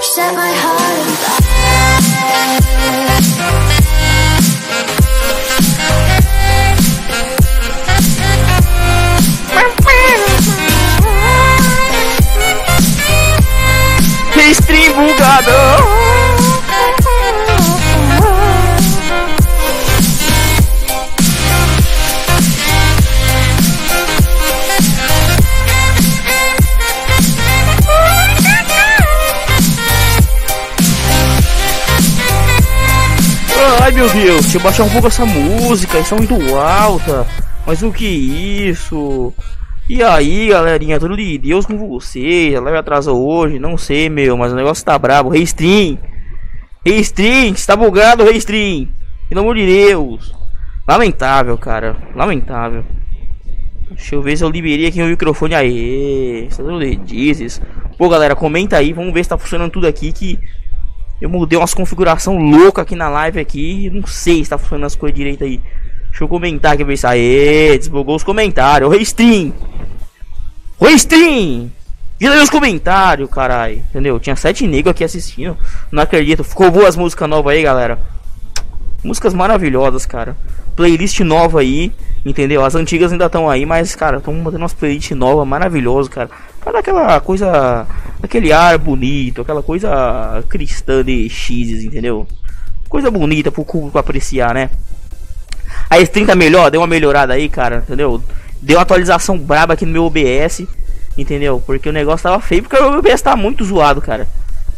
Set my heart on fire. Meu Deus, deixa eu baixar um pouco essa música, está muito alta. Mas o que isso? E aí galerinha, tudo de Deus com vocês? A live atrasou hoje, não sei meu, mas o negócio tá brabo. Restream, Restream, está bugado Restream. Pelo amor de Deus. Lamentável, cara, lamentável. Deixa eu ver se eu liberei aqui o microfone aí. Está tudo de. Pô galera, comenta aí, vamos ver se tá funcionando tudo aqui que eu mudei umas configuração louca aqui na live aqui. Não sei se tá funcionando as coisas direito aí. Deixa eu comentar aqui ver se desbugou os comentários. Oi stream. Oi stream. E aí os comentários, caralho. Entendeu? Tinha sete negros aqui assistindo. Não acredito. Ficou boas músicas novas aí, galera. Músicas maravilhosas, cara. Playlist nova aí, entendeu? As antigas ainda estão aí, mas, cara, estão mandando umas playlists novas, maravilhosas, cara. Pra dar aquela coisa, aquele ar bonito, aquela coisa cristã de X, entendeu? Coisa bonita pro público apreciar, né? A S30 tá melhor, deu uma melhorada aí, cara, entendeu? Deu uma atualização braba aqui no meu OBS, entendeu? Porque o negócio tava feio, porque o OBS tá muito zoado, cara.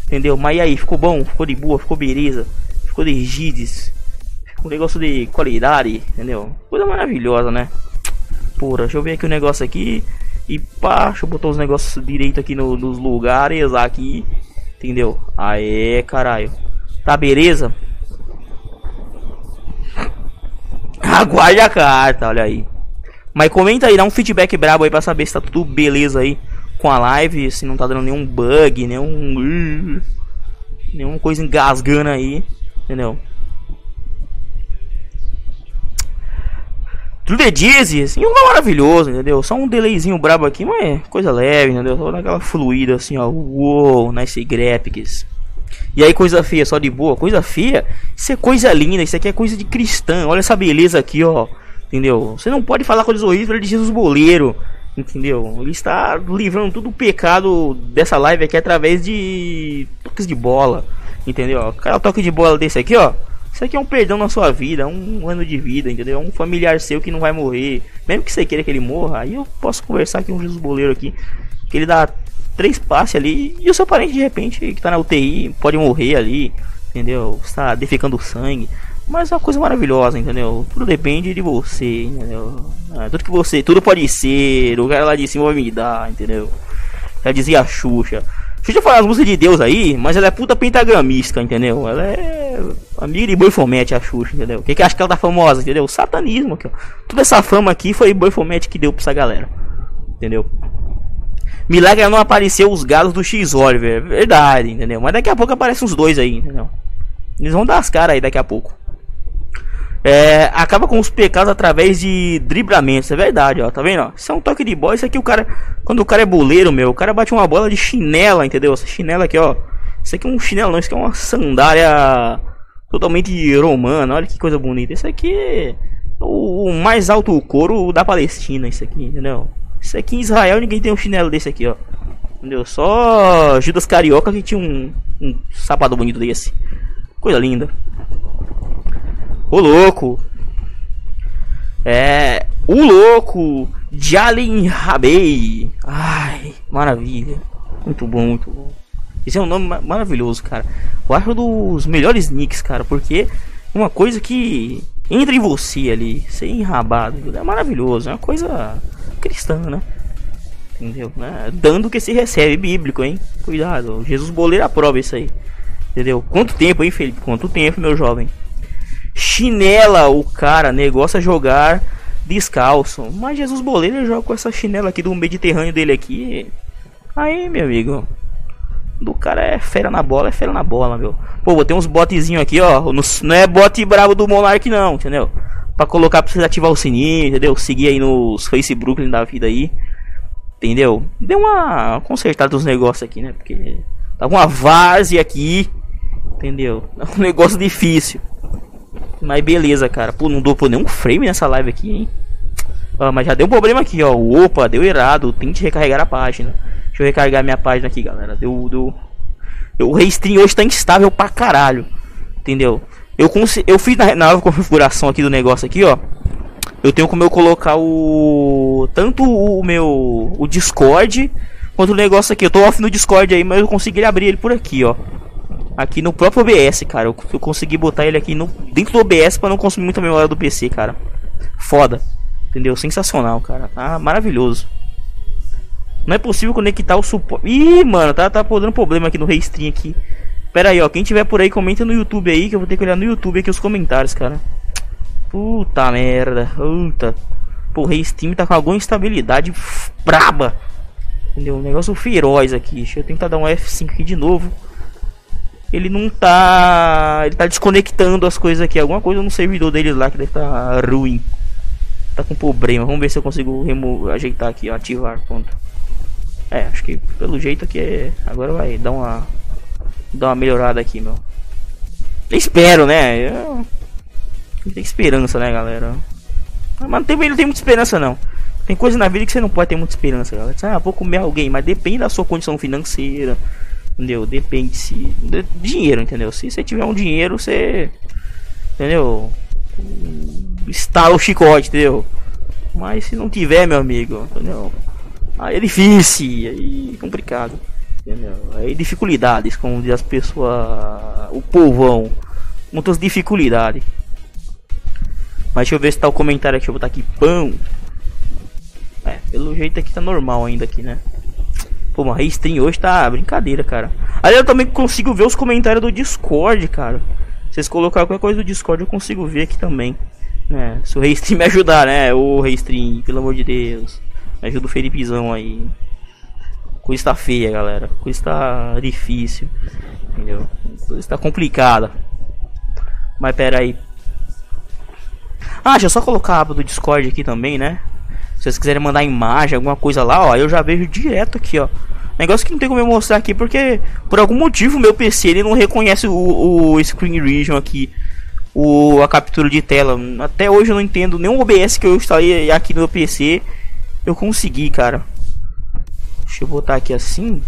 Entendeu? Mas aí, ficou bom? Ficou de boa? Ficou beleza? Ficou de gides? Um negócio de qualidade, entendeu? Coisa maravilhosa, né? Porra, deixa eu ver aqui o negócio aqui. E pá, deixa eu botar os negócios direito aqui no, nos lugares aqui. Entendeu? Aê, caralho. Tá beleza? Aguarde a carta, olha aí. Mas comenta aí, dá um feedback brabo aí pra saber se tá tudo beleza aí com a live, se não tá dando nenhum bug, nenhum. Nenhuma coisa engasgando aí, entendeu? Tudo é Dizzy, assim, um maravilhoso, entendeu? Só um delayzinho brabo aqui, mas é coisa leve, entendeu? Só naquela fluida assim, ó. Uou, nice graphics. E aí, coisa feia, só de boa. Coisa feia, isso é coisa linda, isso aqui é coisa de cristã. Olha essa beleza aqui, ó. Entendeu? Você não pode falar coisas horríveis de Jesus Boleiro. Entendeu? Ele está livrando todo o pecado dessa live aqui através de toques de bola. Entendeu? Cada toque de bola desse aqui, ó. Isso aqui é um perdão na sua vida, um ano de vida, entendeu? Um familiar seu que não vai morrer. Mesmo que você queira que ele morra, aí eu posso conversar com um Jesus Boleiro aqui. Que ele dá três passes ali e o seu parente de repente que tá na UTI pode morrer ali, entendeu? Está defecando sangue. Mas é uma coisa maravilhosa, entendeu? Tudo depende de você, entendeu? É, tudo que você, tudo pode ser, o cara lá de cima vai me dar, entendeu? Já dizia a Xuxa. Xuxa fala as músicas de Deus aí, mas ela é puta pentagramista, entendeu? Ela é amiga de Boi Fomete, a Xuxa, entendeu? O que, acha que ela tá famosa, entendeu? Satanismo aqui, ó. Toda essa fama aqui foi Boi Fomete que deu pra essa galera, entendeu? Milagre não apareceu os galos do X-Oliver, verdade, entendeu? Mas daqui a pouco aparecem os dois aí, entendeu? Eles vão dar as caras aí daqui a pouco. É, acaba com os pecados através de driblamentos, é verdade, ó, tá vendo? Ó? Isso é um toque de bola, isso aqui o cara, quando o cara é boleiro, meu, o cara bate uma bola de chinela, entendeu? Essa chinela aqui, ó. Isso aqui é um chinelo, não, isso aqui é uma sandália totalmente romana, olha que coisa bonita. Isso aqui é o mais alto couro da Palestina, isso aqui, entendeu? Isso aqui em Israel ninguém tem um chinelo desse aqui, ó. Entendeu? Só Judas Carioca que tinha um, um sapato bonito desse. Coisa linda. O louco. É. O louco. Jalen Rabei. Ai, maravilha. Muito bom, muito bom. Esse é um nome ma- maravilhoso, cara. Eu acho um dos melhores nicks, cara. Porque uma coisa que entra em você ali, sem enrabado, é maravilhoso. É uma coisa cristã, né? Entendeu? Né? Dando que se recebe, bíblico, hein? Cuidado, Jesus Boleiro aprova isso aí. Entendeu? Quanto tempo, hein, Felipe? Quanto tempo, meu jovem? Chinela, o cara, negócio a jogar descalço. Mas Jesus Boleiro joga com essa chinela aqui do Mediterrâneo dele aqui. Aí, meu amigo. Do cara é fera na bola, é fera na bola, meu. Pô, botei uns botezinhos aqui, ó. Não, é bote bravo do Monark, não, entendeu? Pra colocar vocês ativar o sininho, entendeu? Seguir aí nos Facebook da vida aí. Entendeu? Deu uma consertada dos negócios aqui, né? Porque Tá com uma várzea aqui. Entendeu? É um negócio difícil. Mas beleza, cara. Pô, não dou por nenhum frame nessa live aqui, hein? Ah, mas já deu um problema aqui, ó. Opa, deu errado. Tente recarregar a página. Deixa eu recarregar minha página aqui, galera. Deu. deu... O restream hoje tá instável pra caralho. Entendeu? Eu, cons... eu fiz na, nova configuração aqui do negócio aqui, ó. Eu tenho como eu colocar o. Tanto o meu. O Discord. Quanto o negócio aqui. Eu tô off no Discord aí, mas eu consegui abrir ele por aqui, ó. Aqui no próprio OBS, cara. Eu, eu consegui botar ele aqui no, dentro do OBS para não consumir muita memória do PC, cara. Foda. Entendeu? Sensacional, cara. Tá maravilhoso. Não é possível conectar o suporte. Ih, mano, tá, tá dando problema aqui no Restream aqui. Pera aí, ó. Quem tiver por aí, comenta no YouTube aí. Que eu vou ter que olhar no YouTube aqui os comentários, cara. Puta merda. Puta. Pô, o Restream tá com alguma instabilidade braba. Entendeu? Um negócio feroz aqui. Deixa eu tentar dar um F5 aqui de novo. Ele não tá. Ele tá desconectando as coisas aqui. Alguma coisa no servidor dele lá que deve tá ruim. Tá com problema. Vamos ver se eu consigo remo... ajeitar aqui, ó, ativar. Pronto. É, acho que pelo jeito aqui é. Agora vai dar uma. Dar uma melhorada aqui, meu. Eu espero, né? Eu... Tem esperança, né, galera? Mas tem, não tem muita esperança, não. Tem coisa na vida que você não pode ter muita esperança, galera. Ah, vou comer alguém, mas depende da sua condição financeira. Entendeu? Depende se. De dinheiro, entendeu? Se você tiver um dinheiro, você. Entendeu? Está o chicote, entendeu? Mas se não tiver, meu amigo, entendeu? Aí é difícil, aí é complicado. Entendeu? Aí dificuldades, como diz as pessoas. O povão. Muitas dificuldades. Mas deixa eu ver se tá o comentário aqui. Eu botar aqui pão. É, pelo jeito aqui tá normal ainda aqui, né? Pô, mas stream hoje tá brincadeira, cara. Aí eu também consigo ver os comentários do Discord, cara. Vocês colocarem qualquer coisa do Discord, eu consigo ver aqui também. Né? Se o Restream me ajudar, né? O Restream, pelo amor de Deus. Me ajuda o Felipezão aí. Coisa tá feia, galera. Coisa tá difícil. Entendeu? Coisa tá complicada. Mas pera aí. Ah, eu só colocar a aba do Discord aqui também, né? Se vocês quiserem mandar imagem, alguma coisa lá, ó, eu já vejo direto aqui, ó. Negócio que não tem como eu mostrar aqui porque por algum motivo meu PC ele não reconhece o, o screen region aqui, o a captura de tela. Até hoje eu não entendo nenhum OBS que eu instalei aqui no meu PC. Eu consegui, cara. Deixa eu botar aqui assim.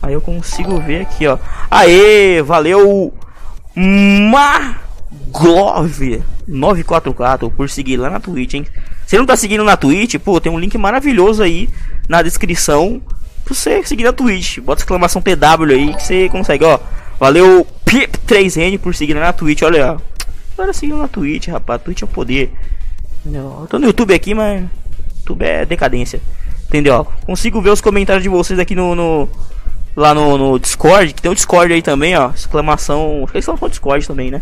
Aí eu consigo ver aqui, ó. Aê, valeu Marglove 944 por seguir lá na Twitch, hein? Se não tá seguindo na Twitch, pô, tem um link maravilhoso aí na descrição você seguir na Twitch. Bota exclamação TW aí que você consegue, ó. Valeu Pip3N por seguir na Twitch, olha. Agora seguindo na Twitch, rapaz. Twitch é o poder. Entendeu? Eu tô no YouTube aqui, mas YouTube é decadência. Entendeu? Consigo ver os comentários de vocês aqui no, no lá no, no, Discord, que tem o Discord aí também, ó. Exclamação. Acho que estão no Discord também, né?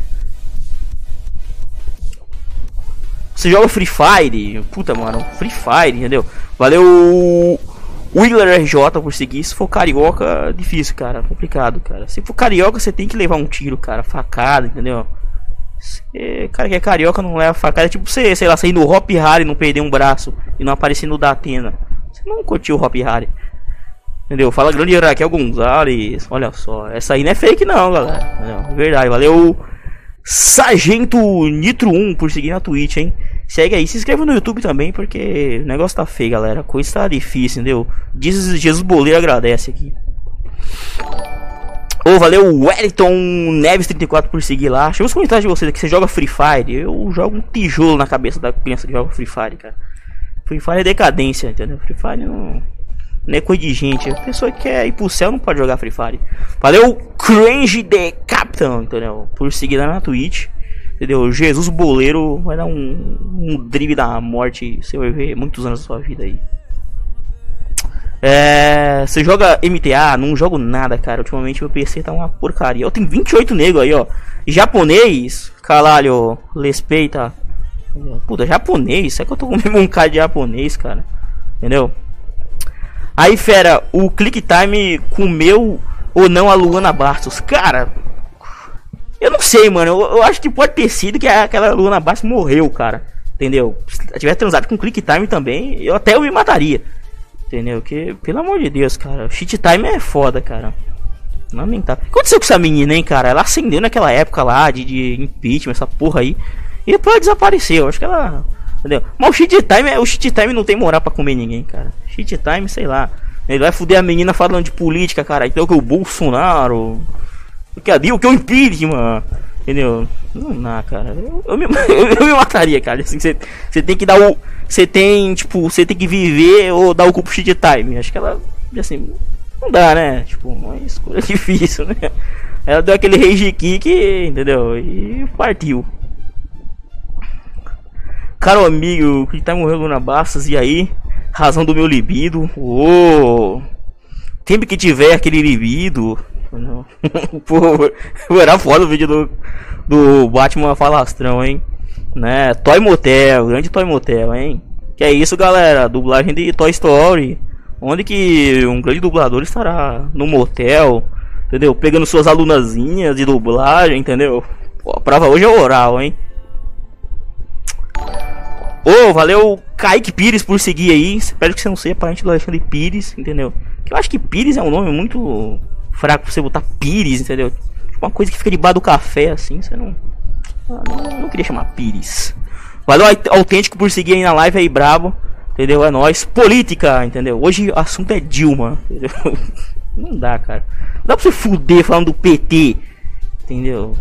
Você joga Free Fire? Puta, mano, Free Fire, entendeu? Valeu Willer RJ por seguir. Se for carioca, difícil, cara. Complicado, cara. Se for carioca, você tem que levar um tiro, cara. Facada, entendeu? Cara que é carioca não leva facada. É tipo você, sei lá, sair no Hop Harry não perder um braço e não aparecer no da Atena. Você não curtiu o Hop Harry. Entendeu? Fala grande Raquel Gonzalez. Olha só. Essa aí não é fake, não, galera. Não, verdade. Valeu. Sargento Nitro 1 por seguir na Twitch, hein? Segue aí, se inscreva no YouTube também, porque o negócio tá feio, galera. A coisa tá difícil, entendeu? Diz Jesus Boleiro agradece aqui. Ô, oh, valeu, Wellington Neves34 por seguir lá. Chega os comentários de vocês aqui. Você joga Free Fire? Eu jogo um tijolo na cabeça da criança que joga Free Fire, cara. Free Fire é decadência, entendeu? Free Fire não. Não é coisa de gente. A pessoa que quer ir pro céu não pode jogar Free Fire. Valeu, Cringe The Captain, entendeu? Por seguir lá na Twitch. Entendeu? Jesus Boleiro vai dar um, um drible da morte. Você vai ver muitos anos da sua vida aí. É, você joga MTA? Não jogo nada, cara. Ultimamente meu PC tá uma porcaria. Eu tenho 28 negros aí, ó. Japonês, caralho, respeita. Puta, japonês? Será que eu tô com um cara de japonês, cara? Entendeu? Aí, fera, o Click Time comeu ou não a Luana Bastos? Cara, eu não sei, mano. Eu, eu, acho que pode ter sido que aquela Luana Bastos morreu, cara. Entendeu? Se tivesse transado com Click Time também, eu até eu me mataria. Entendeu? Que, pelo amor de Deus, cara. Cheat Time é foda, cara. Lamentável. O que aconteceu com essa menina, hein, cara? Ela acendeu naquela época lá de, de impeachment, essa porra aí. E depois ela desapareceu. Acho que ela. Entendeu? Mas o shit time, o shit time não tem moral pra comer ninguém, cara. Shit time, sei lá. Ele vai fuder a menina falando de política, cara. Então que o Bolsonaro. Que a o que o impeachment. Entendeu? Não dá, cara. Eu, eu, me, eu, eu me mataria, cara. Assim, você tem que dar o. Você tem, tipo, você tem que viver ou dar o cu pro shit time. Acho que ela. Assim, não dá, né? Tipo, uma escolha difícil, né? Ela deu aquele rage kick, entendeu? E partiu. Caro amigo, que tá morrendo na Bastas, e aí? Razão do meu libido. Oh! Sempre que tiver aquele libido. Pô, era foda o vídeo do, do Batman Falastrão, hein? Né? Toy Motel, grande Toy Motel, hein? Que é isso, galera? Dublagem de Toy Story. Onde que um grande dublador estará no motel, entendeu? Pegando suas alunazinhas de dublagem, entendeu? Pô, a prova hoje é oral, hein? Ô, oh, valeu Kaique Pires por seguir aí. Espero que você não seja parente do Alexandre Pires, entendeu? Eu acho que Pires é um nome muito fraco pra você botar Pires, entendeu? Tipo uma coisa que fica debaixo do café, assim, você não. Ah, não, não queria chamar Pires. Valeu autêntico por seguir aí na live aí, brabo. Entendeu? É nós. Política, entendeu? Hoje o assunto é Dilma. Entendeu? Não dá, cara. Não dá pra você fuder falando do PT. Entendeu?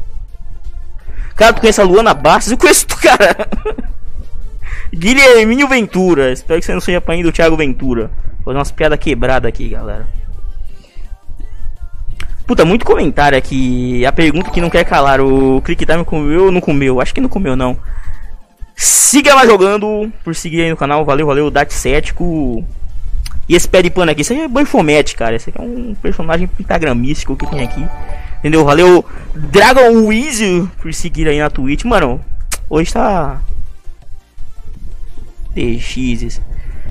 Cara, tu conhece a Luana Bastos? Eu conheço tu, cara. Guilherminho Ventura. Espero que você não seja pai do Thiago Ventura. Vou fazer umas piadas quebradas aqui, galera. Puta, muito comentário aqui. A pergunta que não quer calar. O Click Time comeu ou não comeu? Acho que não comeu, não. Siga lá jogando, por seguir aí no canal, valeu, valeu, Dart Cético. E esse pé de pano aqui, isso aí é Boifomete, cara. Esse aqui é um personagem pentagramístico que tem aqui. Entendeu? Valeu, Dragon Weasel, por seguir aí na Twitch. Mano, hoje tá. DX,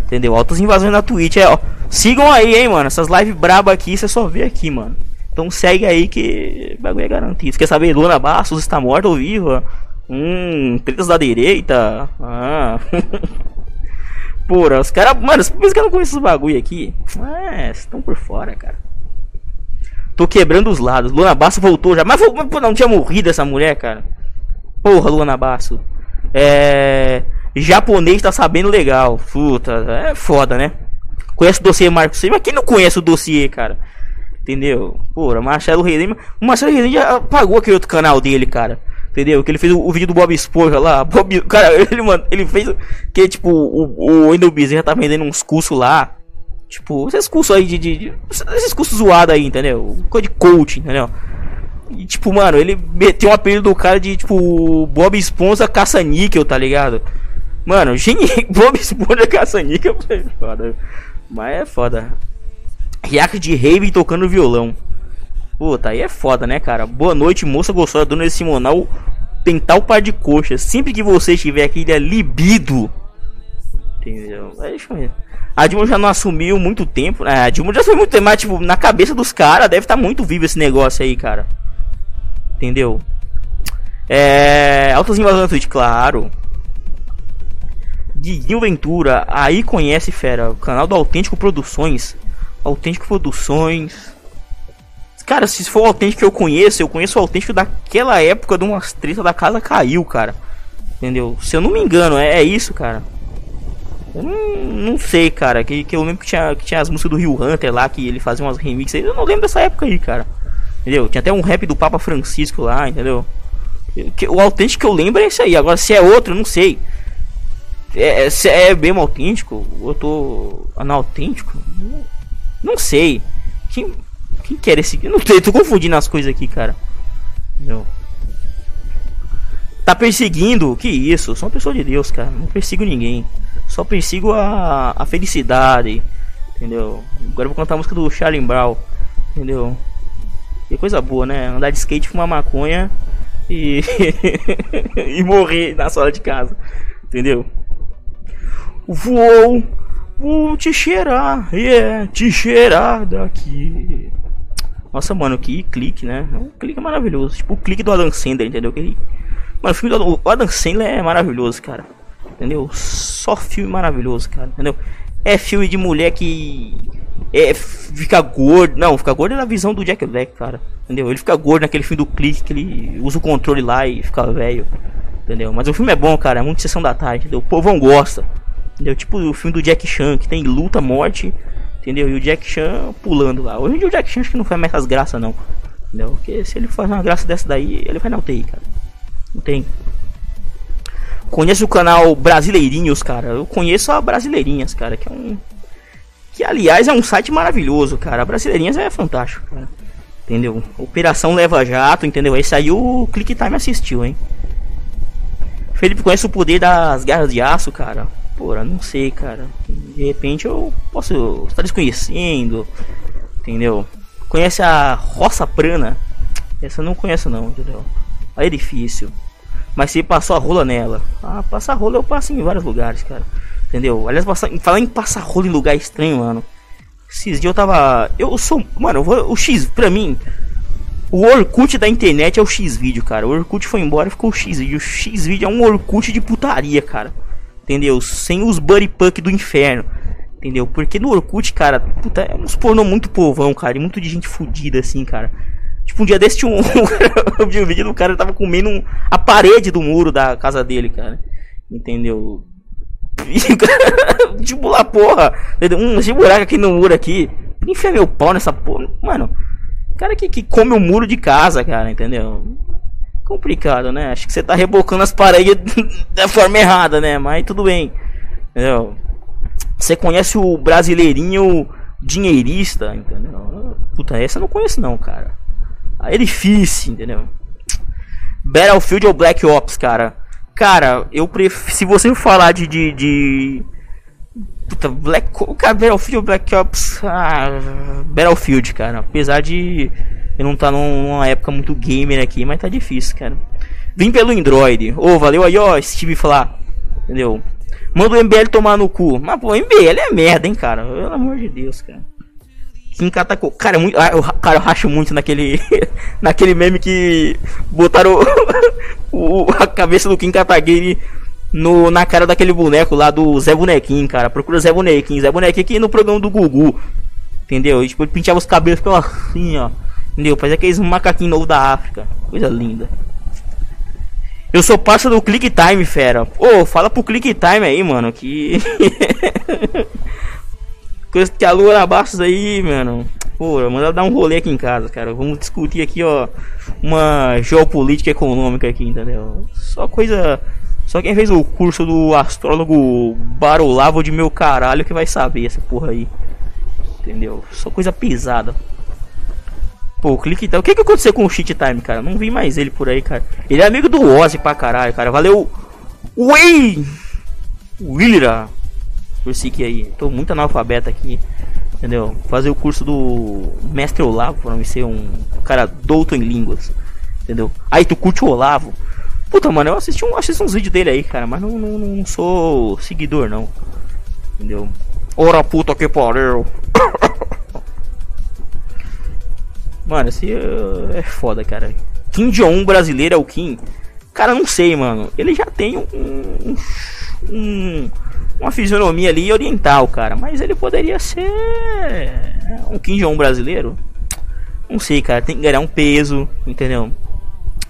entendeu? Altas invasões na Twitch, é, ó. Sigam aí, hein, mano. Essas lives braba aqui, você só vê aqui, mano. Então segue aí que bagulho é garantido. Quer saber, Luna Bastos está morta ou viva? Hum, tretas da direita. Ah. Porra, os caras. Mano, por isso que eu não conheço os bagulho aqui. É, estão por fora, cara. Tô quebrando os lados. Luana Basso voltou já. Mas pô, não tinha morrido essa mulher, cara. Porra, Luana Basso. É. Japonês tá sabendo legal. Puta, é foda, né? Conhece o dossiê Marcos Silva? Quem não conhece o dossiê, cara? Entendeu? Porra, Marcelo Rezende. O Marcelo Rezende apagou aquele outro canal dele, cara. Entendeu? Que ele fez o, o, vídeo do Bob Esponja lá. Bob, cara, ele, mano, ele fez. Que tipo, o, o Wendel Bezerra tá vendendo uns cursos lá. Tipo, esses cursos aí de. de, de esses cursos zoados aí, entendeu? Coisa de coaching, entendeu? E tipo, mano, ele meteu um apelido do cara de tipo Bob Esponja caça-níquel, tá ligado? Mano, genial. Bob Esponja caça-níquel é foda. Mas é foda. React de Raven tocando violão. Puta, aí é foda, né, cara? Boa noite, moça gostosa, dona Simonal. Tentar o par de coxas. Sempre que você estiver aqui, ele é libido. Entendeu? É isso mesmo. A Dilma já não assumiu muito tempo, né? A Dilma já assumiu muito tempo, mas, tipo, na cabeça dos caras deve estar tá muito vivo esse negócio aí, cara. Entendeu? É. Altas invasões na Twitch, claro. Guiguinho Ventura, aí conhece, fera. O canal do Autêntico Produções. Autêntico Produções. Cara, se for o autêntico que eu conheço, eu conheço o autêntico daquela época de umas tretas da casa caiu, cara. Entendeu? Se eu não me engano, é, é isso, cara. Eu não, não sei, cara. Que, que eu lembro que tinha, que tinha as músicas do Rio Hunter lá, que ele fazia umas remixes. Eu não lembro dessa época aí, cara. Entendeu? Tinha até um rap do Papa Francisco lá, entendeu? O autêntico que eu lembro é esse aí. Agora, se é outro, não sei. É, é é bem autêntico, eu tô anautêntico? Não, não sei. Quem, quem que esse? Eu não sei, tô confundindo as coisas aqui, cara. Não. Tá perseguindo? Que isso? Eu sou uma pessoa de Deus, cara. Não persigo ninguém. Só persigo a, a felicidade. Entendeu? Agora eu vou cantar a música do Charlie Brown. Entendeu? Que coisa boa, né? Andar de skate, fumar maconha e. e morrer na sala de casa. Entendeu? Vou. Vou te cheirar. Yeah, te cheirar daqui. Nossa, mano, que clique, né? É um clique maravilhoso. Tipo o clique do Adam Sandler, entendeu? Aquele... Mano, o filme do Adam Sandler é maravilhoso, cara. Entendeu? Só filme maravilhoso, cara. Entendeu? É filme de mulher que. é, fica gordo. Não, fica gordo é na visão do Jack Black, cara. Entendeu? Ele fica gordo naquele fim do clique que ele usa o controle lá e fica velho. Entendeu? Mas o filme é bom, cara. É muito sessão da tarde, entendeu? O povão gosta. Entendeu? Tipo o filme do Jack Chan, que tem luta, morte. Entendeu? E o Jack Chan pulando lá. Hoje em dia o Jack Chan acho que não faz mais essas graças, não. Entendeu? Porque se ele faz uma graça dessa daí, ele vai na UTI, cara. Não tem. Conheço o canal Brasileirinhos, cara. Eu conheço a Brasileirinhas, cara, que é um. Que aliás é um site maravilhoso, cara. A Brasileirinhas é fantástico, cara. Entendeu? Operação Leva Jato, entendeu? Esse aí o Click Time assistiu, hein? Felipe conhece o poder das garras de aço, cara. Porra, não sei, cara. De repente eu posso estar desconhecendo, entendeu? Conhece a Roça Prana? Essa eu não conheço não, entendeu? Aí é difícil. Mas se passou a rola nela. Ah, passar rola eu passo em vários lugares, cara. Entendeu? Aliás, passar, falar em passar rola em lugar estranho, mano. Esses dias eu tava. Eu sou. Mano, eu vou, o X, pra mim. O Orkut da internet é o X-Vídeo, cara. O Orkut foi embora e ficou o X-Vídeo. O X-Vídeo é um Orkut de putaria, cara. Entendeu? Sem os buddy puck do inferno. Entendeu? Porque no Orkut, cara, puta, é uns pornô muito povão, cara. E muito de gente fodida, assim, cara. Tipo, um dia desse um. eu vi um vídeo do cara tava comendo um... a parede do muro da casa dele, cara. Entendeu? tipo lá, porra. Um, esse buraco aqui no muro aqui. Enfia meu pau nessa porra. Mano, cara que, que come o muro de casa, cara, entendeu? Complicado, né? Acho que você tá rebocando as paredes da forma errada, né? Mas tudo bem. Entendeu? Você conhece o brasileirinho dinheirista, entendeu? Puta, essa eu não conheço não, cara. Aí é difícil, entendeu? Battlefield ou Black Ops, cara? Cara, eu prefiro. Se você falar de. de, de... Puta, Black cara, Battlefield ou Black Ops. Ah, Battlefield, cara. Apesar de eu não tá numa época muito gamer aqui, mas tá difícil, cara. Vim pelo Android. Ô, oh, valeu aí, ó, Steve falar. Entendeu? Manda o MBL tomar no cu. Mas, pô, MBL é merda, hein, cara. Pelo amor de Deus, cara. Kim Katako. Cara, muito, ah, eu, cara, eu racho muito naquele. naquele meme que botaram o, a cabeça do Kim Kataguiri no, na cara daquele boneco lá do Zé Bonequinho, cara. Procura Zé Bonequinho. Zé Bonequinho aqui no programa do Gugu. Entendeu? E, tipo, ele pintava os cabelos ficava assim, ó. Entendeu? Faz aqueles macaquinhos novos da África. Coisa linda. Eu sou parça do Click Time, fera. Ô, oh, fala pro Click Time aí, mano, que. Coisa que a Lua Bastos aí, mano. Pô, manda dar um rolê aqui em casa, cara. Vamos discutir aqui, ó. Uma geopolítica econômica aqui, entendeu? Só coisa. Só quem fez o curso do astrólogo Barolavo de meu caralho que vai saber essa porra aí. Entendeu? Só coisa pisada. Pô, o clique então. O que que aconteceu com o Cheat Time, cara? Não vi mais ele por aí, cara. Ele é amigo do Ozzy pra caralho, cara. Valeu. Ui! Willira. Por si que aí. Tô muito analfabeto aqui. Entendeu? Fazer o curso do Mestre Olavo pra me ser um cara douto em línguas. Entendeu? Aí tu curte o Olavo. Puta, mano, eu assisti, um, assisti uns vídeos dele aí, cara. Mas não, não, não sou seguidor, não. Entendeu? Ora puta que pariu. Mano, esse uh, é foda, cara. Kim Jong-un brasileiro é o Kim? Cara, não sei, mano. Ele já tem um, um, um, uma fisionomia ali oriental, cara. Mas ele poderia ser um Kim Jong-un brasileiro? Não sei, cara. Tem que ganhar um peso, entendeu?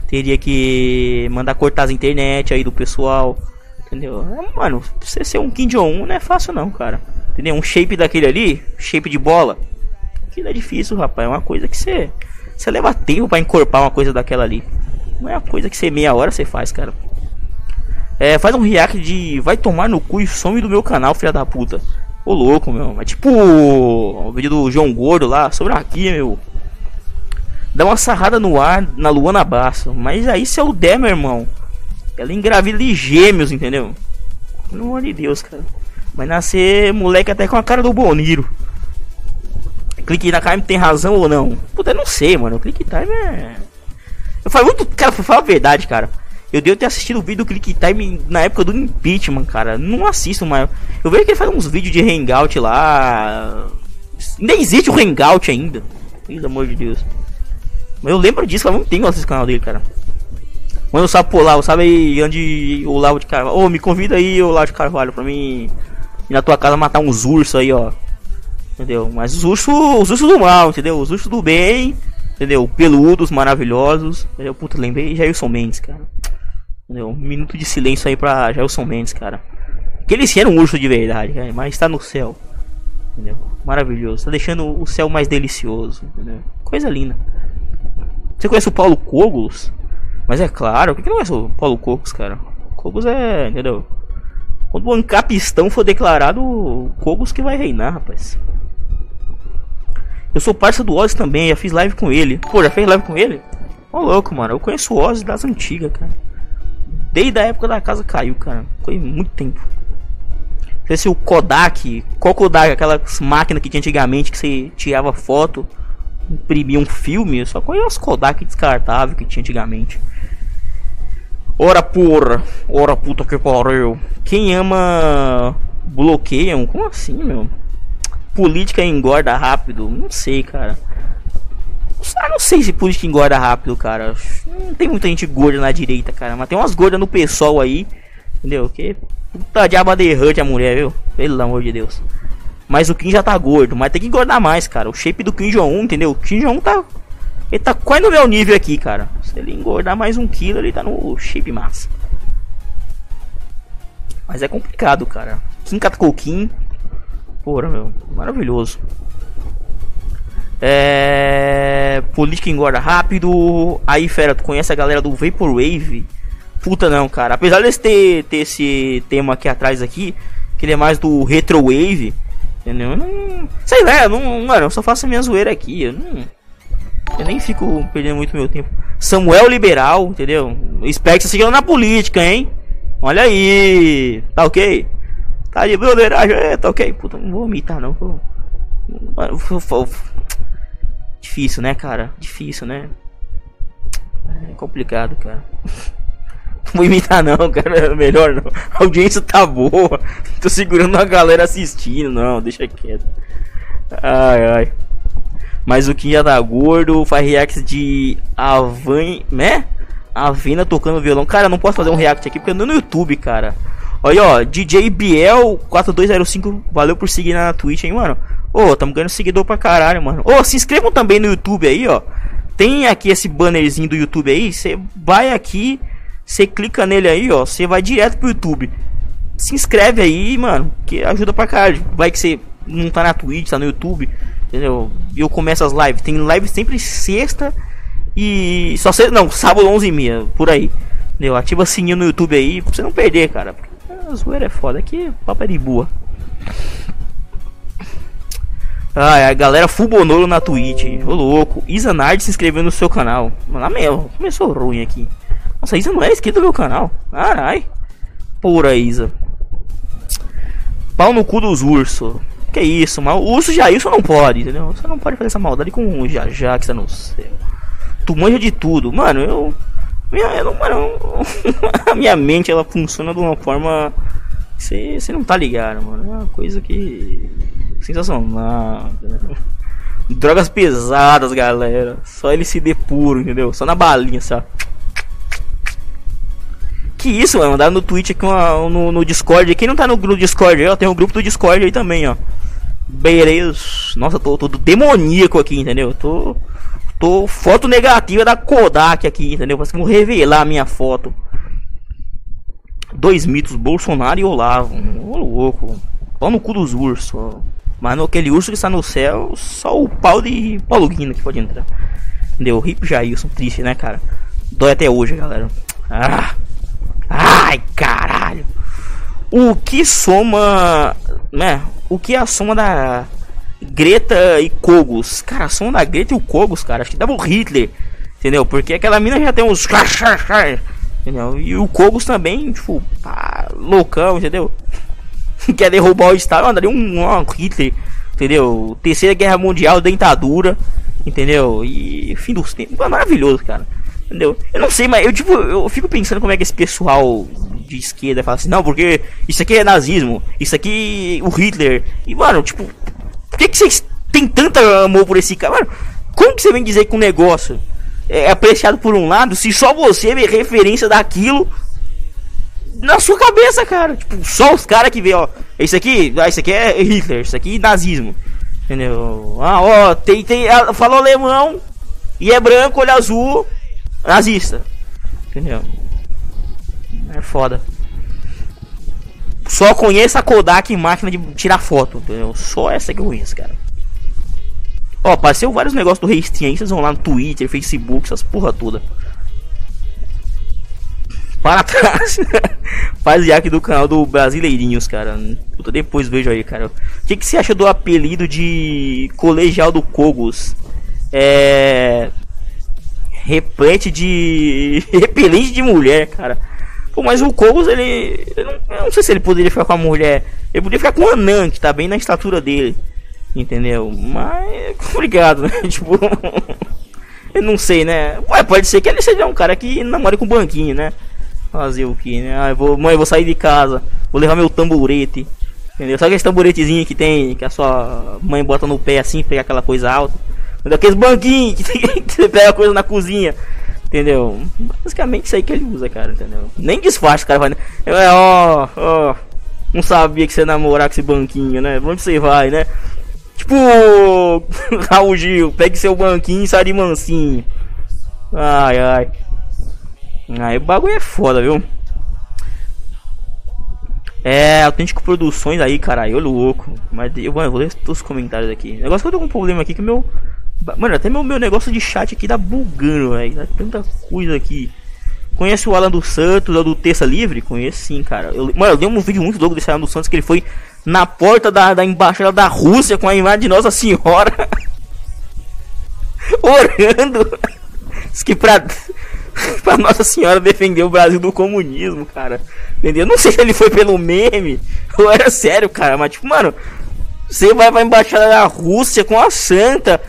Teria que mandar cortar as internet aí do pessoal, entendeu? Mano, você ser um Kim Jong-un não é fácil não, cara. Entendeu? Um shape daquele ali, shape de bola Aquilo é difícil, rapaz. É uma coisa que você. Você leva tempo para encorpar uma coisa daquela ali. Não é uma coisa que você meia hora você faz, cara. É, faz um react de vai tomar no cu e some do meu canal, filha da puta. Ô louco, meu. É tipo o vídeo do João Gordo lá, sobre aqui, meu. Dá uma sarrada no ar na Luana Basso. Mas aí se o der, meu irmão. Ela engravida de gêmeos, entendeu? Pelo amor de Deus, cara. Vai nascer moleque até com a cara do Boniro. Click Time tem razão ou não? Puta, eu não sei, mano. Click Time é. Eu falo muito. Cara, pra falar a verdade, cara. Eu devo ter assistido o vídeo do Click Time na época do impeachment, cara. Não assisto mais. Eu vejo que ele faz uns vídeos de hangout lá. Nem existe o hangout ainda. Pelo amor de Deus. Mas eu lembro disso, faz muito tempo esse canal dele, cara. Quando eu por lá, sabe aí onde o Lavo de Carvalho. Ô, oh, me convida aí, o Lavo de Carvalho, pra mim ir na tua casa matar uns ursos aí, ó. Entendeu? Mas os ursos, os ursos do mal, entendeu? Os ursos do bem, entendeu? Peludos, maravilhosos. Entendeu? Puta, lembrei Jailson Mendes, cara. Entendeu? Um minuto de silêncio aí pra Jailson Mendes, cara. Que ele sim era um urso de verdade, cara, mas está no céu. Entendeu? Maravilhoso. Tá deixando o céu mais delicioso, entendeu? Coisa linda. Você conhece o Paulo Cogos? Mas é claro, por que não conhece o Paulo Cogos, cara? Cogos é, entendeu? Quando o Ancapistão for declarado, o Cogos que vai reinar, rapaz. Eu sou parça do Ozzy também, já fiz live com ele. Pô, já fez live com ele? Ô louco, mano. Eu conheço o Ozzy das antigas, cara. Desde a época da casa caiu, cara. Foi muito tempo. Não sei se o Kodak. Qual Kodak? Aquelas máquinas que tinha antigamente que você tirava foto, imprimia um filme. Só conheço Kodak descartável que tinha antigamente. Ora porra, ora puta que pariu. Quem ama bloqueiam? Como assim, meu? Política engorda rápido? Não sei, cara. Ah, não sei se política engorda rápido, cara. Não tem muita gente gorda na direita, cara. Mas tem umas gordas no pessoal aí. Entendeu? Que puta diaba de a mulher, viu? Pelo amor de Deus. Mas o Kim já tá gordo. Mas tem que engordar mais, cara. O shape do Kim Jong-un, entendeu? O Kim Jong-un tá. Ele tá quase no meu nível aqui, cara. Se ele engordar mais um quilo, ele tá no shape massa. Mas é complicado, cara. Kim Katkou Kim Porra, meu, maravilhoso. É. Política engorda rápido. Aí, fera, tu conhece a galera do Vaporwave? Puta não, cara. Apesar de ter, ter esse tema aqui atrás aqui, que ele é mais do Retrowave, entendeu? Eu não. Sei lá, eu não, mano, eu só faço a minha zoeira aqui. Eu não. Eu nem fico perdendo muito meu tempo. Samuel Liberal, entendeu? Espero que você siga na política, hein? Olha aí, tá ok? Tá de broderagem, é, tá ok. Puta, não vou imitar não. Pô. Difícil, né, cara? Difícil, né? É complicado, cara. Não vou imitar não, cara. Melhor não. A audiência tá boa. Tô segurando a galera assistindo. Não, deixa quieto. Ai, ai. Mas o Kim já tá gordo. Faz react de Avan... Né? Avena tocando violão. Cara, não posso fazer um react aqui porque eu não no YouTube, cara. Olha, ó, DJ Biel 4205, valeu por seguir na Twitch, hein, mano. Ô, oh, tamo ganhando seguidor pra caralho, mano. Ô, oh, se inscrevam também no YouTube aí, ó. Tem aqui esse bannerzinho do YouTube aí, você vai aqui, você clica nele aí, ó, você vai direto pro YouTube. Se inscreve aí, mano, que ajuda pra caralho. Vai que você não tá na Twitch, tá no YouTube, entendeu? E eu começo as lives. Tem live sempre sexta e só sei, não, sábado 11h30, por aí. Entendeu? Ativa sininho no YouTube aí pra você não perder, cara. A zoeira é foda. Aqui, papo é de boa. Ah, a galera Fubonolo na Twitch. Ô louco. Isa Nard se inscreveu no seu canal. Mano, meu, começou ruim aqui. Nossa, Isa não é inscrita no meu canal. Carai. Pura Isa. Pau no cu dos ursos. Que isso, mas o urso isso não pode, entendeu? Você não pode fazer essa maldade com o Jajá que tá no céu. Tu manja de tudo. Mano, eu minha, não, mano, a minha mente ela funciona de uma forma. Você não tá ligado, mano. É uma coisa que. Sensacional. Entendeu? Drogas pesadas, galera. Só ele se puro, entendeu? Só na balinha, sabe? Que isso, mano. Mandaram no Twitch aqui uma, no, no Discord. Quem não tá no, no Discord ó. Tem um grupo do Discord aí também, ó. Beleza. Nossa, tô, tô demoníaco aqui, entendeu? Tô tô foto negativa da Kodak aqui, entendeu? Vou revelar a minha foto. Dois mitos, Bolsonaro e Olavo. Ô louco. Pau no cu dos ursos. Mas aquele urso que está no céu, só o pau de Paulo Guina que pode entrar. Entendeu? Rip Jailson, triste, né, cara? Dói até hoje, galera. Ah! Ai, caralho! O que soma. Né? O que é a soma da Greta e Kogos. Cara, som da Greta e o Kogos, cara. Acho que dava o Hitler. Entendeu? Porque aquela mina já tem uns. Entendeu? E o Kogos também, tipo, pá, loucão, entendeu? Quer derrubar o Estado, mandaria um, um Hitler. Entendeu? Terceira Guerra Mundial, dentadura. Entendeu? E fim dos tempos. Maravilhoso, cara. Entendeu? Eu não sei, mas eu tipo, eu fico pensando como é que esse pessoal de esquerda fala assim, não, porque isso aqui é nazismo, isso aqui o Hitler. E mano, tipo, que, que vocês têm tanto amor por esse cara? Mano, como que você vem dizer que um negócio é apreciado por um lado se só você vê referência daquilo na sua cabeça, cara? Tipo, só os caras que vê, ó. Isso aqui, ah, isso aqui é Hitler, isso aqui é nazismo. Entendeu? Ah, ó, tem, tem, ela falou alemão e é branco, olho azul, nazista. Entendeu? É foda. Só conheço a Kodak em máquina de tirar foto, entendeu? Só essa que eu conheço, cara. Ó, apareceu vários negócios do Resistência, vocês vão lá no Twitter, Facebook, essas porra toda. Para trás. Faz aqui do canal do Brasileirinhos, cara. Puta, depois vejo aí, cara. O que, que você acha do apelido de colegial do Cogos? É. Repelente de. Repelente de mulher, cara. Pô, mas o Cogos, ele. Eu não, eu não sei se ele poderia ficar com a mulher. Ele poderia ficar com o Anan, que tá bem na estatura dele. Entendeu? Mas é complicado, né? tipo. eu não sei, né? Ué, pode ser que ele seja um cara que namore com banquinho, né? Fazer o que, né? Ah, vou, mãe, vou sair de casa, vou levar meu tamborete. Entendeu? Sabe aquele tamboretezinho que tem, que a sua mãe bota no pé assim, pega aquela coisa alta? Aqueles banquinhos que, que você pega coisa na cozinha. Entendeu? Basicamente isso aí que ele usa, cara, entendeu? Nem disfarce, cara. Vai, é, ó, ó. Não sabia que você ia namorar com esse banquinho, né? Onde você vai, né? Tipo, Raul Gil, pegue seu banquinho e sai de mansinho. Ai, ai. Aí o bagulho é foda, viu? É, Autêntico Produções aí, caralho, louco. Mas eu, eu vou ler todos os comentários aqui. O negócio que eu tô com um problema aqui que meu. Mano, até meu, meu negócio de chat aqui tá bugando, velho. Tá tanta coisa aqui. Conhece o Alan dos Santos, o do Terça Livre? Conheço sim, cara. Eu, mano, eu dei um vídeo muito louco desse Alan dos Santos que ele foi na porta da, da embaixada da Rússia com a imagem de Nossa Senhora orando. Diz que pra, pra Nossa Senhora defender o Brasil do comunismo, cara. Entendeu? Não sei se ele foi pelo meme ou era sério, cara. Mas, tipo, mano, você vai pra embaixada da Rússia com a santa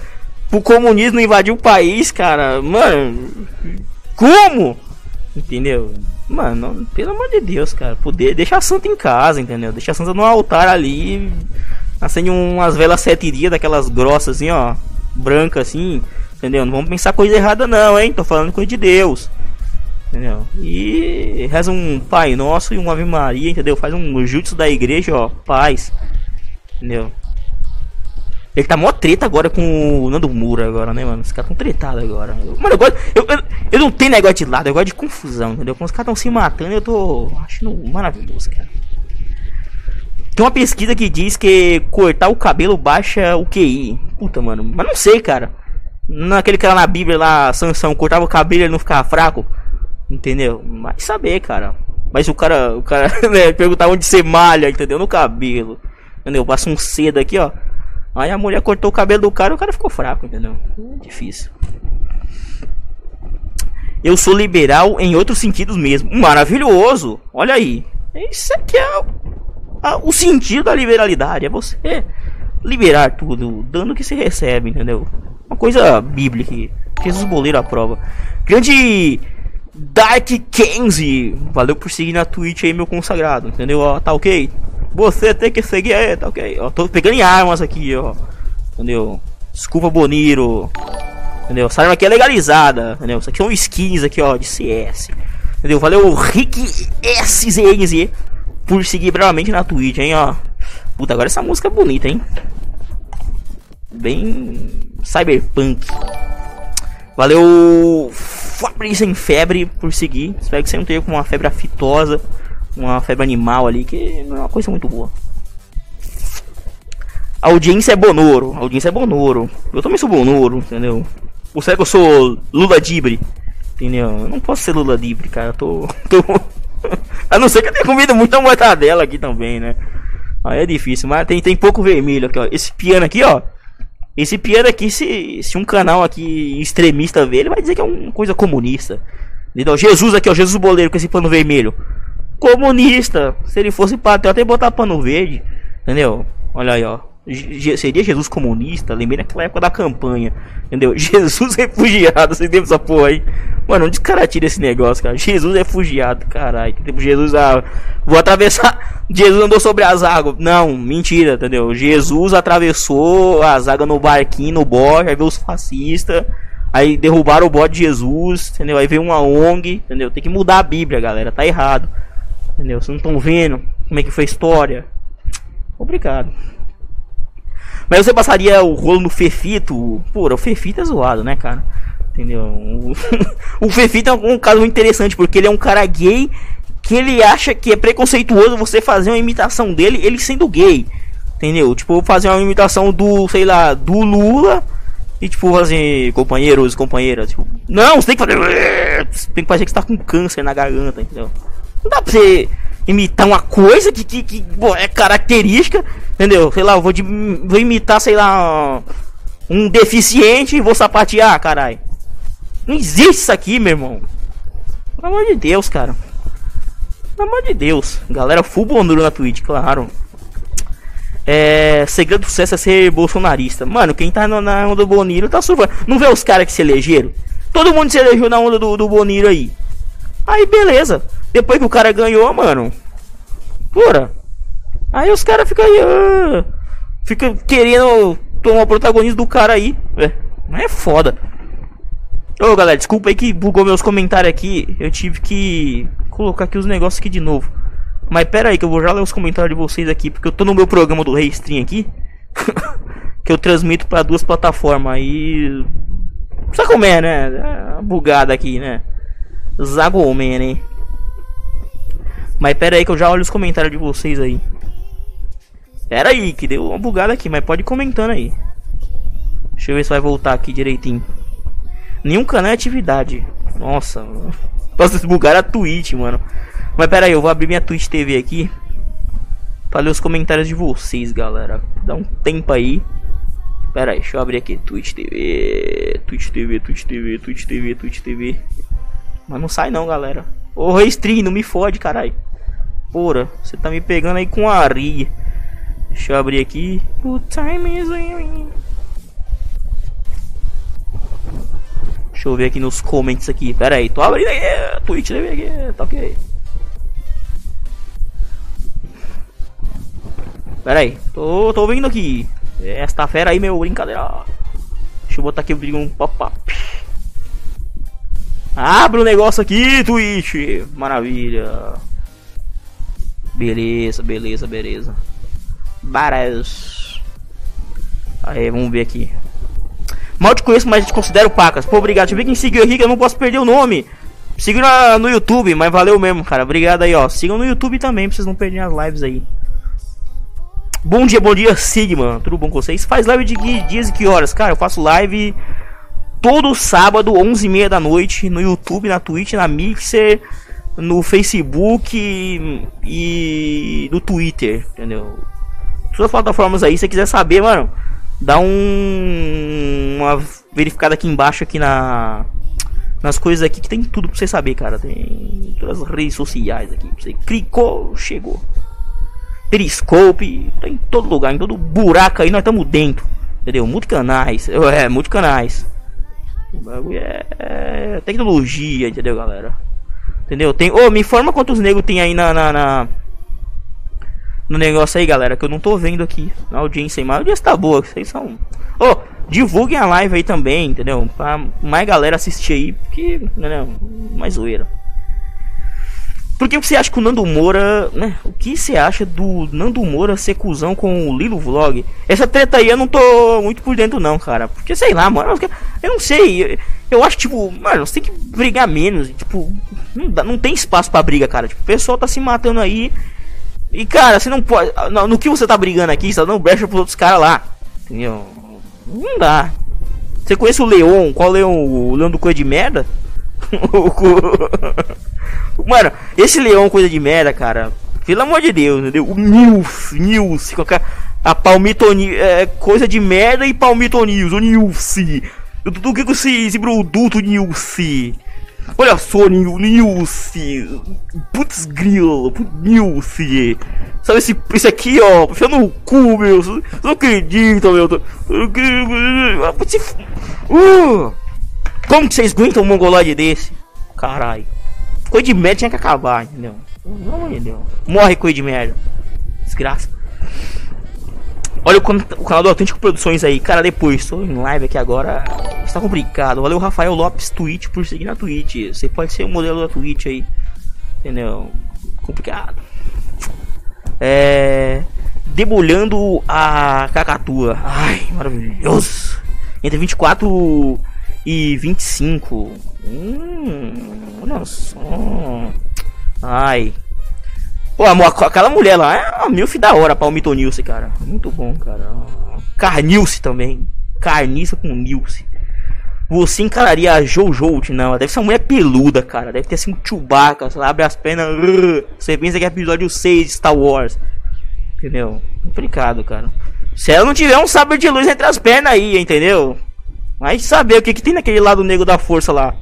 pro comunismo invadir o país, cara. Mano, como? Entendeu? Mano, pelo amor de Deus, cara. Poder, deixa a santa em casa, entendeu? Deixa a santa no altar ali. Acende umas velas sete dias daquelas grossas assim, ó. Branca assim. Entendeu? Não vamos pensar coisa errada não, hein? Tô falando coisa de Deus. Entendeu? E reza um Pai Nosso e um Ave Maria, entendeu? Faz um jutsu da igreja, ó. Paz. Entendeu? Ele tá mó treta agora com o Nando Mura agora, né, mano? Os caras tão tretados agora. Mano, eu, gosto, eu, eu, eu, não tenho negócio de lado, eu gosto de confusão, entendeu? Quando os caras tão se matando, eu tô achando maravilhoso, cara. Tem uma pesquisa que diz que cortar o cabelo baixa o QI. Puta, mano. Mas não sei, cara. Naquele cara na Bíblia lá, Sansão, cortava o cabelo e não ficava fraco. Entendeu? Mas saber, cara. Mas o cara, o cara, né, perguntar onde você malha, entendeu? No cabelo. Entendeu? Passa um cedo aqui, ó. Aí a mulher cortou o cabelo do cara e o cara ficou fraco, entendeu? É difícil. Eu sou liberal em outros sentidos mesmo. Maravilhoso! Olha aí. Isso aqui é o, o sentido da liberalidade. É você liberar tudo, dando o que se recebe, entendeu? Uma coisa bíblica. Jesus Boleiro aprova. Grande Dark Kenzie. Valeu por seguir na Twitch aí, meu consagrado. Entendeu? Ó, tá ok? Você tem que seguir aí, tá ok? Ó, tô pegando em armas aqui, ó. Entendeu? Desculpa, Boniro. Entendeu? Essa arma aqui é legalizada. Entendeu? Isso aqui são skins aqui, ó, de CS. Entendeu? Valeu, Rick SZNZ por seguir bravamente na Twitch, hein, ó. Puta, agora essa música é bonita, hein? Bem cyberpunk. Valeu, Fabrício em febre por seguir. Espero que você não tenha com uma febre aftosa uma febre animal ali, que não é uma coisa muito boa. A audiência é Bonoro, a audiência é Bonoro. Eu também sou Bonoro, entendeu? Ou será que eu sou Lula Dibre? Entendeu? Eu não posso ser Lula Dibre, cara. Eu tô. tô... a não ser que eu tenha comido muita mortadela aqui também, né? Aí é difícil, mas tem, tem pouco vermelho aqui, ó. Esse piano aqui, ó. Esse piano aqui, se, se um canal aqui extremista ver, ele vai dizer que é uma coisa comunista. Entendeu? Jesus aqui, ó. Jesus Boleiro com esse pano vermelho comunista. Se ele fosse patriota, ia botar pano verde. Entendeu? Olha aí, ó. seria Jesus comunista? Lembrei naquela época da campanha. Entendeu? Jesus refugiado. Vocês lembram essa porra aí? Mano, onde tiram esse negócio, cara? Jesus refugiado, caralho. Tipo, Jesus, ah, vou atravessar. Jesus andou sobre as águas. Não, mentira, entendeu? Jesus atravessou as águas no barquinho, no bote. Aí veio os fascistas. Aí derrubaram o bote de Jesus, entendeu? Aí veio uma ONG, entendeu? Tem que mudar a Bíblia, galera. Tá errado. Entendeu? Vocês não estão vendo como é que foi a história. Obrigado. Mas você passaria o rolo no Fefito. Pô, o Fefito é zoado, né, cara? Entendeu? O, o Fefito é um caso muito interessante, porque ele é um cara gay que ele acha que é preconceituoso você fazer uma imitação dele, ele sendo gay. Entendeu? Tipo, fazer uma imitação do, sei lá, do Lula. E tipo, fazer companheiros, companheiras. Tipo, não, você tem que fazer. Tem que fazer que você tá com câncer na garganta, entendeu? Não dá pra você imitar uma coisa que, que, que pô, é característica, entendeu? Sei lá, eu vou, de, vou imitar, sei lá, um deficiente e vou sapatear, caralho. Não existe isso aqui, meu irmão. Pelo amor de Deus, cara. Pelo amor de Deus. Galera, full bonuro na Twitch, claro. É. Segredo do sucesso é ser bolsonarista. Mano, quem tá na onda do Boniro tá surfando. Não vê os caras que se elegeram? Todo mundo se elegeu na onda do, do Boniro aí. Aí beleza. Depois que o cara ganhou, mano. Pura. Aí os caras ficam aí. Uh, fica querendo tomar o protagonismo do cara aí. É, é foda. Ô galera, desculpa aí que bugou meus comentários aqui. Eu tive que colocar aqui os negócios aqui de novo. Mas pera aí que eu vou já ler os comentários de vocês aqui, porque eu tô no meu programa do Restream aqui. que eu transmito para duas plataformas aí. Sabe como é, né? É bugada aqui, né? Zagomen, né? Mas pera aí que eu já olho os comentários de vocês aí. Pera aí, que deu uma bugada aqui, mas pode ir comentando aí. Deixa eu ver se vai voltar aqui direitinho. Nenhum canal é atividade. Nossa, Nossa, bugaram a Twitch, mano. Mas pera aí, eu vou abrir minha Twitch TV aqui. Pra ler os comentários de vocês, galera. Dá um tempo aí. Pera aí, deixa eu abrir aqui. Twitch TV, Twitch TV, Twitch TV, Twitch TV, Twitch TV. Mas não sai não, galera. Ô, Restring, não me fode, caralho. Porra, você tá me pegando aí com a areia. Deixa eu abrir aqui. O time is Deixa eu ver aqui nos comments aqui. Pera aí, tô abrindo aqui. Twitch aqui. Tá ok. Pera aí, tô, tô ouvindo aqui. Esta fera aí, meu, brincadeira. Deixa eu botar aqui um pop-up. Abre o um negócio aqui, Twitch. Maravilha. Beleza, beleza, beleza. Baras. Aí, vamos ver aqui. Mal te conheço, mas te considero pacas. Pô, obrigado. Deixa eu ver quem seguiu aqui, que eu não posso perder o nome. Siga no YouTube, mas valeu mesmo, cara. Obrigado aí, ó. Sigam no YouTube também, pra vocês não perderem as lives aí. Bom dia, bom dia, Sigma. Tudo bom com vocês? Faz live de que dias e que horas? Cara, eu faço live todo sábado, 11h30 da noite, no YouTube, na Twitch, na Mixer, no Facebook e no Twitter, entendeu? Todas as plataformas aí, se você quiser saber, mano, dá um uma verificada aqui embaixo aqui na nas coisas aqui que tem tudo pra você saber, cara. Tem todas as redes sociais aqui. Você clicou, chegou. Periscope, tá em todo lugar, em todo buraco aí, nós estamos dentro. Entendeu? Multicanais. É, multicanais. O bagulho é, tecnologia, entendeu, galera? Entendeu? Tem. Ô, oh, me informa quantos negros tem aí na, na, na, No negócio aí, galera, que eu não tô vendo aqui. Na audiência mas a audiência tá boa. Vocês são. Ô, oh, divulguem a live aí também, entendeu? Pra mais galera assistir aí, porque. Entendeu? Mais zoeira. Por que você acha que o Nando Moura, né? O que você acha do Nando Moura ser cuzão com o Lilo Vlog? Essa treta aí eu não tô muito por dentro não, cara. Porque sei lá, mano, eu não sei. Eu, acho tipo, mano, você tem que brigar menos, tipo, não, dá, não tem espaço para briga, cara. Tipo, o pessoal tá se matando aí. E cara, você não pode, no, no que você tá brigando aqui, você não brecha pros outros caras lá. Entendeu? Não dá. Você conhece o Leon? Qual Leon? O Leon do Coisa de Merda? Mano, esse leão coisa de merda, cara. Pelo amor de Deus, entendeu? O Nils, Nils, colocar a Palmito é, coisa de merda e Palmito News, o Nils. Do que esse, esse produto Nils? Olha só, Nils. Putz grilo, putz Nils. Sabe esse, esse aqui, ó, puxando o cu, meu. Não acredito, meu. Uh, como que vocês aguentam um mongoloide desse? Caralho. Coisa de merda tinha que acabar, entendeu? De Deus. Morre coisa de merda. Desgraça. Olha o, o, canal do Autêntico Produções aí. Cara, depois, estou em live aqui agora. Está complicado. Valeu, Rafael Lopes Twitch por seguir na Twitch. Você pode ser o modelo da Twitch aí. Entendeu? Complicado. É. debulhando a cacatua. Ai, maravilhoso. Entre 24 e 25. Hum, olha só. Ai. Pô, amor, aquela mulher lá é uma milf da hora, Palmito Nilce, cara. Muito bom, cara. Carnilce também. Carniça com Nilce. Você encararia a Jojo, não? Deve ser uma mulher peluda, cara. Deve ter assim um Chewbacca. Você abre as pernas. Você pensa que é episódio 6 de Star Wars. Entendeu? Complicado, cara. Se ela não tiver um sabre de luz entre as pernas aí, entendeu? Vai saber o que, que tem naquele lado negro da força lá.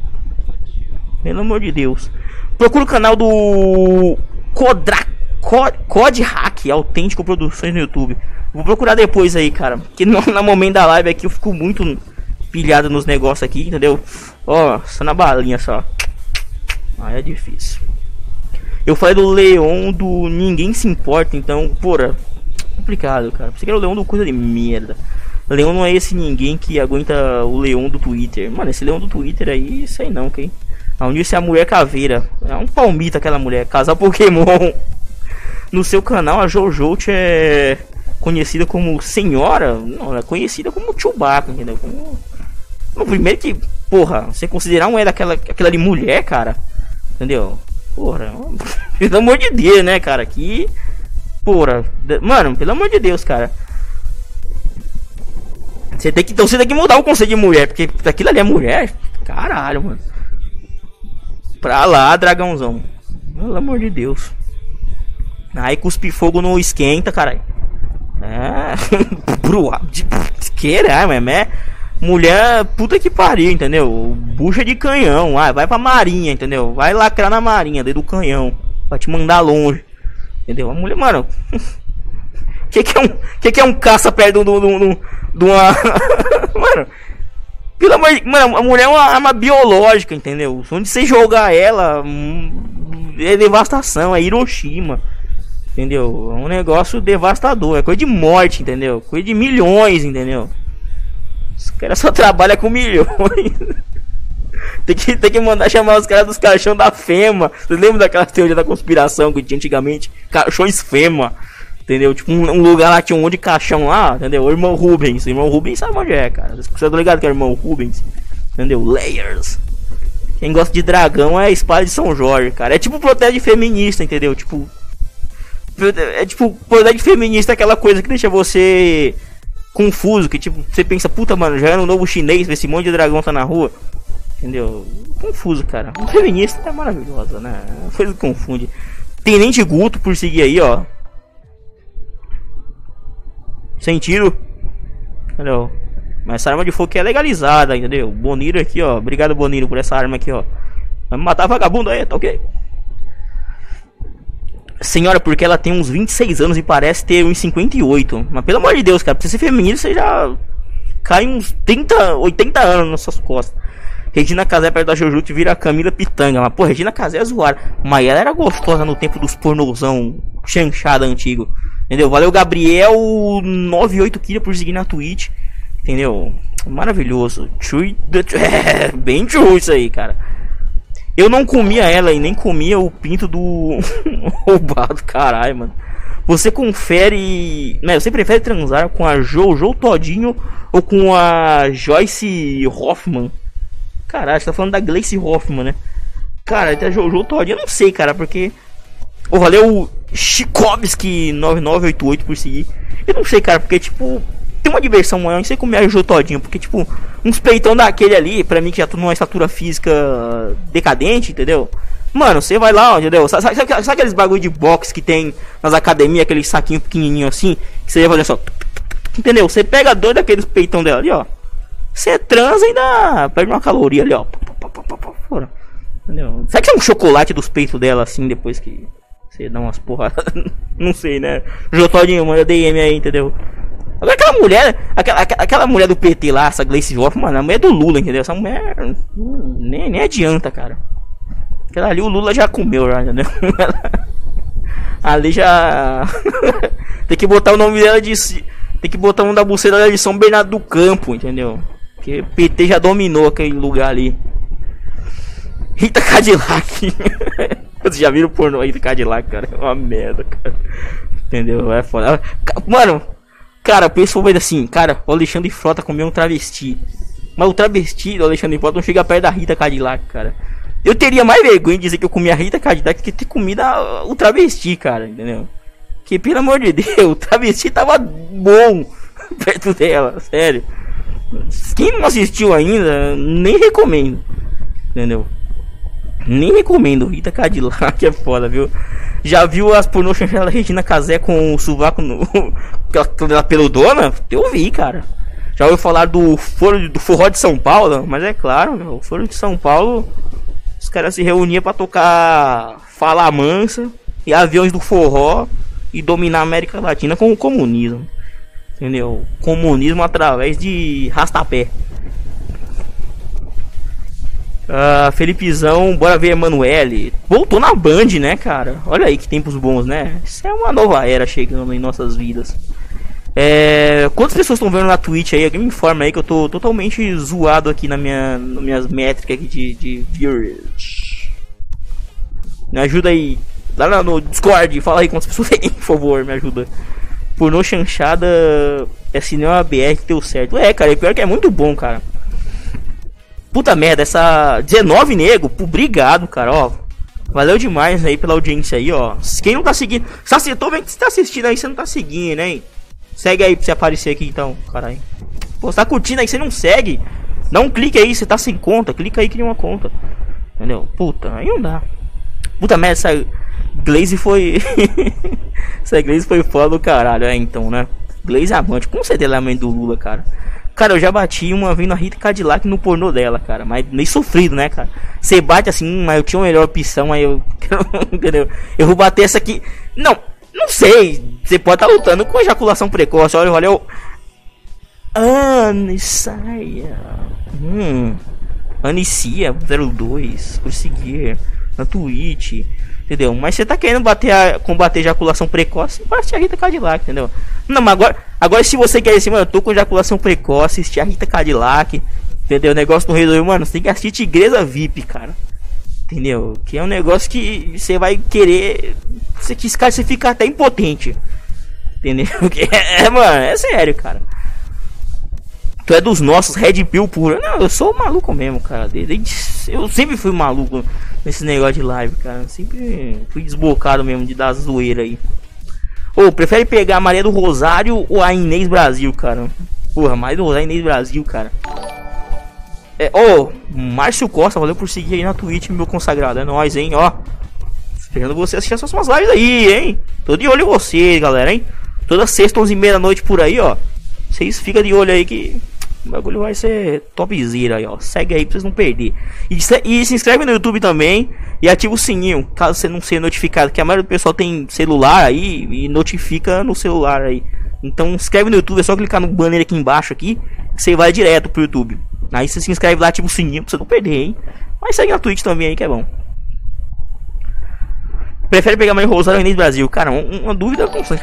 Pelo amor de Deus. Procura o canal do Codra Cod, Cod Hack Autêntico Produções no YouTube. Vou procurar depois aí, cara. Que no, no momento da live aqui eu fico muito pilhado nos negócios aqui, entendeu? Ó, só na balinha só. Aí é difícil. Eu falei do Leon do Ninguém Se Importa, então, porra, complicado, cara. Você quer o Leon do coisa de merda. Leon não é esse ninguém que aguenta o Leon do Twitter. Mano, esse Leon do Twitter aí, sei não, quem. Aonde é a mulher caveira. É um palmito aquela mulher. Casar Pokémon. No seu canal, a Jojo é conhecida como senhora. Não, é conhecida como Chewbacca, entendeu? Como... Primeiro que, porra, você considerar um é daquela aquela de mulher, cara. Entendeu? Porra, pelo amor de Deus, né, cara? Que. Porra, mano, pelo amor de Deus, cara. Você tem que, então você tem que mudar o conceito de mulher, porque aquilo ali é mulher. Caralho, mano. Pra lá, dragãozão. Pelo amor de Deus. Aí cuspe fogo no esquenta, caralho. É. que mas é mulher puta que pariu, entendeu? Bucha de canhão. Ah, vai pra marinha, entendeu? Vai lacrar na marinha, dentro do canhão. Pra te mandar longe. Entendeu? A mulher, mano. que que é um, que que é um caça perto de um, de uma. mano. Pelo amor de Mano, a mulher é uma arma biológica, entendeu? Onde você jogar ela. Hum, é devastação, é Hiroshima. Entendeu? É um negócio devastador. É coisa de morte, entendeu? Coisa de milhões, entendeu? Os caras só trabalham com milhões. tem, que, tem que mandar chamar os caras dos caixão da FEMA. Vocês lembram daquela teoria da conspiração que tinha antigamente? Caixões FEMA. Entendeu? Tipo, um, um, lugar lá tinha um monte de caixão lá, entendeu? O irmão Rubens. O irmão Rubens sabe onde é, cara. Você tá ligado que é o irmão Rubens? Entendeu? Layers. Quem gosta de dragão é a espada de São Jorge, cara. É tipo protege feminista, entendeu? Tipo. É tipo, protege feminista é aquela coisa que deixa você confuso. Que tipo, você pensa, puta, mano, já é um novo chinês, esse monte de dragão tá na rua. Entendeu? Confuso, cara. Feminista é maravilhosa, né? Coisa que confunde. Tenente Guto por seguir aí, ó. Sem tiro. Entendeu? Mas essa arma de fogo é legalizada, entendeu? Boniro aqui, ó. Obrigado, Boniro, por essa arma aqui, ó. Vai matar vagabundo aí, tá ok? Senhora, porque ela tem uns 26 anos e parece ter uns 58. Mas pelo amor de Deus, cara, pra você ser feminino, você já cai uns 30, 80 anos nas suas costas. Regina Casé perto da te vira Camila Pitanga. Mas, pô, Regina Casé é zoada. Mas ela era gostosa no tempo dos pornozão chanchada antigo. Entendeu? Valeu, Gabriel 98 por seguir na Twitch. Entendeu? Maravilhoso. True, é, bem true isso aí, cara. Eu não comia ela e nem comia o pinto do roubado, caralho, mano. Você confere. Né, você prefere transar com a Jojo Todinho ou com a Joyce Hoffman? Caralho, você tá falando da Gleice Hoffman, né? Cara, até a Jojo Todinho, eu não sei, cara, porque. Oh, valeu Chikovski 9988 por seguir. Eu não sei, cara, porque tipo, tem uma diversão maior em você comer ajuda todinho, porque tipo, uns peitão daquele ali, pra mim que já tô numa estatura física decadente, entendeu? Mano, você vai lá, entendeu? Sabe, sabe, sabe, aqueles bagulho de boxe que tem nas academias, aquele saquinho pequenininho assim, que você vai fazer só. Entendeu? Você pega dois daqueles peitão dela ali, ó. Você transa e dá. Perde uma caloria ali, ó. Entendeu? Sabe que é um chocolate dos peitos dela assim depois que. Você dá umas porradas. não sei, né? Jotodinho, manda DM aí, entendeu? Agora aquela mulher, aquela, aquela mulher do PT lá, essa Gleice Hoffmann, mano, a mulher do Lula, entendeu? Essa mulher hum, nem, nem adianta, cara. Aquela ali o Lula já comeu, já, entendeu? ali já. tem que botar o nome dela de. Tem que botar um da buceta dela de São Bernardo do Campo, entendeu? Porque PT já dominou aquele lugar ali. Rita Cadillac. Vocês já viram pornô aí do Cadillac, cara? É uma merda, cara. Entendeu? É foda. Mano, cara, a pessoa vai assim, cara, o Alexandre Frota comeu um travesti. Mas o travesti do Alexandre Frota não chega perto da Rita Cadillac, cara. Eu teria mais vergonha de dizer que eu comi a Rita Cadillac que ter comido o travesti, cara, entendeu? Que pelo amor de Deus, o travesti tava bom perto dela, sério. Quem não assistiu ainda, nem recomendo. Entendeu? Nem recomendo. Rita Cadillac é foda, viu? Já viu as pornô chanchadas da Regina Casé com o sovaco no. aquela peludona? Eu vi, cara. Já ouviu falar do foro do forró de São Paulo? Mas é claro, meu, o foro de São Paulo. Os caras se reuniam pra tocar Fala Mansa e aviões do forró e dominar a América Latina com o comunismo. Entendeu? Comunismo através de rastapé. Ah, Felipezão, bora ver Emanuele. Voltou na Band, né, cara? Olha aí que tempos bons, né? Isso é uma nova era chegando em nossas vidas. É, quantas pessoas estão vendo na Twitch aí? Alguém me informa aí que eu tô totalmente zoado aqui na minha, nas minhas métricas aqui de, de viewers. Me ajuda aí. Lá no, Discord, fala aí quantas pessoas tem, por favor, me ajuda. Pornô chanchada é cinema BR que deu certo. É, cara, e pior que é muito bom, cara. Puta merda, essa 19 nego, obrigado, cara, ó. Valeu demais aí pela audiência aí, ó. Quem não tá seguindo, se eu tô vendo que você tá assistindo aí, você não tá seguindo, hein? Segue aí pra você aparecer aqui então, caralho. Pô, você tá curtindo aí, você não segue? Dá um clique aí, você tá sem conta, clica aí, cria uma conta. Entendeu? Puta, aí não dá. Puta merda, essa Glaze foi. essa Glaze foi foda do caralho, é então, né? Glaze amante, com certeza ela é mãe do Lula, cara. Cara, eu já bati uma vez na Rita Cadillac no pornô dela, cara. Mas meio sofrido, né, cara? Você bate assim, mas eu tinha uma melhor opção, aí eu. Entendeu? Eu vou bater essa aqui. Não, não sei. Você pode estar lutando com ejaculação precoce. Olha, olha, eu. Anissaia. Hum. Anicia 02. Por seguir. Na Twitch. Entendeu? Mas você tá querendo bater a, combater ejaculação precoce, bate a Rita Cadillac, entendeu? Não, mas agora, agora se você quer dizer, mano, eu tô com ejaculação precoce, assistir a Rita Cadillac, entendeu? O negócio não resolveu, mano, você tem que assistir Tigresa VIP, cara. Entendeu? Que é um negócio que você vai querer. Você, que esse cara você fica até impotente. Entendeu? É, é, mano, é sério, cara. Tu é dos nossos, Red Pill pura. Não, eu sou maluco mesmo, cara. Eu sempre fui maluco nesse negócio de live, cara. Sempre fui desbocado mesmo de dar zoeira aí. Ou, prefere pegar a Maria do Rosário ou a Inês Brasil, cara? Porra, Maria do Rosário Inês Brasil, cara. É, ô, Márcio Costa, valeu por seguir aí na Twitch, meu consagrado. É nóis, hein, ó. Esperando você assistir essas suas lives aí, hein. Tô de olho em você, galera, hein. Toda sexta, 11 e meia da noite por aí, ó. Vocês ficam de olho aí que o bagulho vai ser topzera aí, ó. Segue aí pra vocês não perder. E se, e se inscreve no YouTube também e ativa o sininho, caso você não seja notificado. Que a maioria do pessoal tem celular aí e notifica no celular aí. Então inscreve no YouTube, é só clicar no banner aqui embaixo aqui, que você vai direto pro YouTube. Aí você se inscreve lá, ativa o sininho pra você não perder, hein. Mas segue na Twitch também aí que é bom. Prefere pegar mais Rosário ou Inês Brasil? Cara, um- uma dúvida constante.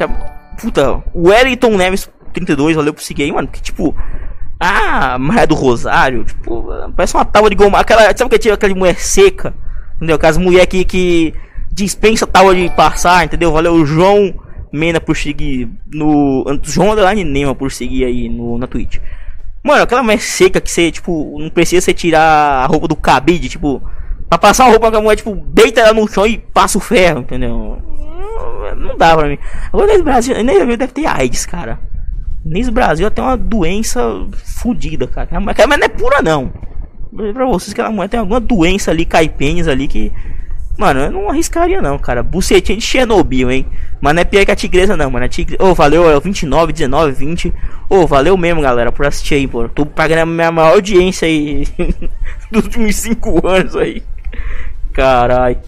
Puta, o Wellington Neves 32, valeu por seguir aí, mano. Que tipo, a Maria do Rosário, tipo, parece uma tábua de goma. Aquela, sabe que tinha aquela mulher seca? Entendeu? Aquelas mulher que, que dispensa tábua de passar, entendeu? Valeu João Mena por seguir no. João Underline Nema por seguir aí no, na Twitch. Mano, aquela mulher seca que você, tipo, não precisa você tirar a roupa do cabide, tipo, pra passar uma roupa com a mulher, tipo, deita ela no chão e passa o ferro, entendeu? Não, dá pra mim. Agora nesse Brasil, Brasil deve ter AIDS, cara. Nesse Brasil tem uma doença fodida, cara. Aquela mulher não é pura, não. Dizer pra vocês que aquela mulher tem alguma doença ali, caipenes ali que. Mano, eu não arriscaria não, cara. Bucetinha de Chernobyl, hein? Mas não é pior que a tigresa não, mano. A tigre... Ô, valeu, é o 29, 19, 20. Ô, valeu mesmo, galera, por assistir aí, pô. Tô pagando a minha maior audiência aí dos últimos 5 anos aí. Carai.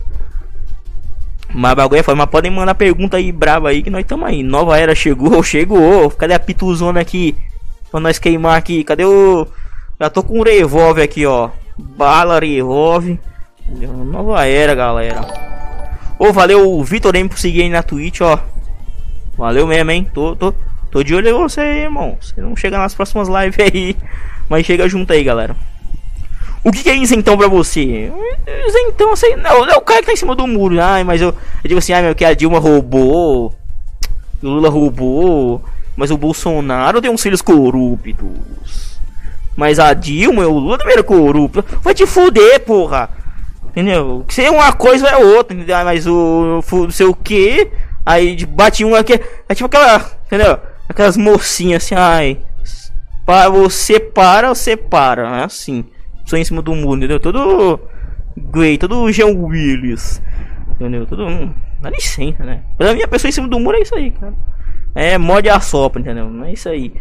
Mas bagulho é foda, mas podem mandar pergunta aí braba aí que nós estamos aí. Nova era chegou, chegou. Cadê a pituzona aqui? Pra nós queimar aqui. Cadê o. Já tô com um revólver aqui, ó. Bala, revólver. Nova era, galera. Ô, valeu Vitor M por seguir aí na Twitch, ó. Valeu mesmo, hein? Tô, tô, tô de olho em você aí, irmão. Você não chega nas próximas lives aí. Mas chega junto aí, galera. O que, que é isentão pra você? Isentão, assim, não, é o cara que tá em cima do muro. Ai, mas eu, eu digo assim, ai meu, que a Dilma roubou o Lula roubou, mas o Bolsonaro tem uns filhos corruptos. Mas a Dilma e o Lula também eram corruptos. Vai te fuder, porra! Entendeu? Se é uma coisa é outra, entendeu? Mas o não sei o que, aí bate um aqui. É tipo aquela, entendeu? Aquelas mocinhas assim, ai. Para você para, você para. É assim. Só em cima do muro, entendeu? Todo Gray, todo Jean Willis. Entendeu? Todo. Hum, dá licença, né? Pra mim, a pessoa em cima do muro é isso aí, cara. É mod a sopra, entendeu? Não é isso aí.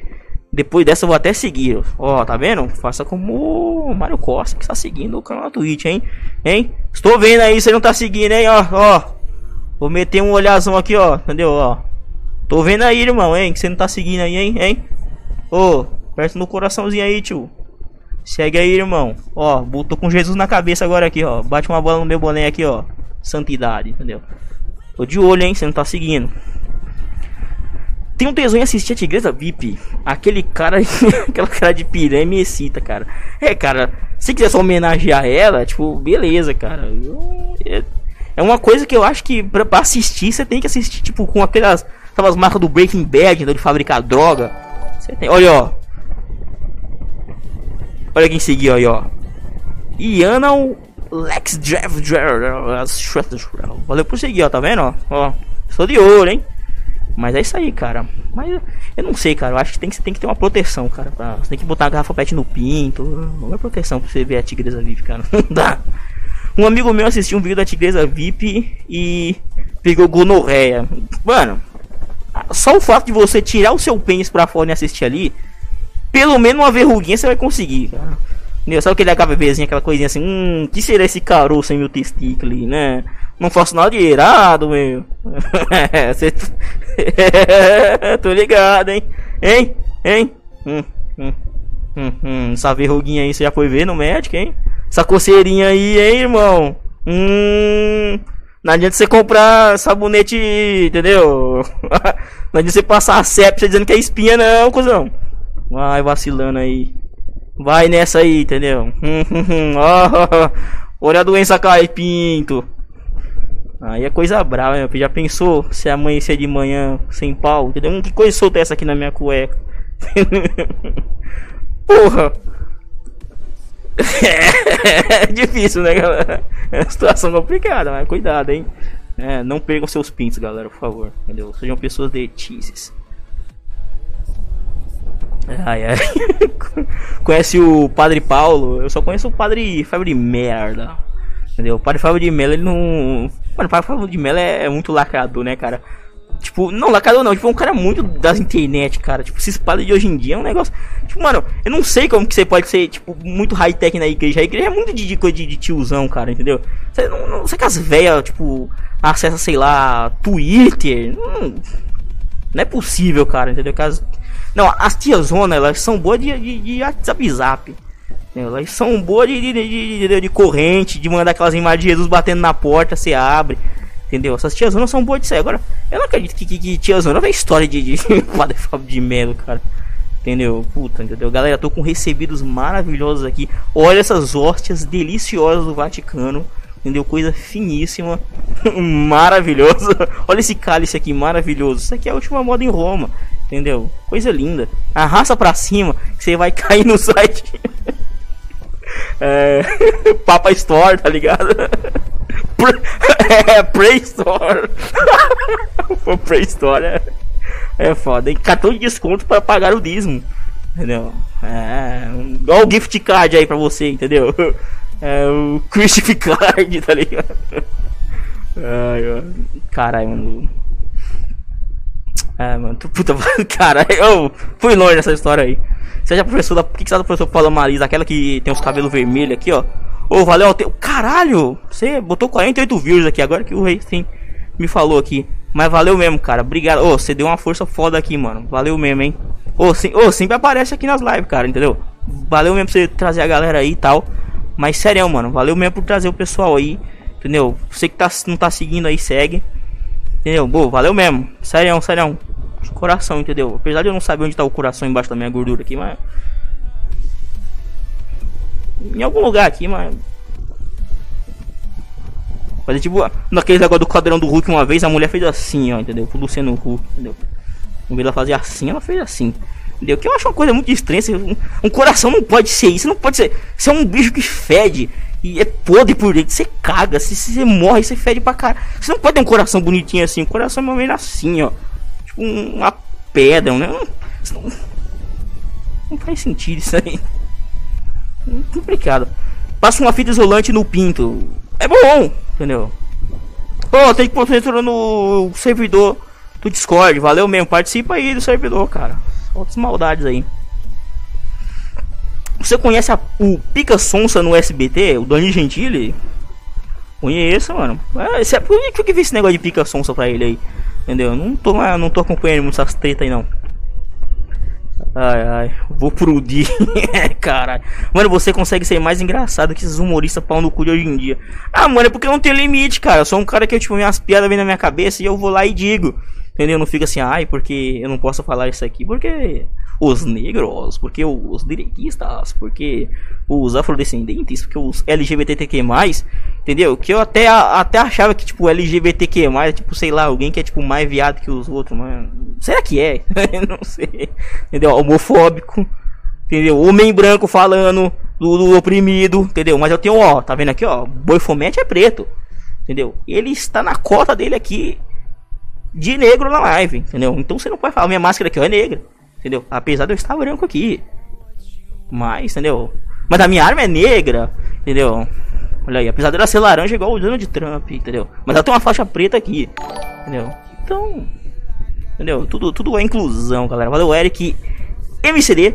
Depois dessa eu vou até seguir. Ó, tá vendo? Faça como o Mario Costa que está seguindo o canal da Twitch, hein? Hein? Estou vendo aí, você não tá seguindo, hein? Ó, ó. Vou meter um olhazão aqui, ó. Entendeu? Ó. Tô vendo aí, irmão, hein? Que você não tá seguindo aí, hein? Hein? Ô, perto no coraçãozinho aí, tio. Segue aí, irmão. Ó, botou com Jesus na cabeça agora aqui, ó. Bate uma bola no meu boné aqui, ó. Santidade, entendeu? Tô de olho, hein? Você não tá seguindo. Tem um tesão em assistir a Tigresa VIP. Aquele cara, aquela cara de piranha me excita, cara. É, cara, se quiser só homenagear ela, tipo, beleza, cara. Eu, é, é uma coisa que eu acho que pra, pra, assistir, você tem que assistir, tipo, com aquelas, aquelas marcas do Breaking Bad, de fabricar droga. Tem, olha, ó. Olha quem seguiu aí, ó. Iana Lex Jeff Valeu por seguir, ó, tá vendo, ó? Ó, sou de ouro, hein? Mas é isso aí, cara. Mas eu não sei, cara. Eu acho que tem que, tem que ter uma proteção, cara. Pra, você tem que botar a garrafa pet no pinto. Uma proteção pra você ver a tigresa VIP, cara. Não dá. Um amigo meu assistiu um vídeo da tigresa VIP e pegou gonorreia. Mano, só o fato de você tirar o seu pênis pra fora e assistir ali, pelo menos uma verruguinha você vai conseguir, cara. Sabe aquele HVVzinho, aquela coisinha assim, hum, que será esse caroço em meu testículo né? Não faço nada de irado, meu. Cê... Tô ligado, hein? Hein? Hein? Hum, hum, hum, hum. Essa verruguinha aí você já foi ver no médico, hein? Essa coceirinha aí, hein, irmão? Hum. Não adianta você comprar sabonete, entendeu? Não adianta você passar a sepsia dizendo que é espinha, não, cuzão. Vai vacilando aí. Vai nessa aí, entendeu? Hum, hum, hum. Olha a doença cai, pinto. Aí é coisa brava, meu. Já pensou se amanhecer de manhã sem pau? Entendeu? Que coisa solta é essa aqui na minha cueca? Porra! É, difícil, né, galera? É uma situação complicada, mas cuidado, hein? É, não percam seus pintos, galera, por favor. Entendeu? Sejam pessoas detices. Ai, ai. Conhece o Padre Paulo? Eu só conheço o Padre Febre Merda. Entendeu? O Padre Fábio de Mello, ele não. Mano, o Padre Fábio de Mello é, muito lacrador, né, cara? Tipo, não, lacrador não, tipo, é um cara muito das internet, cara. Tipo, esses padres de hoje em dia é um negócio. Tipo, mano, eu não sei como que você pode ser, tipo, muito high-tech na igreja. A igreja é muito de, de, de, de tiozão, cara, entendeu? Você não, não sei que as velhas, tipo, acessa, sei lá, Twitter. Não, não é possível, cara, entendeu? As, não, as tiazonas, elas são boas de, de, de WhatsApp zap. Elas são boas de, de, de, de, corrente, de mandar aquelas imagens de Jesus batendo na porta, você abre. Entendeu? Essas tiazonas são boas de sair. Agora, eu não acredito que, que, que tiazona vai história de, de Padre Fábio de Melo, cara. Entendeu? Puta, entendeu? Galera, tô com recebidos maravilhosos aqui. Olha essas hóstias deliciosas do Vaticano. Entendeu? Coisa finíssima. Maravilhosa. Olha esse cálice aqui, maravilhoso. Isso aqui é a última moda em Roma. Entendeu? Coisa linda. Arrasta pra cima, você vai cair no site. É, Papa Store, tá ligado? é, Play Store. Play Store é, é foda. Tem cartão de desconto para pagar o dízimo. Entendeu? É, olha o gift card aí pra você, entendeu? É o Christian Card, tá ligado? Ai, caralho, mano. É, mano, puta, cara, eu fui longe nessa história aí. Seja a professora, por que, que você é a professora Marisa, aquela que tem os cabelos vermelhos aqui, ó? Ô, valeu, te... caralho, você botou 48 views aqui, agora que o rei sim me falou aqui. Mas valeu mesmo, cara, obrigado. Ô, você deu uma força foda aqui, mano, valeu mesmo, hein? Ô, sim, sempre aparece aqui nas lives, cara, entendeu? Valeu mesmo você trazer a galera aí e tal. Mas sério, mano, valeu mesmo por trazer o pessoal aí, entendeu? Você que tá, não tá seguindo aí, segue. Entendeu? Boa, valeu mesmo. Sério, sério coração, entendeu? Apesar de eu não saber onde tá o coração embaixo da minha gordura aqui, mas. Em algum lugar aqui, mas. Mas é tipo, naquele negócio do quadrão do Hulk uma vez, a mulher fez assim, ó, entendeu? Pro Luciano Hulk, entendeu? De ela fazer assim, ela fez assim. Entendeu? Que eu acho uma coisa muito estranha. Um, um coração não pode ser isso. Não pode ser. Você é um bicho que fede. E é podre por dentro. Você caga. Se você morre, você fede pra cara. Você não pode ter um coração bonitinho assim. O coração é ou menos assim, ó. Tipo uma pedra, né? Não, não faz sentido isso aí. É complicado. Passa uma fita isolante no pinto. É bom, entendeu? Pô, tem que pôr no servidor do Discord. Valeu mesmo. Participa aí do servidor, cara. Outras maldades aí. Você conhece a, o Pica Sonsa no SBT? O Dani Gentili? Conheço, mano. É, é, por que eu vi esse negócio de Pica Sonsa pra ele aí? Entendeu? Não tô, não tô acompanhando muito essas treta aí não. Ai, ai, vou pro dia, caralho. Mano, você consegue ser mais engraçado que esses humoristas pau no cu de hoje em dia. Ah, mano, é porque não tem limite, cara. Eu sou um cara que, tipo, minhas piadas vêm na minha cabeça e eu vou lá e digo. Entendeu? Não fica assim, ai, porque eu não posso falar isso aqui, porque os negros, porque os direitistas, porque os afrodescendentes, porque os LGBTQ+, entendeu? Que eu até, até achava que, tipo, LGBTQ+, é, tipo, sei lá, alguém que é, tipo, mais viado que os outros, mas... Será que é? não sei. Entendeu? Homofóbico, entendeu? Homem branco falando do, do, oprimido, entendeu? Mas eu tenho, ó, tá vendo aqui, ó, Boi Fomete é preto, entendeu? Ele está na cota dele aqui de negro na live, entendeu? Então você não pode falar, minha máscara aqui ó, é negra, entendeu? Apesar de eu estar branco aqui. Mas, entendeu? Mas a minha arma é negra, entendeu? Olha aí, apesar dela ser laranja igual o Donald Trump, entendeu? Mas ela tem uma faixa preta aqui, entendeu? Então, entendeu? Tudo, tudo é inclusão, galera. Valeu, Eric MCD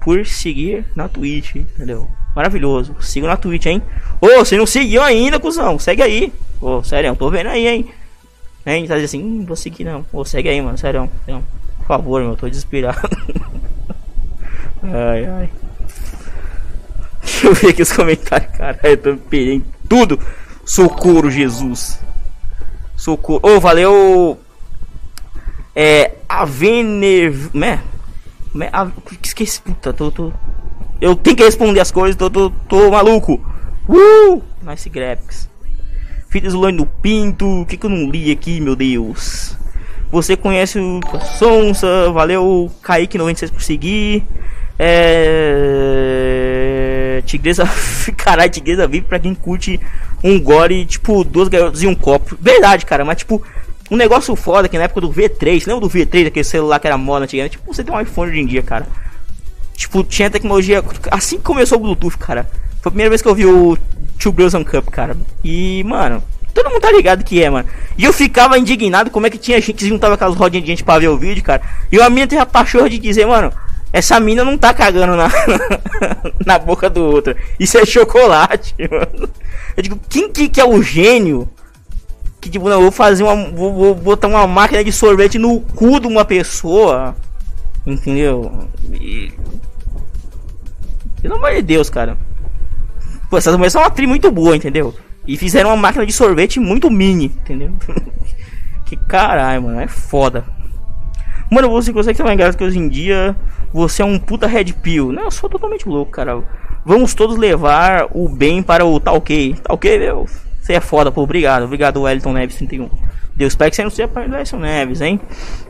por seguir na Twitch, entendeu? Maravilhoso. Siga na Twitch, hein? Ô, oh, você não seguiu ainda, cuzão? Segue aí. Ô, oh, sério, eu tô vendo aí, hein? Gente tá dizendo assim, hum, vou seguir não. Pô, segue aí, mano, sério. Não. Favor, meu, tô desesperado. ai, ai. Deixa eu ver aqui os comentários, cara. Eu tô perdendo tudo. Socorro, Jesus. Socorro. Ô, oh, valeu. É. A Vener. Né? A... Esqueci, puta, tô, tô. Eu tenho que responder as coisas, tô, tô, tô maluco. Uh! Nice graphics. Fita isolante do pinto. O que, que eu não li aqui, meu Deus? Você conhece o Sonsa. Valeu, Kaique96 por seguir. É. Tigresa. Caralho, Tigresa vive pra quem curte um gore, tipo, duas garotas e um copo. Verdade, cara, mas tipo. Um negócio foda que na época do V3, lembra do V3, aquele celular que era moda antigamente? Tipo, você tem um iPhone hoje em dia, cara. Tipo, tinha tecnologia. Assim que começou o Bluetooth, cara. Foi a primeira vez que eu vi o Two Girls on Cup, cara. E, mano, todo mundo tá ligado que é, mano. E eu ficava indignado como é que tinha gente que juntava aquelas rodinhas de gente pra ver o vídeo, cara. E a minha teve a pachorra de dizer, mano, essa mina não tá cagando na, na boca do outro. Isso é chocolate, mano. Eu digo, quem que, que é o gênio? Que tipo, não, eu vou fazer uma. Vou, vou botar uma máquina de sorvete no cu de uma pessoa. Entendeu? E... Pelo amor de Deus, cara. Pô, essas mulheres são uma tri muito boa, entendeu? E fizeram uma máquina de sorvete muito mini, entendeu? que caralho, mano, é foda. Mano, você consegue ser mais engraçado que hoje em dia você é um puta red pill. Não, eu sou totalmente louco, cara. Vamos todos levar o bem para o tal ok. Tal ok, meu? Você é foda, pô. Obrigado. Obrigado, Wellington Neves 31. Deus espero que você não seja para Wellington Neves, hein?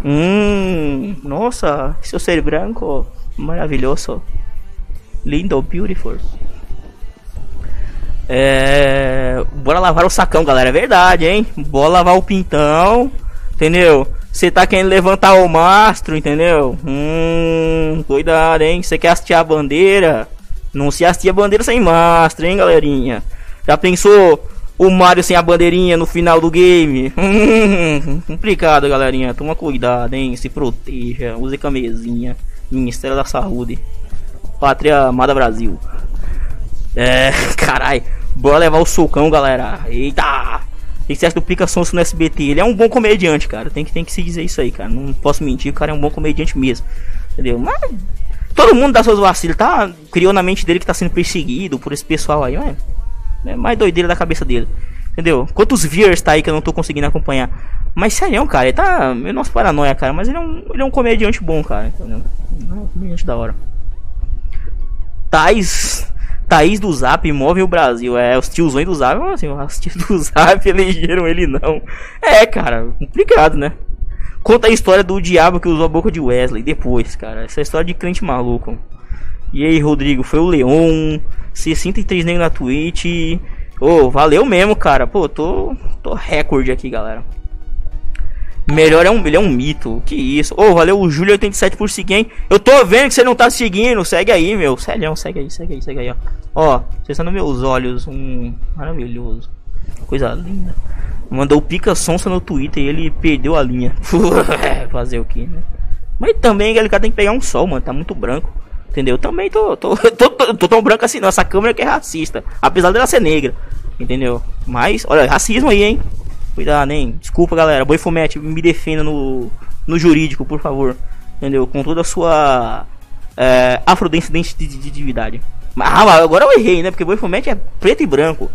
Hum, nossa, seu ser branco maravilhoso. Lindo, beautiful. É. Bora lavar o sacão, galera. É verdade, hein? Bora lavar o pintão. Entendeu? Você tá querendo levantar o mastro, entendeu? Hum, cuidado, hein? Você quer assistir a bandeira? Não se assistir a bandeira sem mastro, hein, galerinha? Já pensou o Mario sem a bandeirinha no final do game? Hum, complicado, galerinha. Toma cuidado, hein? Se proteja. Use camisinha. Ministério da Saúde. Pátria Amada Brasil. É, carai. Bora levar o socão, galera. Eita! O que do Pica Sonso no SBT? Ele é um bom comediante, cara. Tem que, tem que se dizer isso aí, cara. Não posso mentir, o cara é um bom comediante mesmo. Entendeu? Mas todo mundo dá seus vacilos, tá? Criou na mente dele que tá sendo perseguido por esse pessoal aí, mas é mais doideira da cabeça dele. Entendeu? Quantos viewers tá aí que eu não tô conseguindo acompanhar? Mas sério, cara, ele tá. Meio nosso paranoia, cara. Mas ele é um, ele é um comediante bom, cara. Entendeu? É um comediante da hora. Tais Thaís do Zap move o Brasil. É, os tiozões do Zap, assim, os tios do Zap elegeram ele não. É, cara, complicado, né? Conta a história do diabo que usou a boca de Wesley depois, cara. Essa é história de crente maluco. E aí, Rodrigo, foi o Leon. 63 negros na Twitch. Ô, oh, valeu mesmo, cara. Pô, tô, tô recorde aqui, galera. Melhor é um, ele é um mito. Que isso? Ô, oh, valeu o Júlio 87 por seguir, hein? Eu tô vendo que você não tá seguindo. Segue aí, meu. Sério, segue aí, segue aí, segue aí, ó. Ó, nos meus olhos. Um maravilhoso. Coisa linda. Mandou Pica Sonsa no Twitter e ele perdeu a linha. Fazer o que, né? Mas também cara tem que pegar um sol, mano. Tá muito branco. Entendeu? Também tô, tô, tô, tô, tô tão branco assim, não. Essa câmera que é racista. Apesar dela ser negra. Entendeu? Mas, olha, racismo aí, hein? Cuidado, hein? Desculpa, galera. Boi Fumete, me defenda no, no jurídico, por favor. Entendeu? Com toda a sua é, afrodescendentividade. Ah, mas agora eu errei, né? Porque Fumete é preto e branco.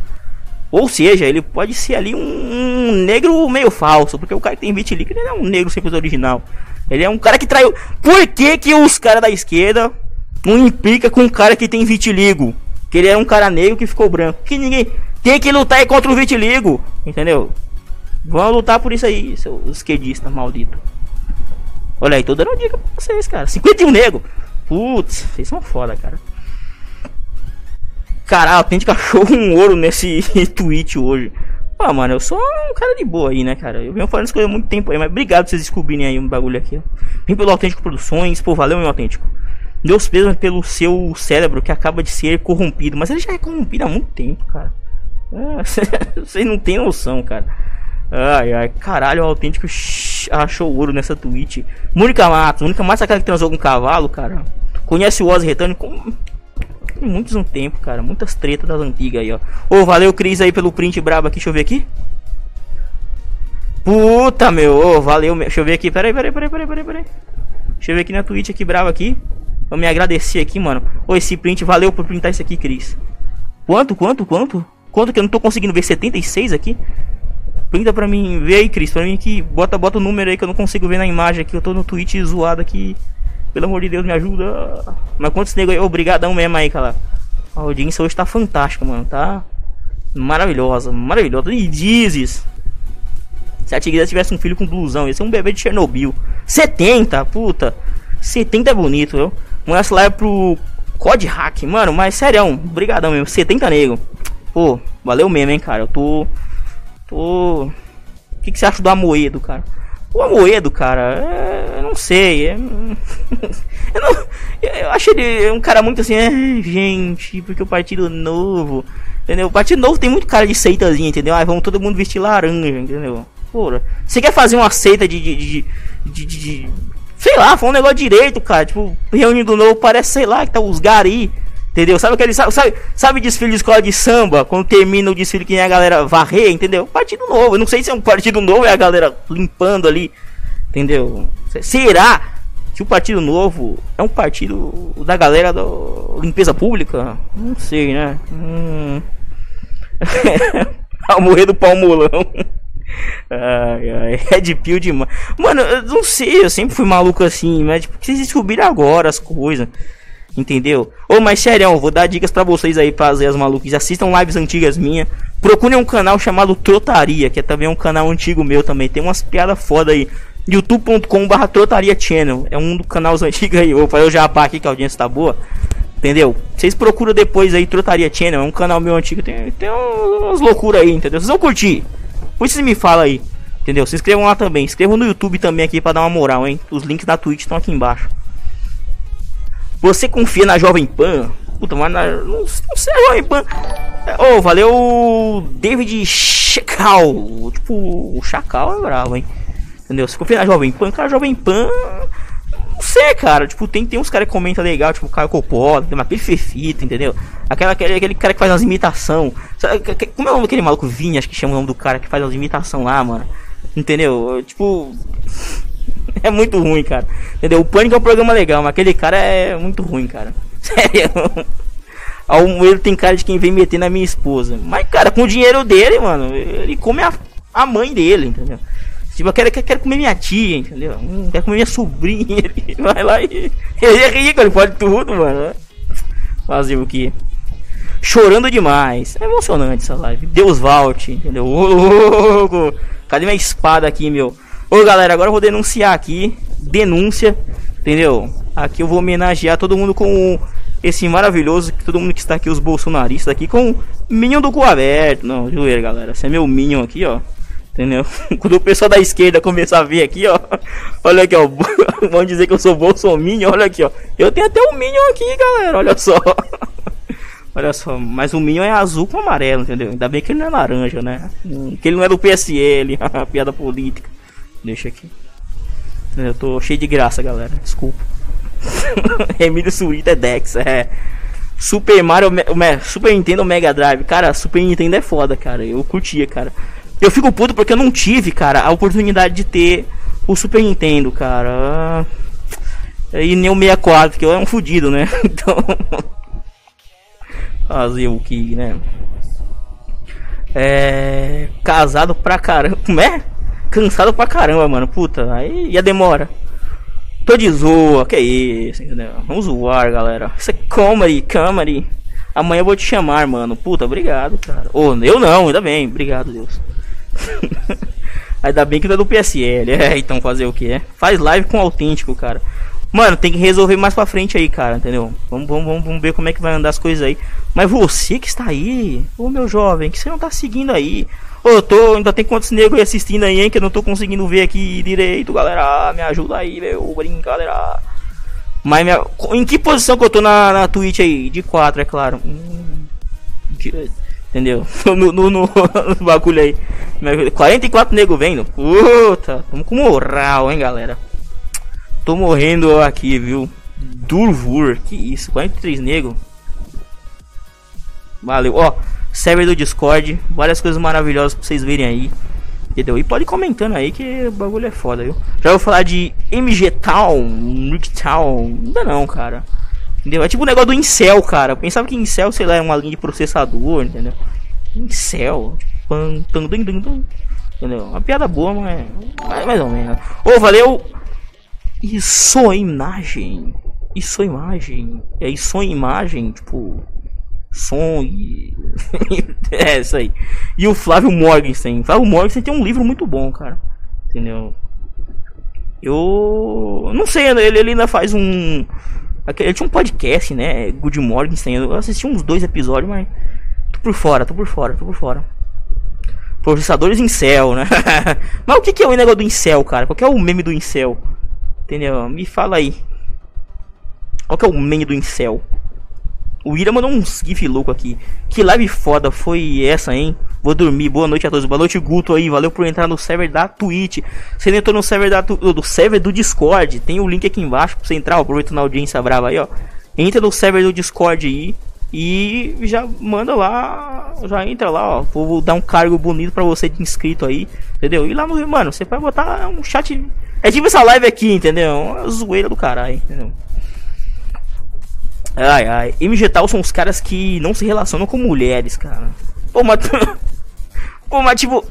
Ou seja, ele pode ser ali um, negro meio falso. Porque o cara que tem vitiligo ele não é um negro sempre original. Ele é um cara que traiu. Por que, que os caras da esquerda não implica com um cara que tem vitiligo? Que ele é um cara negro que ficou branco. Que ninguém tem que lutar contra o vitiligo. Entendeu? Vão lutar por isso aí, seus esquerdistas maldito. Olha aí, tô dando uma dica pra vocês, cara. 51 nego. Putz, vocês são foda, cara. Caralho, tem que achou um ouro nesse tweet hoje. Ah, mano, eu sou um cara de boa aí, né, cara? Eu venho falando isso há muito tempo aí, mas obrigado por vocês descobrirem aí um bagulho aqui. Vem pelo Autêntico Produções, pô, valeu, meu Autêntico. Deus mesmo pelo seu cérebro que acaba de ser corrompido. Mas ele já é corrompido há muito tempo, cara. É, vocês não tem noção, cara. Ai, ai, caralho, o autêntico achou ouro nessa tweet. Mônica Matos, Mônica Matos é aquela que transou com um cavalo, cara. Conhece o Oz Retânio muitos um tempo, cara. Muitas tretas das antigas aí, ó. Ô, valeu, Cris, aí pelo print brabo aqui. Deixa eu ver aqui. Puta, meu. Oh, valeu. Deixa eu ver aqui. Peraí, peraí, peraí, peraí, peraí, peraí. Deixa eu ver aqui na Twitch aqui, bravo aqui. Vou me agradecer aqui, mano. Ô, esse print, valeu por printar isso aqui, Cris. Quanto, quanto, quanto? Quanto que eu não tô conseguindo ver? 76 aqui? Printa pra mim, vê aí, Cris, pra mim que bota, bota o número aí que eu não consigo ver na imagem aqui. Eu tô no Twitch zoado aqui. Pelo amor de Deus, me ajuda. Mas quantos nego aí? Obrigadão mesmo aí, cara. A audiência hoje tá fantástica, mano. Tá maravilhosa, maravilhosa. E dizes. Se a Tigresa tivesse um filho com blusão, esse é um bebê de Chernobyl. 70, puta. 70 é bonito, viu? Manda essa live pro Code Hack, mano. Mas sério, brigadão mesmo. 70 nego. Pô, valeu mesmo, hein, cara. Eu tô Tô. O que, que você acha do Amoedo, cara? O Amoedo, cara, é... eu não sei. É... eu, não... eu acho ele um cara muito assim, é, gente, porque o Partido Novo. Entendeu? O Partido Novo tem muito cara de seitazinha, entendeu? Aí vamos todo mundo vestir laranja, entendeu? Porra, você quer fazer uma seita de, de, de, de, de sei lá, foi um negócio direito, cara. Tipo, reunindo novo, parece, sei lá, que tá os gari. Entendeu? Sabe aquele. Sabe, sabe, desfile de escola de samba? Quando termina o desfile que a galera varrer, entendeu? Partido novo. Eu não sei se é um partido novo é a galera limpando ali. Entendeu? Será que o Partido Novo é um partido da galera da limpeza pública? Não sei, né? Hum... Morrer do palmolão. Ai, ai, Red Pill demais. Mano, eu não sei, eu sempre fui maluco assim, mas tipo, vocês descobriram agora as coisas. Entendeu? Ô, mas sério, vou dar dicas para vocês aí fazer as maluquices. Assistam lives antigas minhas. Procurem um canal chamado Trotaria, que é também um canal antigo meu também. Tem umas piadas foda aí. youtube.com/barra Trotaria Channel. É um dos canais antigos aí. Vou fazer o jabá aqui que a audiência tá boa. Entendeu? Vocês procuram depois aí Trotaria Channel. É um canal meu antigo. Tem, tem umas loucuras aí, entendeu? Vocês vão curtir. Por isso me fala aí. Entendeu? Se inscrevam lá também. Inscrevam no YouTube também aqui para dar uma moral, hein? Os links da Twitch estão aqui embaixo. Você confia na Jovem Pan? Puta, mas na, não, não sei a Jovem Pan. Oh, valeu David Chacal. Tipo, o Chacal é bravo, hein? Entendeu? Você confia na Jovem Pan? Cara, Jovem Pan. Não sei, cara. Tipo, tem, tem uns caras que comentam legal, tipo o Caio Coppola, tem uma perfeita, entendeu? Aquela, aquele, aquele cara que faz umas imitação. Como é o nome daquele maluco Vinha, acho que chama o nome do cara que faz umas imitação lá, mano. Entendeu? Tipo. é muito ruim, cara. Entendeu? O Pânico é um programa legal, mas aquele cara é muito ruim, cara. Sério. Ele tem cara de quem vem meter na minha esposa. Mas, cara, com o dinheiro dele, mano, ele come a, a mãe dele, entendeu? Tipo, eu quero, eu quero comer minha tia, entendeu? Hum, quero comer minha sobrinha. Ele vai lá e. Ele é rico, ele pode tudo, mano. Fazer o que? Chorando demais. É emocionante essa live. Deus volte, entendeu? Ô, louco! Cadê minha espada aqui, meu? Ô galera, agora eu vou denunciar aqui. Denúncia, entendeu? Aqui eu vou homenagear todo mundo com esse maravilhoso, todo mundo que está aqui, os bolsonaristas aqui, com o Minion do cu aberto. Não, joelho, galera. Esse é meu Minion aqui, ó. Entendeu? Quando o pessoal da esquerda começar a ver aqui, ó. Olha aqui, ó. Vão dizer que eu sou bolsominion. Olha aqui, ó. Eu tenho até um Minion aqui, galera. Olha só. Olha só, mas o Minion é azul com amarelo, entendeu? Ainda bem que ele não é laranja, né? Que ele não é do PSL, piada política. Deixa aqui. Eu tô cheio de graça, galera. Desculpa. Emílio Surita é Dex, é. Super Mario, Super Nintendo Mega Drive. Cara, Super Nintendo é foda, cara. Eu curtia, cara. Eu fico puto porque eu não tive, cara, a oportunidade de ter o Super Nintendo, cara. E nem o 64, que eu é um fudido, né? Então. Fazer o que, né? É. Casado pra caramba. Como é? Cansado pra caramba, mano. Puta, aí ia demora. Tô de zoa, que isso, entendeu? Vamos zoar, galera. Isso é comedy, comedy. Amanhã eu vou te chamar, mano. Puta, obrigado, cara. Ô, oh, eu não, ainda bem. Obrigado, Deus. ainda bem que não é do PSL. É, então fazer o que? É? Faz live com autêntico, cara. Mano, tem que resolver mais pra frente aí, cara, entendeu? Vamos, vamos, vamos, vamos ver como é que vai andar as coisas aí. Mas você que está aí, ô meu jovem, que você não tá seguindo aí. Tô, ainda tem quantos negros assistindo aí, hein, que eu não tô conseguindo ver aqui direito, galera. Me ajuda aí, meu, brincadeira. Mas minha, em que posição que eu tô na, na Twitch aí? De 4, é claro. Hum, entendeu? No, no, no, no bagulho aí. 44 negros vendo. Puta, tamo com moral, hein, galera. Tô morrendo aqui, viu? Durvur, que isso, 43 nego. Valeu, ó. Server do Discord, várias coisas maravilhosas pra vocês verem aí. Entendeu? E pode comentando aí que o bagulho é foda, viu? Já vou falar de MG Town, Rick Town. Ainda não, cara. Entendeu? É tipo o um negócio do Incel, cara. Eu pensava que Incel, sei lá, é uma linha de processador, entendeu? Incel. Tipo, entendeu? Uma piada boa, mas. Mais ou menos. Ô, oh, valeu! Isso é imagem. Isso é imagem. É isso é imagem, tipo. Som e. é isso aí. E o Flávio Morgenstern. Flávio Morgenstern tem um livro muito bom, cara. Entendeu? Eu. Não sei, ele, ele ainda faz um. Ele tinha um podcast, né? Good Morgenstern. Eu assisti uns dois episódios, mas. Tô por fora, tô por fora, tô por fora. Processadores céu, né? mas o que, que é o negócio do incel, cara? Qual que é o meme do incel? Entendeu? Me fala aí. Qual que é o meme do incel? O Ira mandou um gif louco aqui. Que live foda foi essa, hein? Vou dormir. Boa noite a todos. Boa noite, Guto aí. Valeu por entrar no server da Twitch. Você entrou no server da do server do Discord. Tem o link aqui embaixo pra você entrar. Aproveitando a audiência brava aí, ó. Entra no server do Discord aí. E já manda lá. Já entra lá, ó. Vou dar um cargo bonito pra você de inscrito aí. Entendeu? E lá no. Mano, você vai botar um chat é tipo essa live aqui, entendeu? Uma zoeira do caralho, entendeu? Ai, ai. MG Tal são os caras que não se relacionam com mulheres, cara. Pô, mas. Pô, mas tipo.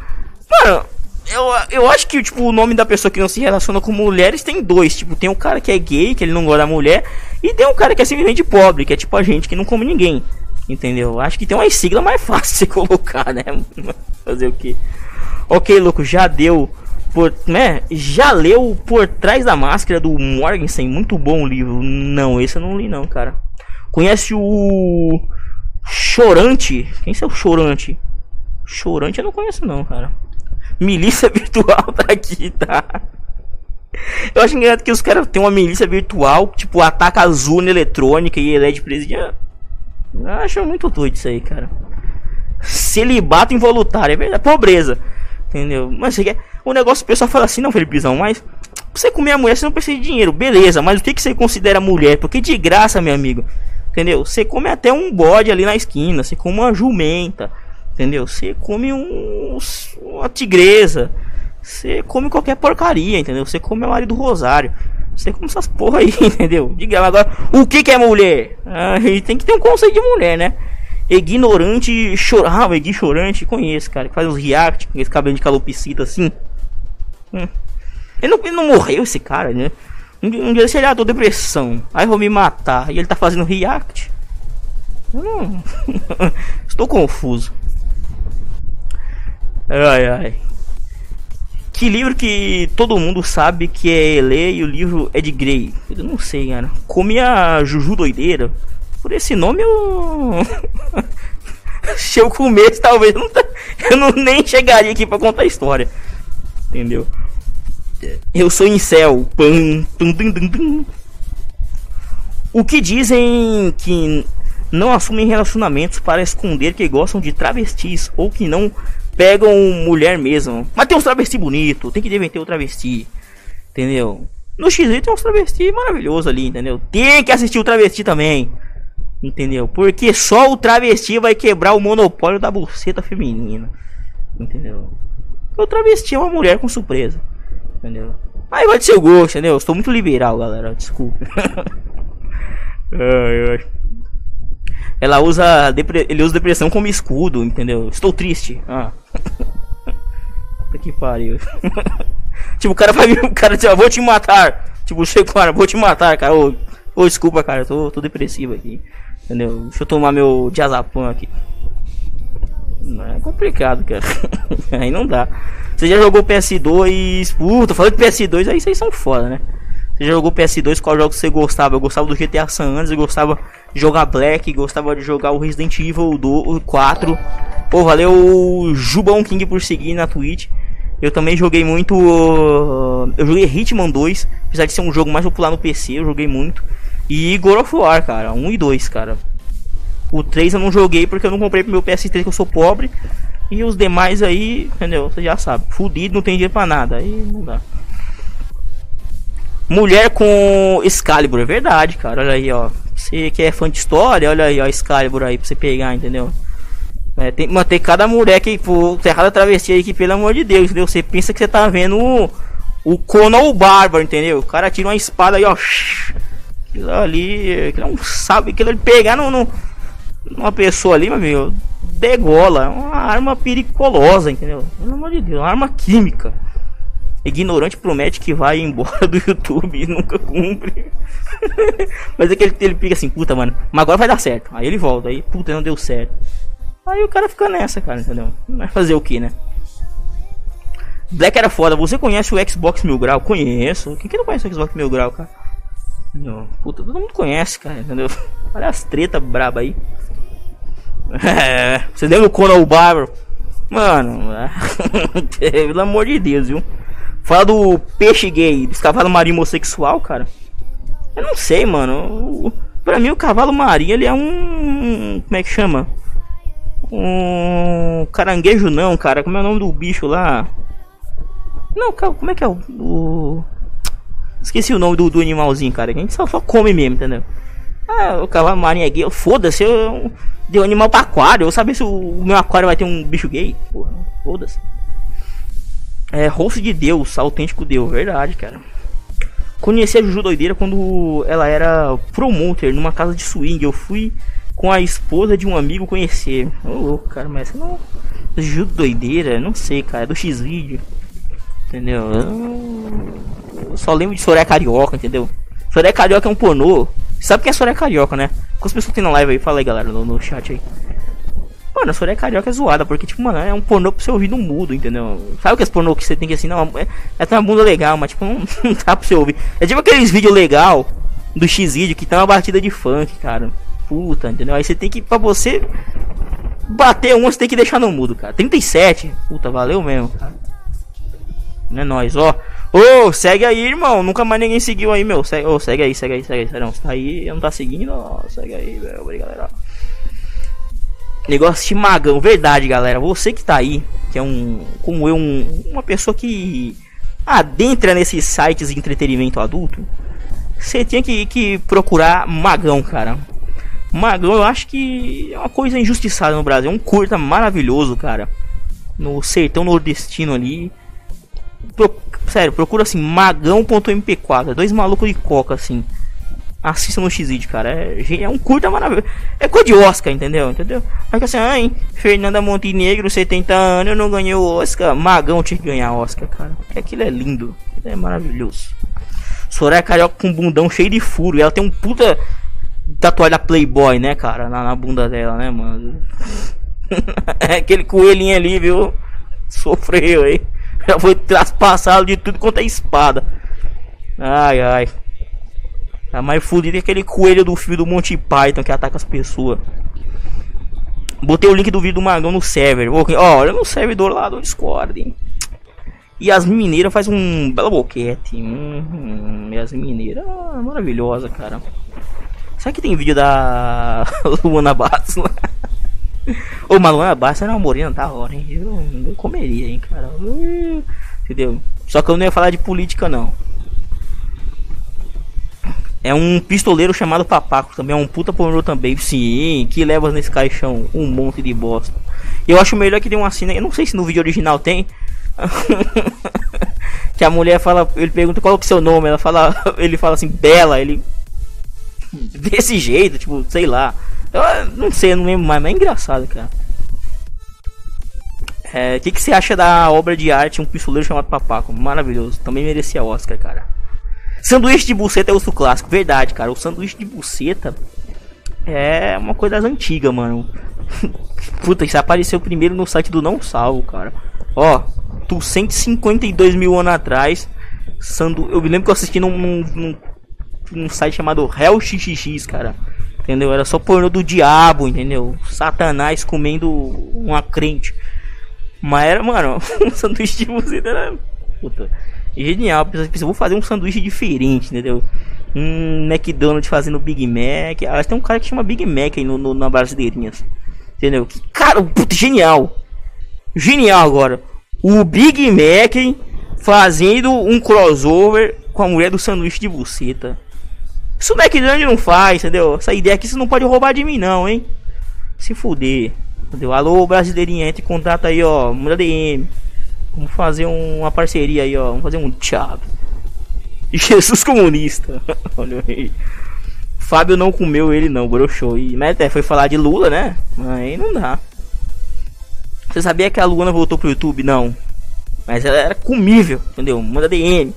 Mano, eu, eu acho que tipo, o nome da pessoa que não se relaciona com mulheres tem dois. Tipo, tem um cara que é gay, que ele não gosta da mulher. E tem um cara que é simplesmente pobre, que é tipo a gente que não come ninguém. Entendeu? Acho que tem uma sigla mais fácil de colocar, né? Fazer o que? Ok, louco, já deu por, né, já leu Por Trás da Máscara do Morgensen? Muito bom o livro. Não, esse eu não li não, cara. Conhece o Chorante? Quem é o Chorante? Chorante eu não conheço não, cara. Milícia virtual tá aqui, tá? Eu acho engraçado que os caras têm uma milícia virtual, tipo, ataca a zona eletrônica e ele de presidente. Eu acho muito doido isso aí, cara. Celibato involuntário, é verdade. Pobreza. Entendeu? Mas você quer. O negócio, o pessoal fala assim, não, Felipezão, mas pra você comer a mulher, você não precisa de dinheiro, beleza, mas o que, que você considera mulher? Porque de graça, meu amigo, entendeu? Você come até um bode ali na esquina, você come uma jumenta, entendeu? Você come um, uma tigresa, você come qualquer porcaria, entendeu? Você come a Maria do Rosário. Você come essas porra aí, entendeu? Diga agora, o que, que é mulher? Ah, tem que ter um conceito de mulher, né? Ignorante chorar, ah, o Egui chorante, conheço, cara, que faz uns react com esse cabelo de calopsita assim. Hum. Ele, não, ele não morreu, esse cara, né? Um, um dia ele ah, tô depressão. Aí vou me matar. E ele tá fazendo react. Hum. Estou confuso. Ai ai. Que livro que todo mundo sabe que é ler e o livro é de Grey? Eu não sei, cara. Come a Juju doideira. Por esse nome eu. Se eu comesse, talvez eu não, eu não nem chegaria aqui pra contar a história. Entendeu? Eu sou incel. Tum. O que dizem que não assumem relacionamentos para esconder que gostam de travestis ou que não pegam mulher mesmo. Mas tem uns travesti bonito, tem que devem ter o travesti. Entendeu? No X tem uns travesti maravilhoso ali, entendeu? Tem que assistir o travesti também. Entendeu? Porque só o travesti vai quebrar o monopólio da buceta feminina. Entendeu? O travesti é uma mulher com surpresa. Entendeu? Aí vai de seu gosto, entendeu? Estou muito liberal, galera. Desculpa. Ai, ai. Ela usa ele usa depressão como escudo, entendeu? Estou triste. Ah. Que pariu. tipo, o cara vai vir, o cara diz, ó, vou te matar. Tipo, chega, cara, vou te matar, cara. Ô, ô, desculpa, cara, eu tô, tô depressivo aqui. Entendeu? Deixa eu tomar meu diazepam aqui. É complicado, cara. aí não dá. Você já jogou PS2? Puta, falando de PS2, aí vocês são foda, né? Você já jogou PS2? Qual jogo você gostava? Eu gostava do GTA San Andreas, eu gostava de jogar Black, gostava de jogar o Resident Evil do 4. Pô, valeu Jubão King por seguir na Twitch. Eu também joguei muito. uh, Eu joguei Hitman 2, apesar de ser um jogo mais popular no PC, eu joguei muito. E God of War, cara, 1 e 2, cara. O 3 eu não joguei porque eu não comprei pro meu PS3 que eu sou pobre. E os demais aí, entendeu? Você já sabe. Fudido, não tem dinheiro pra nada. Aí não dá. Mulher com Excalibur, é verdade, cara. Olha aí, ó. Você que é fã de história, olha aí, ó, Excalibur aí pra você pegar, entendeu? É, tem, mano, tem cada mulher que, pô, cada travesti aí que, pelo amor de Deus, entendeu? Você pensa que você tá vendo o, o Conan o Bárbaro, entendeu? O cara tira uma espada aí, ó. Aquilo ali, aquilo é um sabe, aquilo ele pegar no, no, numa pessoa ali, meu amigo, degola. É uma arma periculosa, entendeu? Pelo amor de Deus, uma arma química. Ignorante promete que vai embora do YouTube e nunca cumpre. Mas é que ele, ele fica assim, puta, mano, mas agora vai dar certo. Aí ele volta, aí, puta, não deu certo. Aí o cara fica nessa, cara, entendeu? Vai fazer o que, né? Black era foda. Você conhece o Xbox Mil Grau? Conheço. Quem que não conhece o Xbox Mil Grau, cara? Não, puta, todo mundo conhece, cara, entendeu? Olha as treta braba aí. É, você lembra o Conan o Bárbaro? Mano, pelo amor de Deus, viu? Fala do peixe gay, dos cavalos marinho homossexual, cara. Eu não sei, mano. Pra mim, o cavalo marinho, ele é um. Como é que chama? Um. Caranguejo, não, cara. Como é o nome do bicho lá? Não, como é que é o. o- Esqueci o nome do, do animalzinho, cara. A gente só, só come mesmo, entendeu? Ah, o cavalo marinho é gay. Foda-se, eu. Deu animal pra aquário. Eu saber se o, meu aquário vai ter um bicho gay. Porra, foda-se. É, rosto de Deus, autêntico Deus, verdade, cara. Conheci a Juju Doideira quando ela era promoter numa casa de swing. Eu fui com a esposa de um amigo conhecer. Ô louco, cara, mas não. Juju Doideira, não sei, cara, é do X-Vídeo. Entendeu? Eu... eu só lembro de Soraya Carioca, entendeu? Soraya Carioca é um pornô. Sabe quem é Soraya Carioca, né? Quantas pessoas tem na live aí? Fala aí, galera, no, no chat aí. Mano, a Soraya Carioca é zoada, porque, tipo, mano, é um pornô pra você ouvir no mudo, entendeu? Sabe que esse pornô que você tem que assim, não, é, é uma bunda legal, mas, tipo, não, não dá pra você ouvir. É tipo aqueles vídeos legal do X-Vídeo que tá uma batida de funk, cara. Puta, entendeu? Aí você tem que, pra você bater um, você tem que deixar no mudo, cara. 37, puta, valeu mesmo, cara. Não é nóis, ó. Ô, segue aí, irmão. Nunca mais ninguém seguiu aí, meu. Segue, ô, segue aí, segue aí, segue aí. Sério, você tá aí, não tá seguindo. Segue aí, velho. Obrigado, galera. Negócio de magão, verdade, galera. Você que tá aí, que é um, como eu, um, uma pessoa que adentra nesses sites de entretenimento adulto, você tinha que, que procurar magão, cara. Magão, eu acho que é uma coisa injustiçada no Brasil. É um curta maravilhoso, cara. No sertão nordestino ali. Pro- sério, procura assim, magão.mp4. Dois malucos de coca, assim. Assista no X-Video, cara. É, é um curta maravilhoso. É coisa de Oscar, entendeu? Entendeu? Aí que assim, ai, Fernanda Montenegro, 70 anos, eu não ganhei o Oscar. Magão tinha que ganhar Oscar, cara. Aquilo é lindo. Aquilo é maravilhoso. Soraya Carioca com um bundão cheio de furo. E ela tem um puta tatuagem da Playboy, né, cara? Na, na bunda dela, né, mano? Aquele coelhinho ali, viu? Sofreu aí. Já foi traspassado de tudo quanto é espada. Ai, ai. Tá mais fudido que aquele coelho do filme do Monty Python que ataca as pessoas. Botei o link do vídeo do Magão no server. Olha no servidor lá do Discord, hein? E as mineiras faz um belo boquete. Hum, e as mineiras, ah, maravilhosa, cara. Será que tem vídeo da Luana Bastos lá? Ô, mas Luana Bastos era uma morena da hora, hein? Eu, eu comeria, hein, cara. Entendeu? Só que eu não ia falar de política, não. É um pistoleiro chamado Papaco, também é um puta pornô também, sim, que leva nesse caixão um monte de bosta. Eu acho melhor que tem uma cena, eu não sei se no vídeo original tem, que a mulher fala, ele pergunta qual é o seu nome, ela fala, ele fala assim, Bela, ele desse jeito, tipo, sei lá. Eu não sei, eu não lembro mais, mas é engraçado, cara. É, o que, que você acha da obra de arte Um Pistoleiro chamado Papaco? Maravilhoso, também merecia Oscar, cara. Sanduíche de buceta é osso clássico, verdade, cara. O sanduíche de buceta é uma coisa das antigas, mano. Puta, isso apareceu primeiro no site do Não Salvo, cara. Ó, tu 152 mil anos atrás. Sandu... Eu me lembro que eu assisti num, num, num site chamado Hell XXX, cara. Entendeu? Era só pornô do diabo, entendeu? Satanás comendo uma crente. Mas era, mano, um sanduíche de buceta era. Puta. Genial. Pensei, vou fazer um sanduíche diferente, entendeu? Um McDonald's fazendo Big Mac. Ah, tem um cara que chama Big Mac aí no, no na brasileirinhas. Entendeu? Que cara, puta, genial. Genial agora. O Big Mac fazendo um crossover com a mulher do sanduíche de buceta. Isso o McDonald's não faz, entendeu? Essa ideia aqui você não pode roubar de mim não, hein? Se fuder. Entendeu? Alô, brasileirinha, entre em contato aí, ó. Manda DM. Vamos fazer uma parceria aí, ó. Vamos fazer um tchau. Jesus comunista. Olha aí. Fábio não comeu ele não, broxou. E, mas até foi falar de Lula, né? Aí não dá. Você sabia que a Luana voltou pro YouTube? Não. Mas ela era comível, entendeu? Manda DM.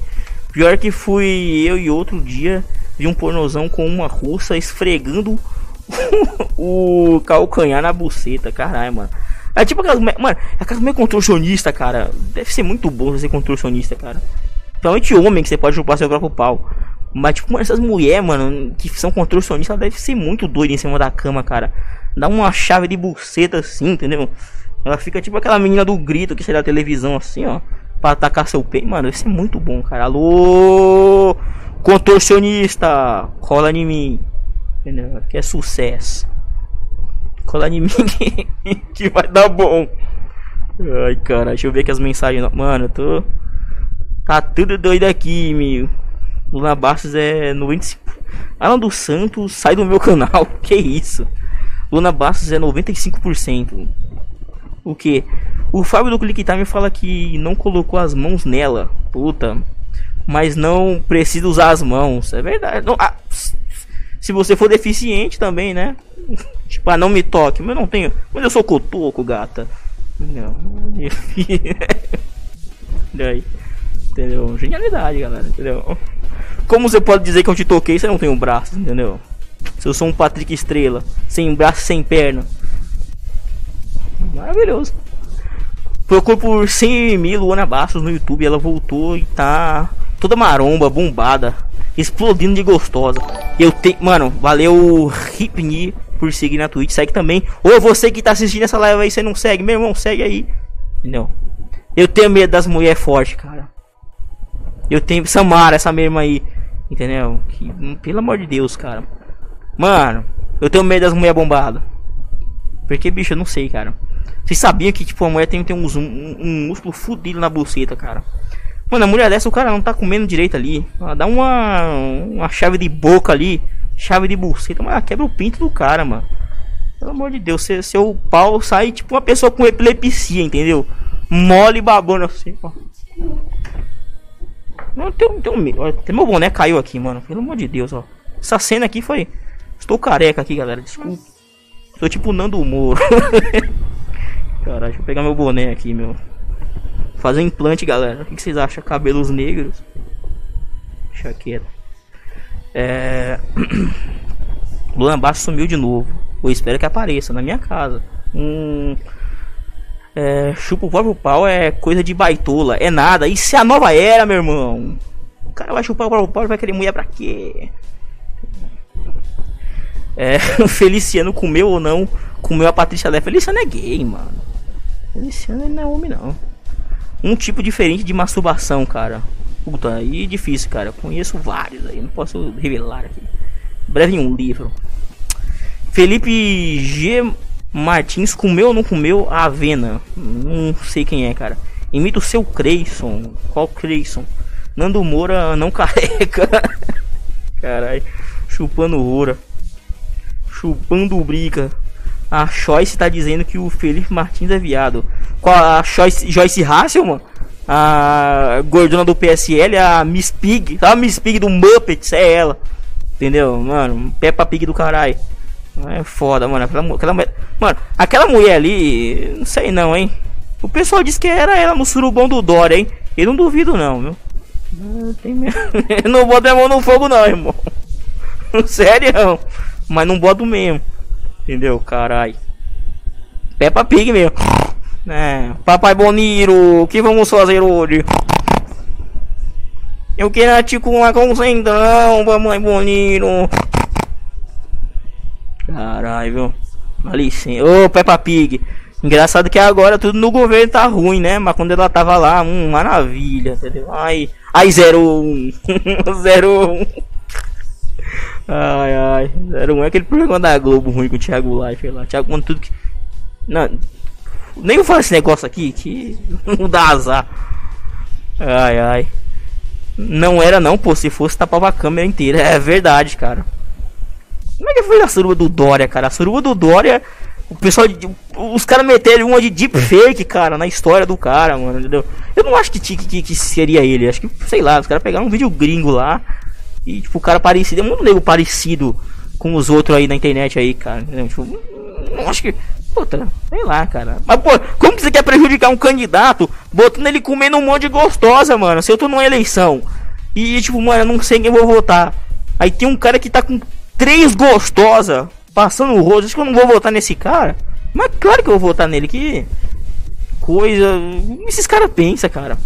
Pior que fui eu e outro dia vi um pornozão com uma russa esfregando o calcanhar na buceta. Caralho, mano. É tipo aquelas. Mano, é aquelas meio contorcionista, cara. Deve ser muito bom ser contorcionista, cara. Principalmente homem que você pode chupar seu próprio pau. Mas, tipo, essas mulheres, mano, que são contorcionistas, deve ser muito doida em cima da cama, cara. Dá uma chave de buceta assim, entendeu? Ela fica tipo aquela menina do grito que sai da televisão assim, ó. Pra atacar seu peito. Mano, isso é muito bom, cara. Alô! Contorcionista! Cola em mim. Entendeu? Que é sucesso. Cola em mim que vai dar bom. Ai, cara, deixa eu ver aqui as mensagens. Mano, eu tô. Tá tudo doido aqui, meu. Luna Bastos é 95. Alan dos Santos, sai do meu canal. Que isso? Luna Bastos é 95%. O que? O Fábio do Click Time fala que não colocou as mãos nela. Puta. Mas não precisa usar as mãos. É verdade. Não, ah, se você for deficiente também, né? tipo, ah, não me toque. Mas eu não tenho. Mas eu sou cotoco, gata. Não. Daí. Entendeu? Genialidade, galera. Entendeu? Como você pode dizer que eu te toquei se eu não tenho braço, entendeu? Se eu sou um Patrick Estrela, sem braço, sem perna. Maravilhoso. Procure por 100 mil Luana Bastos no YouTube. Ela voltou e tá toda maromba, bombada, explodindo de gostosa. Eu tenho. Mano, valeu Ripni por seguir na Twitch. Segue também. Ou você que tá assistindo essa live aí, você não segue, meu irmão, segue aí. Entendeu? Eu tenho medo das mulheres fortes, cara. Eu tenho Samara, essa mesma aí. Entendeu? Que, pelo amor de Deus, cara. Mano, eu tenho medo das mulheres bombadas. Porque, bicho, eu não sei, cara. Vocês sabiam que, tipo, a mulher tem, tem um, um, um músculo fudido na buceta, cara. Mano, a mulher dessa, o cara não tá comendo direito ali. Ela dá uma, uma chave de boca ali. Chave de buceta. Mas quebra o pinto do cara, mano. Pelo amor de Deus, seu, seu pau sai tipo uma pessoa com epilepsia, entendeu? Mole babando assim, ó. Não, tem, tem, um, tem meu boné caiu aqui, mano. Pelo amor de Deus, ó. Essa cena aqui foi. Estou careca aqui, galera. Desculpa. Tô tipo Nando Moro. Caralho, deixa eu pegar meu boné aqui, meu. Fazer um implante, galera. O que vocês acham? Cabelos negros? Quieto. É. Luan Basso sumiu de novo. Eu espero que apareça na minha casa. Um. É, chupa o próprio pau é coisa de baitola, é nada. Isso é a nova era, meu irmão. O cara vai chupar o próprio pau e vai querer mulher pra quê? É, Feliciano comeu ou não, comeu a Patrícia Lé. Feliciano é gay, mano. Feliciano ele não é homem, não. Um tipo diferente de masturbação, cara. Puta, aí difícil, cara. Conheço vários aí, não posso revelar aqui. Breve em um livro. Felipe G. Martins comeu ou não comeu a avena? Não sei quem é, cara. Imita o seu Creyson. Qual Creyson? Nando Moura não carrega. Caralho. Chupando oura. Chupando briga. A Joyce tá dizendo que o Felipe Martins é viado. Qual a Joyce, Joyce Hasselman? A gordona do PSL, a Miss Pig. Sabe a Miss Pig do Muppets? É ela. Entendeu? Mano, Peppa Pig do caralho. É foda, mano. Aquela, aquela, mano, aquela mulher ali, não sei não, hein. O pessoal disse que era ela no surubão do Dória, hein. Eu não duvido não, viu. Não, tem. Eu não boto a mão no fogo não, irmão. Sério, mas não boto mesmo. Entendeu? Carai. Peppa Pig mesmo. É, papai Boniro, o que vamos fazer hoje? Eu quero te com uma concentrão, papai Boniro. Caralho, viu? Licença. Ô, Peppa Pig. Engraçado que agora tudo no governo tá ruim, né? Mas quando ela tava lá, hum, maravilha, entendeu? Ai, ai, 01. 01. Ai, ai, 01 é aquele programa da Globo ruim com o Thiago Life lá. Thiago quando tudo que. Não, nem vou falar esse negócio aqui que não dá azar. Ai, ai. Não era não, pô. Se fosse tapava a câmera inteira. É verdade, cara. Como é que foi a suruba do Dória, cara? A suruba do Dória. O pessoal. Os caras meteram uma de deepfake, cara, na história do cara, mano, entendeu? Eu não acho que, que, que seria ele. Acho que, sei lá, os caras pegaram um vídeo gringo lá. E, tipo, o cara parecido. É muito nego parecido com os outros aí na internet aí, cara. Tipo, não acho que. Puta, sei lá, cara. Mas, pô, como que você quer prejudicar um candidato botando ele comendo um monte de gostosa, mano? Se eu tô numa eleição e, tipo, mano, eu não sei quem vou votar. Aí tem um cara que tá com três gostosa passando o rosto. Acho que eu não vou votar nesse cara. Mas claro que eu vou votar nele. Que coisa. Esses caras pensam, cara.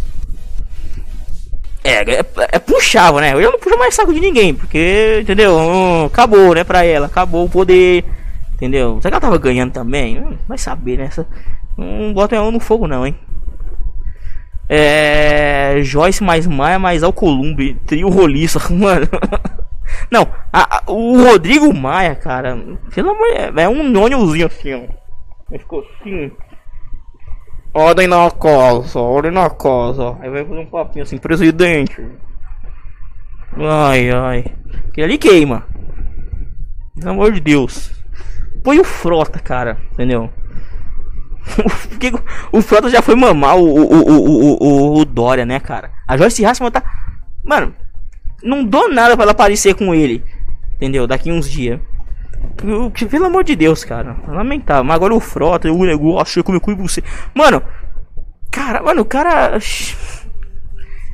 É, é, é puxava, né? Eu não puxo mais saco de ninguém, porque, entendeu? Hum, acabou, né, pra ela, acabou o poder, entendeu? Será que ela tava ganhando também? Hum, vai saber, né? Essa, não bota ela no fogo, não, hein? É. Joyce mais Maia mais Alcolumbre, trio roliço, mano. Não, a, a, o Rodrigo Maia, cara, pelo amor é um nôniozinho assim, ó. Ficou assim. Ordem na casa, ordem na casa. Aí vai fazer um papinho assim, presidente. Ai, ai. Que ali queima. Pelo amor de Deus. Põe o Frota, cara, entendeu? O Frota já foi mamar o, o, o, o, o, Dória, né, cara? A Joyce Hassman tá. Mano, não dou nada para ela aparecer com ele. Entendeu? Daqui uns dias. Pelo amor de Deus, cara. Lamentável. Mas agora o Frota, o negócio, como eu cuido você. Mano, cara, mano, o cara.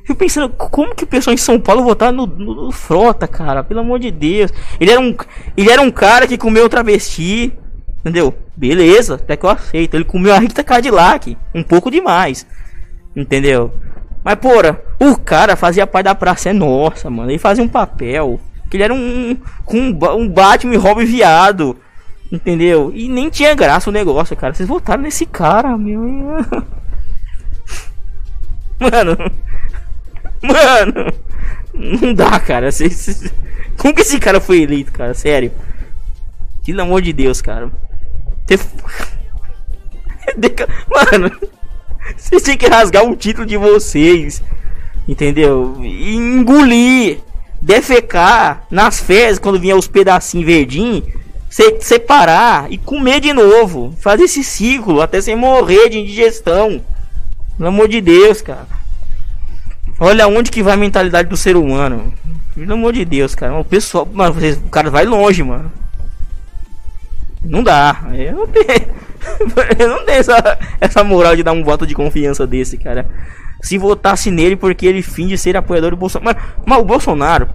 Eu pensando, como que o pessoal em São Paulo votar no, no, no, Frota, cara? Pelo amor de Deus. Ele era um, ele era um cara que comeu travesti. Entendeu? Beleza, até que eu aceito. Ele comeu a Rita Cadillac. Um pouco demais. Entendeu? Mas, porra, o cara fazia parte da praça é nossa, mano. Ele fazia um papel. Que ele era um. Um, um Batman e Robin viado. Entendeu? E nem tinha graça o negócio, cara. Vocês votaram nesse cara, meu. Mano. Mano. Não dá, cara. Como que esse cara foi eleito, cara? Sério. Pelo amor de Deus, cara. Mano. Vocês têm que rasgar o título de vocês. Entendeu? E engolir. Defecar nas fezes quando vinha os pedacinhos verdinhos. Se, separar e comer de novo. Fazer esse ciclo até sem morrer de indigestão. Pelo amor de Deus, cara. Olha onde que vai a mentalidade do ser humano. Pelo amor de Deus, cara. O pessoal. Mano, o cara vai longe, mano. Não dá. Eu não tenho, eu não tenho essa, essa moral de dar um voto de confiança desse, cara. Se votasse nele porque ele finge ser apoiador do Bolsonaro. Mas, mas o Bolsonaro.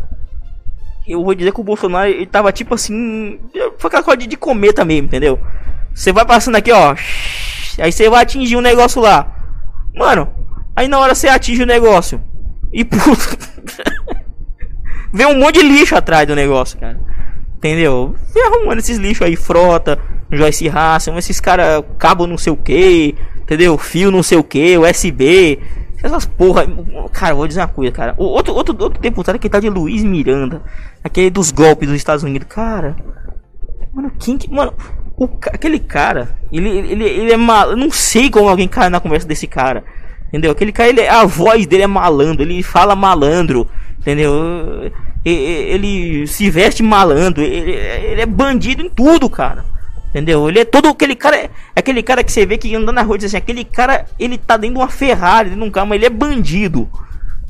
Eu vou dizer que o Bolsonaro ele tava tipo assim. Foi aquela coisa de, de cometa mesmo, entendeu? Você vai passando aqui, ó. Aí você vai atingir um negócio lá. Mano, aí na hora você atinge o negócio. E puta. Vem um monte de lixo atrás do negócio, cara. Entendeu? E arrumando esses lixos aí, frota, Joyce Ração, esses caras, cabo não sei o que, entendeu? Fio não sei o que, USB, essas porra. Cara, vou dizer uma coisa, cara. O outro, outro, outro deputado que tá de Luiz Miranda, aquele dos golpes dos Estados Unidos, cara. Mano, quem que. Mano, o, aquele cara, ele, ele, ele é mal. Eu não sei como alguém cai na conversa desse cara. Entendeu? Aquele cara, ele, a voz dele é malandro, ele fala malandro, entendeu? Ele, se veste malandro, ele, ele é bandido em tudo, cara. Entendeu? Ele é todo aquele cara. É aquele cara que você vê que anda na rua diz assim: aquele cara, ele tá dentro de uma Ferrari, dentro de um carro, mas ele é bandido.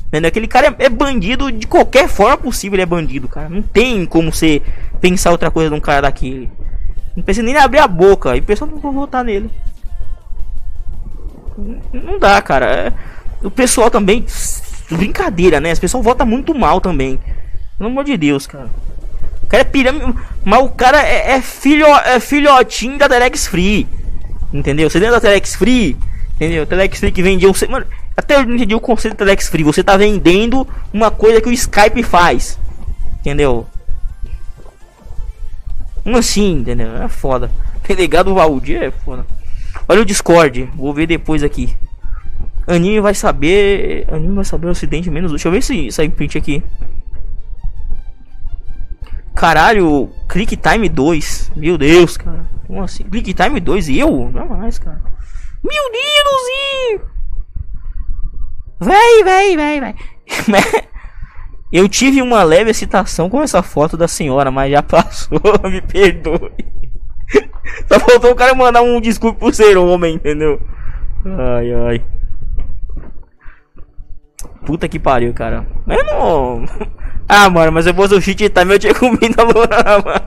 Entendeu? Aquele cara é, é, bandido de qualquer forma possível, ele é bandido, cara. Não tem como você pensar outra coisa de um cara daquele. Não precisa nem abrir a boca e o pessoal não vai votar nele. Não dá, cara. É, o pessoal também. Brincadeira, né? As pessoas votam muito mal também. Pelo amor de Deus, cara. O cara é pirâmide. Mas o cara é, é, filho, é filhotinho da Telex Free. Entendeu? Você lembra da Telex Free? Entendeu? Telex Free que vendia um. Mano, até eu não entendi o conceito da Telex Free. Você tá vendendo uma coisa que o Skype faz. Entendeu? Assim, entendeu? É foda. Delegado Valdir é foda. Olha o Discord. Vou ver depois aqui. Anime vai saber. Anime vai saber o acidente menos. Deixa eu ver se sai print aqui. Caralho, Click Time 2. Meu Deus, cara. Como assim? Click Time 2 e eu? Não mais, cara. Meu Deus, Vai, vai, vai, vai. Eu tive uma leve excitação com essa foto da senhora, mas já passou, me perdoe. Só faltou o cara mandar um desculpe por ser homem, entendeu? Ai, ai. Puta que pariu, cara. Eu não. Ah, mano, mas eu vou o cheat time, eu tinha comido a Lorama.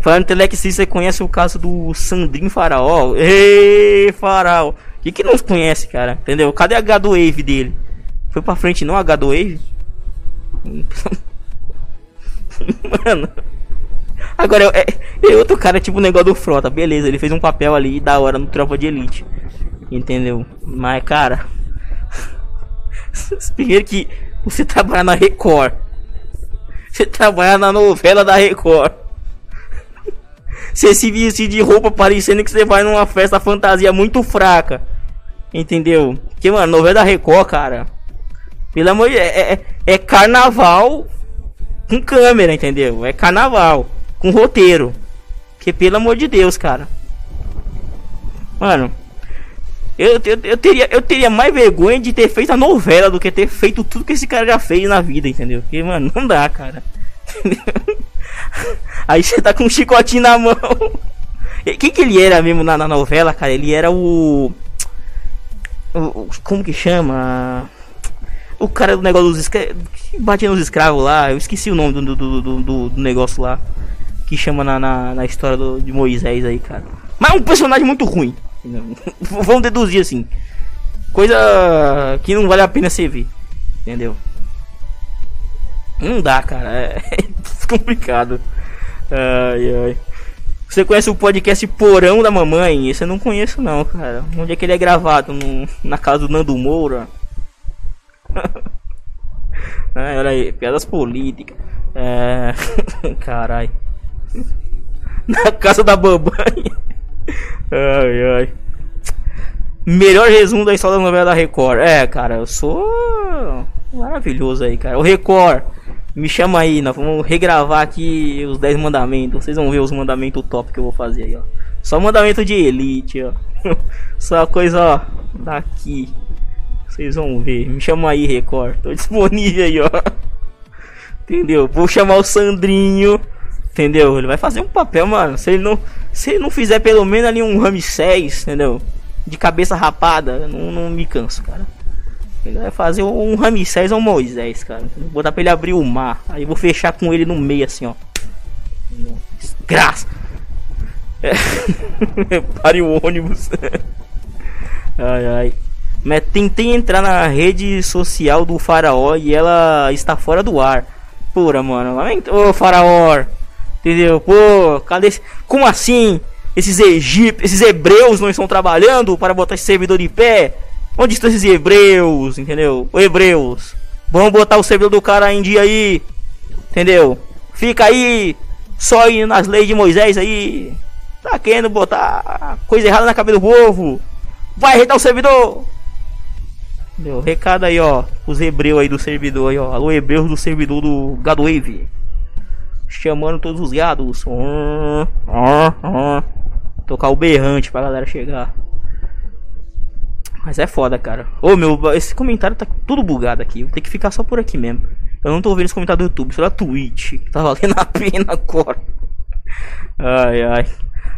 Falando Telexi, você conhece o caso do Sandrinho Faraó? Ei, Faraó. Que que não conhece, cara? Entendeu? Cadê a H do Wave dele? Foi pra frente não a H do Wave? Mano. Agora, é, é outro cara, tipo o negócio do Frota. Beleza, ele fez um papel ali da hora no Tropa de Elite. Entendeu? Mas, cara. Primeiro que você trabalha na Record. Você trabalha na novela da Record. Você se vestir de roupa parecendo que você vai numa festa fantasia muito fraca. Entendeu? Que, mano, novela da Record, cara. Pelo amor de é, é, é carnaval com câmera, entendeu? É carnaval com roteiro. Que pelo amor de Deus, cara. Mano, eu, eu, eu, teria, eu teria mais vergonha de ter feito a novela do que ter feito tudo que esse cara já fez na vida, entendeu? Porque, mano, não dá, cara. Aí você tá com um chicotinho na mão. Quem que ele era mesmo na, na novela, cara? Ele era o... o. Como que chama? O cara do negócio dos escravos. Batia nos escravos lá. Eu esqueci o nome do, do, do, do, do negócio lá. Que chama na, na, na história do, de Moisés aí, cara. Mas é um personagem muito ruim. Vamos deduzir assim. Coisa que não vale a pena você ver. Entendeu? Não dá, cara. É, é complicado. Ai, ai. Você conhece o podcast Porão da Mamãe? Esse eu não conheço não, cara. Onde é que ele é gravado? No, na casa do Nando Moura? ah, olha aí, piadas políticas. É... Carai. Na casa da mamãe. Ai, ai. Melhor resumo da história da novela da Record. É, cara, eu sou maravilhoso aí, cara. O Record, me chama aí, nós vamos regravar aqui os 10 mandamentos. Vocês vão ver os mandamentos top que eu vou fazer aí, ó. Só mandamento de elite, ó. Só coisa, ó, daqui. Vocês vão ver. Me chama aí, Record. Tô disponível aí, ó. Entendeu? Vou chamar o Sandrinho. Entendeu? Ele vai fazer um papel, mano. Se ele não, se não fizer pelo menos ali um Ramsés, entendeu? De cabeça rapada, não, não me canso, cara. Ele vai fazer um Ramsés ou um Moisés, cara. Vou botar pra ele abrir o mar. Aí vou fechar com ele no meio assim, ó. Desgraça. É. Pare o ônibus. ai ai. Mas tentei entrar na rede social do faraó e ela está fora do ar. Pura, mano. Ô, faraó. Entendeu? Pô, cadê esse... Como assim? esses egípcios, esses hebreus não estão trabalhando para botar esse servidor de pé? Onde estão esses hebreus, entendeu? Ô hebreus, vamos botar o servidor do cara em dia aí, entendeu? Fica aí só indo nas leis de Moisés aí, tá querendo botar coisa errada na cabeça do povo. Vai arretar o servidor. Entendeu? Recado aí, ó, os hebreus aí do servidor aí, ó. Alô, hebreus do servidor do Gado Wave. Chamando todos os gados. Tocar o berrante pra galera chegar. Mas é foda, cara. Ô meu, esse comentário tá tudo bugado aqui. Vou ter que ficar só por aqui mesmo. Eu não tô ouvindo esse comentário do YouTube, só da Twitch. Tá valendo a pena agora. Ai, ai.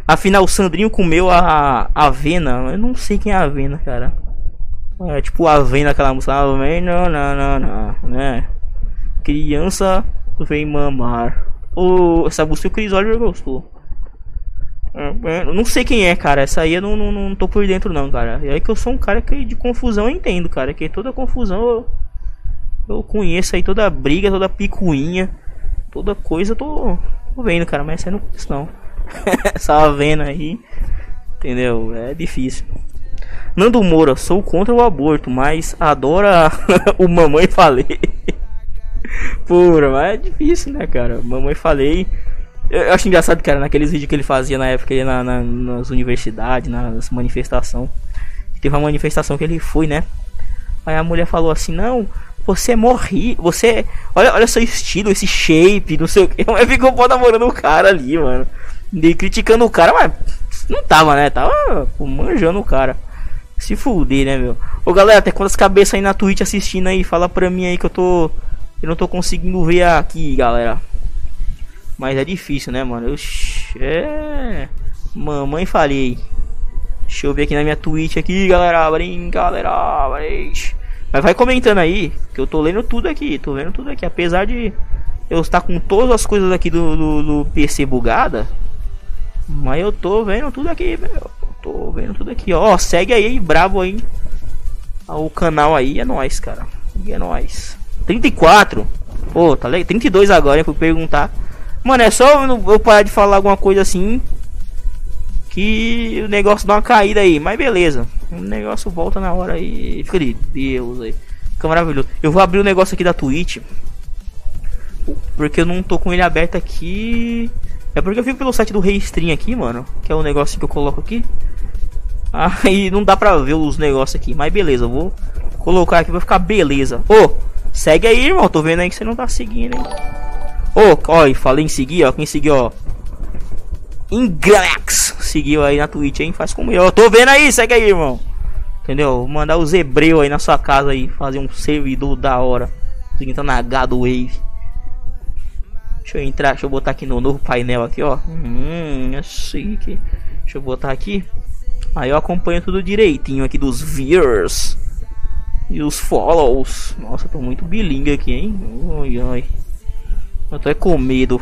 Afinal, o Sandrinho comeu a avena. Eu não sei quem é a avena, cara. É tipo a avena aquela música. Avena, não, não, não, né? Criança vem mamar. Oh, essa música o Chris Oliver gostou. É, eu não sei quem é, cara. Essa aí eu não, não, não tô por dentro, não, cara. Aí que eu sou um cara que de confusão eu entendo, cara. Que toda confusão eu, eu conheço aí, toda briga, toda picuinha, toda coisa eu tô, tô vendo, cara. Mas essa aí não conheço, não. essa vendo aí, entendeu? É difícil. Nando Moura, sou contra o aborto, mas adora o Mamãe Falei. Pura, mas é difícil, né, cara? Mamãe Falei. Eu acho engraçado, cara, naqueles vídeos que ele fazia na época na, na, nas universidades, nas manifestações. Teve uma manifestação que ele foi, né? Aí a mulher falou assim: Não, você morri, você. Olha, olha seu estilo, esse shape, não sei o que. Mas ficou pô namorando o cara ali, mano. E criticando o cara, mas não tava, né? Tava pô, manjando o cara. Se fuder, né, meu? Ô galera, tem quantas cabeças aí na Twitch assistindo aí? Fala pra mim aí que eu tô. Eu não tô conseguindo ver aqui, galera. Mas é difícil, né, mano? Eu, é. Mamãe falei. Deixa eu ver aqui na minha Twitch aqui, galera. Brinca, galera. Mas vai comentando aí, que eu tô lendo tudo aqui. Tô lendo tudo aqui. Apesar de eu estar com todas as coisas aqui do, do, do PC bugada. Mas eu tô vendo tudo aqui, meu. Tô vendo tudo aqui, ó. Segue aí, bravo aí. O canal aí é nóis, cara. E é nóis. 34. Pô, tá legal. 32 agora, hein? Fui perguntar. Mano, é só eu parar de falar alguma coisa assim. Que o negócio dá uma caída aí. Mas beleza. O negócio volta na hora aí. Fica de Deus aí. Fica maravilhoso. Eu vou abrir o negócio aqui da Twitch. Porque eu não tô com ele aberto aqui. É porque eu fico pelo site do Restream aqui, mano. Que é o negócio que eu coloco aqui. Aí não dá pra ver os negócios aqui. Mas beleza, eu vou colocar aqui pra ficar beleza. Ô, oh, segue aí, irmão. Tô vendo aí que você não tá seguindo, hein. Ô, oh, ó, falei em seguir, ó. Quem seguiu, ó. Ingrex seguiu aí na Twitch, hein? Faz como eu. Tô vendo aí, segue aí, irmão. Entendeu? Vou mandar os hebreus aí na sua casa aí. Fazer um servidor da hora. Seguindo na H do Wave. Deixa eu entrar, deixa eu botar aqui no novo painel aqui, ó. Hum, é chique. Deixa eu botar aqui. Aí eu acompanho tudo direitinho aqui dos viewers. E os follows. Nossa, tô muito bilingue aqui, hein? Ai, ai. Eu tô é com medo.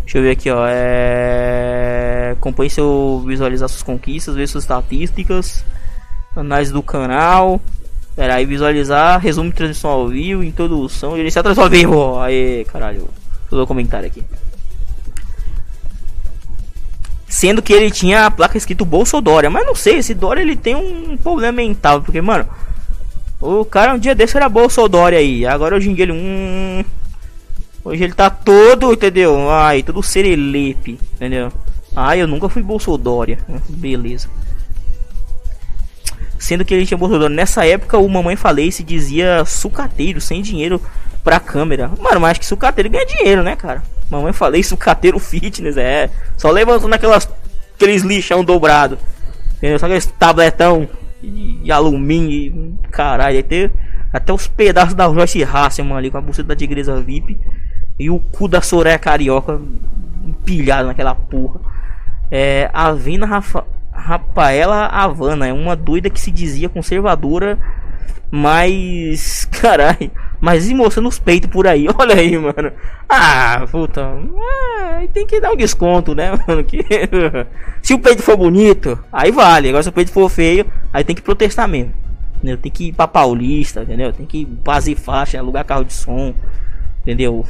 Deixa eu ver aqui, ó. É... Acompanhe seu visualizar suas conquistas, ver suas estatísticas, análise do canal. Pera aí, visualizar, resumo de transmissão ao vivo, introdução, gerenciar transmissão ao vivo. Aê, caralho. Todo comentário aqui. Sendo que ele tinha a placa escrito Bolsodória, mas não sei, esse Dória ele tem um problema mental, porque mano, o cara um dia desse era Bolsodória aí, agora hoje em dia ele hum, Hoje ele tá todo, entendeu? Ai, todo serelepe, entendeu? Ai, eu nunca fui Bolsodória. Beleza. Sendo que ele tinha Bolsodória. Nessa época, o Mamãe Falei se dizia sucateiro, sem dinheiro pra câmera. Mano, mas acho que sucateiro ganha dinheiro, né, cara? Mamãe Falei sucateiro fitness, é. Só levantando aquelas, aqueles lixão dobrado. Entendeu? Só aqueles tabletão de alumínio. Caralho, até, até os pedaços da Joyce Hasselman ali com a buceta da tigresa VIP. E o cu da Soraya Carioca empilhado naquela porra. É, a Vina Rafa, Rafaela Havana é uma doida que se dizia conservadora, mas. Caralho. Mas e mostrando os peitos por aí, olha aí, mano. Ah, puta. Ah, tem que dar um desconto, né, mano? Que... se o peito for bonito, aí vale. Agora se o peito for feio, aí tem que protestar mesmo. Entendeu? Tem que ir pra Paulista, entendeu? Tem que fazer faixa, alugar carro de som, entendeu?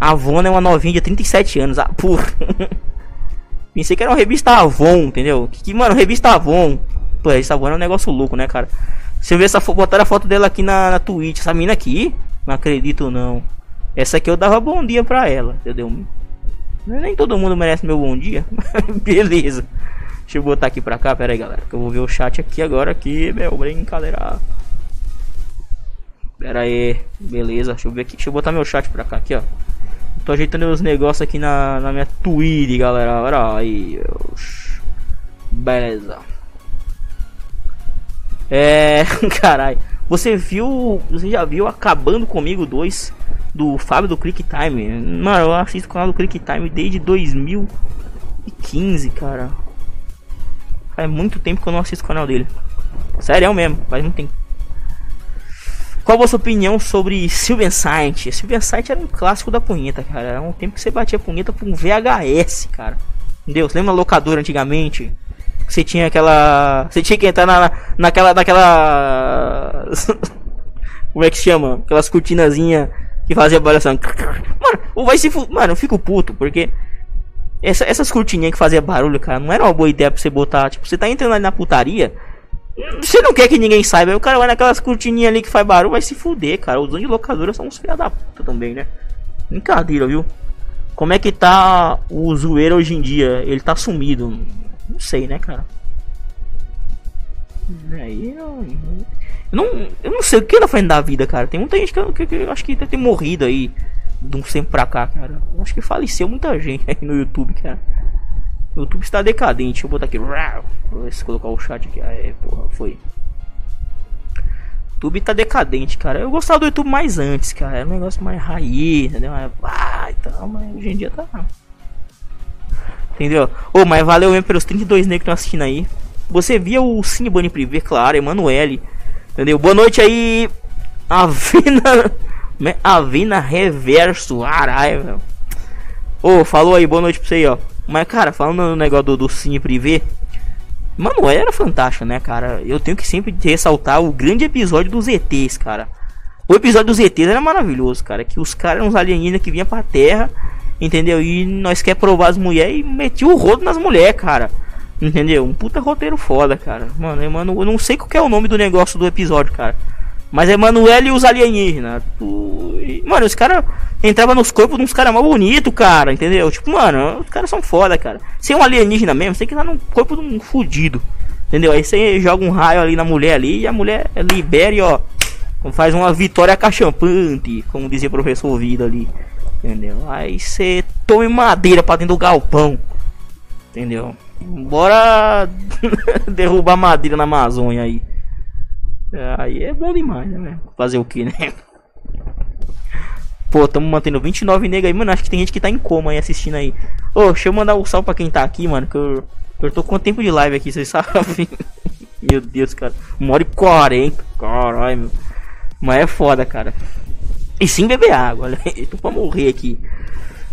A Vona é uma novinha de 37 anos. Ah, por. Pensei que era uma revista Avon, entendeu? Que mano, revista Avon. Pô, revista Avon é um negócio louco, né, cara? Se eu ver essa foto, botaram a foto dela aqui na, na Twitch. Essa mina aqui, não acredito não. Essa aqui eu dava bom dia pra ela, entendeu? Nem todo mundo merece meu bom dia. Beleza. Deixa eu botar aqui pra cá, pera aí, galera. Que eu vou ver o chat aqui agora, aqui, meu, brincadeira. Pera aí, beleza. Deixa eu ver aqui. Deixa eu botar meu chat pra cá, aqui, ó. Tô ajeitando os negócios aqui na, na minha Twitch, galera. Olha aí. Beleza. É. Caralho. Você viu. Você já viu Acabando Comigo 2 do Fábio do Click Time? Mano, eu assisto o canal do Click Time desde 2015, cara. Faz muito tempo que eu não assisto o canal dele. Sério mesmo, faz muito tempo. Qual a sua opinião sobre Sylvan Sight? Sylvan Sight era um clássico da punheta, cara. Era um tempo que você batia punheta com um VHS, cara. Você lembra locadora antigamente? Você tinha aquela. Você tinha que entrar na, naquela. naquela. Como é que chama? Aquelas cortinazinhas que fazia barulho Mano, vai se. Mano, eu fico puto, porque. Essa, essas cortininhas que fazia barulho, cara, não era uma boa ideia pra você botar. Tipo, você tá entrando ali na putaria. Você não quer que ninguém saiba. O cara vai naquelas cortininhas ali que faz barulho, vai se fuder, cara. Os donos de locadora são uns filha da puta também, né? Brincadeira, viu? Como é que tá o zoeiro hoje em dia? Ele tá sumido. Não sei, né, cara? Aí eu, eu não, eu não sei o que ela faz da vida, cara. Tem muita gente que, que, que eu acho que ter morrido aí de um tempo pra cá, cara. Eu acho que faleceu muita gente aí no YouTube, cara. O YouTube está decadente. Deixa eu botar aqui. Vou colocar o chat aqui. Ah, é, porra, foi. O YouTube tá decadente, cara. Eu gostava do YouTube mais antes, cara. Era um negócio mais raiz, entendeu? Ah, então, mas hoje em dia tá. Entendeu? Ô, oh, mas valeu mesmo pelos 32 negros que estão assistindo aí. Você via o Cine Bunny Privé, claro, Emanuele. Entendeu? Boa noite aí. Avina. Avina Reverso. Caralho, Ô, oh, falou aí, boa noite pra você aí, ó. Mas, cara, falando no negócio do, do Cine Privé, Mano, era fantástico, né, cara? Eu tenho que sempre ressaltar o grande episódio dos ETs, cara. O episódio dos ETs era maravilhoso, cara. Que os caras eram uns alienígenas que vinham pra terra, entendeu? E nós quer provar as mulheres e metia o rodo nas mulheres, cara. Entendeu? Um puta roteiro foda, cara. Mano, mano, eu não sei qual é o nome do negócio do episódio, cara. Mas é Manuel e os alienígenas. Mano, os caras entravam nos corpos de uns caras mais bonitos, cara. Entendeu? Tipo, mano, os caras são foda, cara. Sem um alienígena mesmo, tem que estar no corpo de um fudido. Entendeu? Aí você joga um raio ali na mulher ali e a mulher libera e ó. Faz uma vitória cachampante, como dizia o professor Vida ali. Entendeu? Aí você tome madeira pra dentro do galpão. Entendeu? Bora derrubar madeira na Amazônia aí. É, aí é bom demais, né? Fazer o que, né? Pô, tamo mantendo 29 negros aí, mano. Acho que tem gente que tá em coma aí assistindo aí. Ô, deixa eu mandar um salve pra quem tá aqui, mano. Que eu, eu tô com tempo de live aqui, vocês sabem. meu Deus, cara. Uma hora e 40. Caralho, meu. Mas é foda, cara. E sim beber água, olha. Tô pra morrer aqui.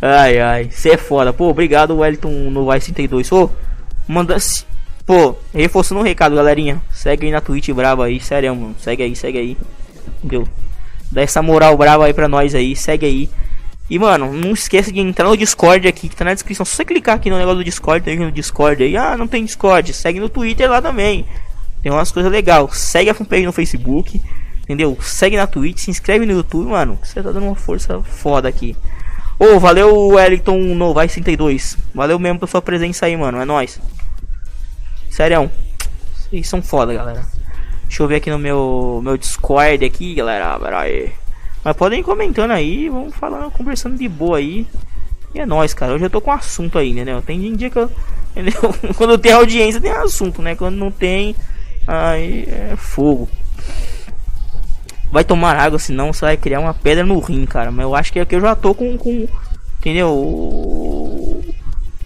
Ai, ai. Você é foda. Pô, obrigado, Wellington no Vice 32. Ô, manda. Pô, reforçando um recado, galerinha. Segue aí na Twitch brava aí, sério, mano. Segue aí, segue aí. Entendeu? Dá essa moral brava aí pra nós aí, segue aí. E, mano, não esqueça de entrar no Discord aqui, que tá na descrição. Se você clicar aqui no negócio do Discord, tem no Discord aí. Ah, não tem Discord. Segue no Twitter lá também. Tem umas coisas legais. Segue a fanpage no Facebook. Entendeu? Segue na Twitch, se inscreve no YouTube, mano. Você tá dando uma força foda aqui. Ô, oh, valeu, Wellington Novai 62. Valeu mesmo pela sua presença aí, mano. É nóis. Sério. Vocês são foda, galera. Deixa eu ver aqui no meu, meu Discord aqui, galera. Aí. Mas podem comentando aí, vamos falando, conversando de boa aí. E é nóis, cara. Hoje eu tô com assunto aí, né? Tem dia que eu. Entendeu? Quando tem audiência tem assunto, né? Quando não tem, aí é fogo. Vai tomar água, senão você vai criar uma pedra no rim, cara. Mas eu acho que aqui eu já tô com. com entendeu?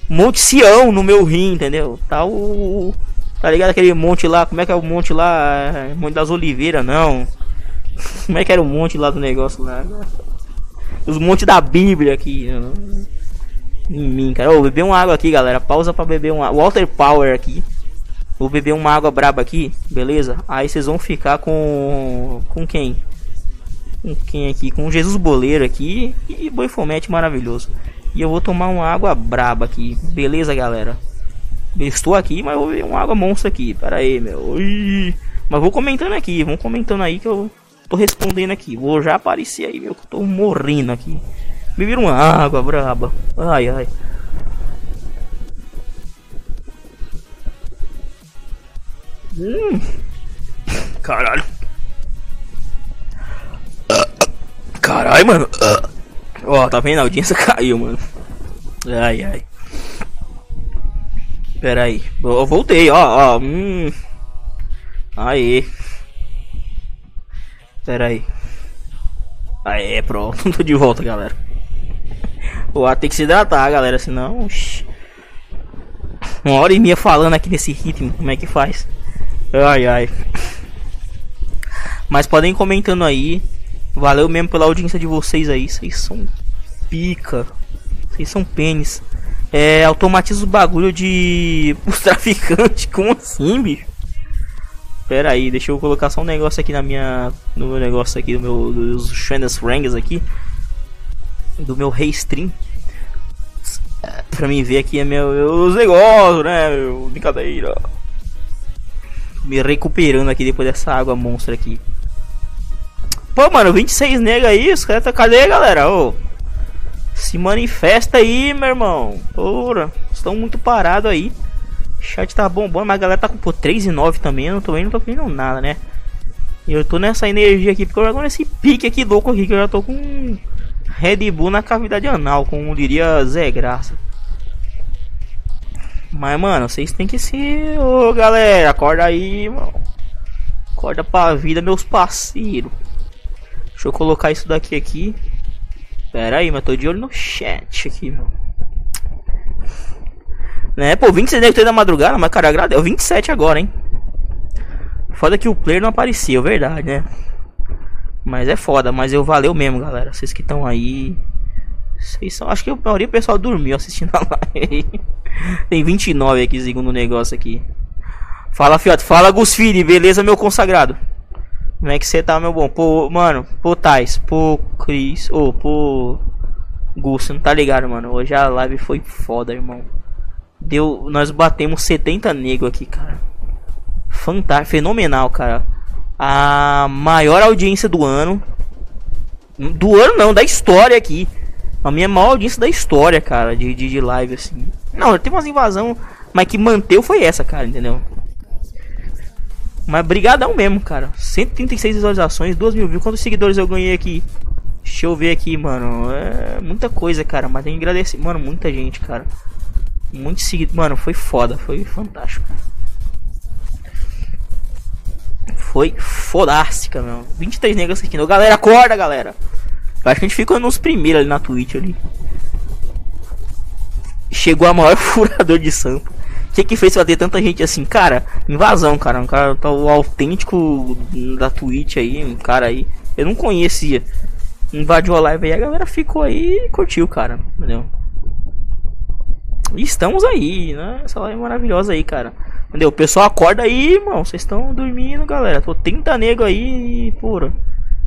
Monte Sião no meu rim, entendeu? Tá o. Tá ligado aquele monte lá? Como é que é o monte lá? É, monte das Oliveiras, não. Como é que era o monte lá do negócio lá? Os montes da Bíblia aqui. Em mim, cara. Ô, beber uma água aqui, galera. Pausa pra beber uma. Water Power aqui. Vou beber uma água braba aqui, beleza? Aí vocês vão ficar com. Com quem? Com quem aqui? Com Jesus Boleiro aqui e Boi Fomete maravilhoso. E eu vou tomar uma água braba aqui. Beleza, galera? Estou aqui, mas vou ver uma água monstro aqui. Pera aí, meu. Mas vou comentando aqui. Vão comentando aí que eu tô respondendo aqui. Vou já aparecer aí, meu. Que eu tô morrendo aqui. Beber uma água braba. Ai, ai. Hum. Caralho. Caralho, mano. Ó, tá vendo? A audiência caiu, mano. Ai, ai. Pera aí. Eu voltei, ó, ó. Hum. Aê. Pera aí. Aê, pronto. Tô de volta, galera. Ó, tem que se hidratar, galera. Senão. Uma hora e meia falando aqui nesse ritmo. Como é que faz? Ai, ai. Mas podem comentando aí. Valeu mesmo pela audiência de vocês aí. Vocês são pica. Vocês são pênis. É, automatiza o bagulho de os traficantes. Como assim, bicho? Pera aí, deixa eu colocar só um negócio aqui na minha. No meu negócio aqui, do meu. Dos Shandas Rangs aqui. Do meu Restream. Pra mim ver aqui é meu, meus negócios, né? Meu, brincadeira. Me recuperando aqui depois dessa água monstra aqui. Pô, mano, 26 nega aí, os caras tá. Cadê, galera? Ô. Se manifesta aí, meu irmão. Porra, estão muito parados aí. O chat tá bombando, mas a galera tá com pô, 3 e 9 também. Eu não tô vendo, não tô vendo nada, né? Eu tô nessa energia aqui, porque eu tô nesse pique aqui louco aqui, que eu já tô com Red Bull na cavidade anal, como diria Zé Graça. Mas, mano, vocês tem que ser. Ô, galera, acorda aí, mano. Acorda pra vida, meus parceiros. Deixa eu colocar isso daqui aqui. Pera aí, mas tô de olho no chat aqui, meu. Né, pô, 26 negros da madrugada, mas cara, agrade... é o 27 agora, hein. Foda que o player não apareceu, verdade, né? Mas é foda, mas eu valeu mesmo, galera. Vocês que estão aí. Vocês são. Acho que a maioria do pessoal dormiu assistindo a live. Tem 29 aqui, segundo o negócio aqui. Fala, Fiote. Fala, Gusfini. Beleza, meu consagrado? Como é que você tá, meu bom? Pô, mano, pô, Tais, pô, Cris, ô, pô, Gus, não tá ligado, mano? Hoje a live foi foda, irmão. Deu, nós batemos 70 negros aqui, cara. Fantástico, fenomenal, cara. A maior audiência do ano. Do ano não, da história aqui. A minha maior audiência da história, cara, de, de, de live, assim. Não, teve umas invasão, mas que manteve foi essa, cara, entendeu? Mas brigadão mesmo, cara. 136 visualizações, 2 mil views. Quantos seguidores eu ganhei aqui? Deixa eu ver aqui, mano. É muita coisa, cara. Mas tem que agradecer. Mano, muita gente, cara. Muito seguido. Mano, foi foda. Foi fantástico. Foi fodástica, meu. 23 negros assistindo. Galera, acorda, galera. Eu acho que a gente ficou nos primeiros ali na Twitch ali. Chegou a maior furador de sampa que que fez pra ter tanta gente assim? Cara, invasão, cara. Um cara tá o autêntico da Twitch aí, um cara aí. Eu não conhecia. Invadiu a live aí, a galera ficou aí e curtiu, cara. Entendeu? E estamos aí, né? Essa live maravilhosa aí, cara. Entendeu? O pessoal acorda aí, irmão. Vocês estão dormindo, galera. Tô 30 nego aí, pura.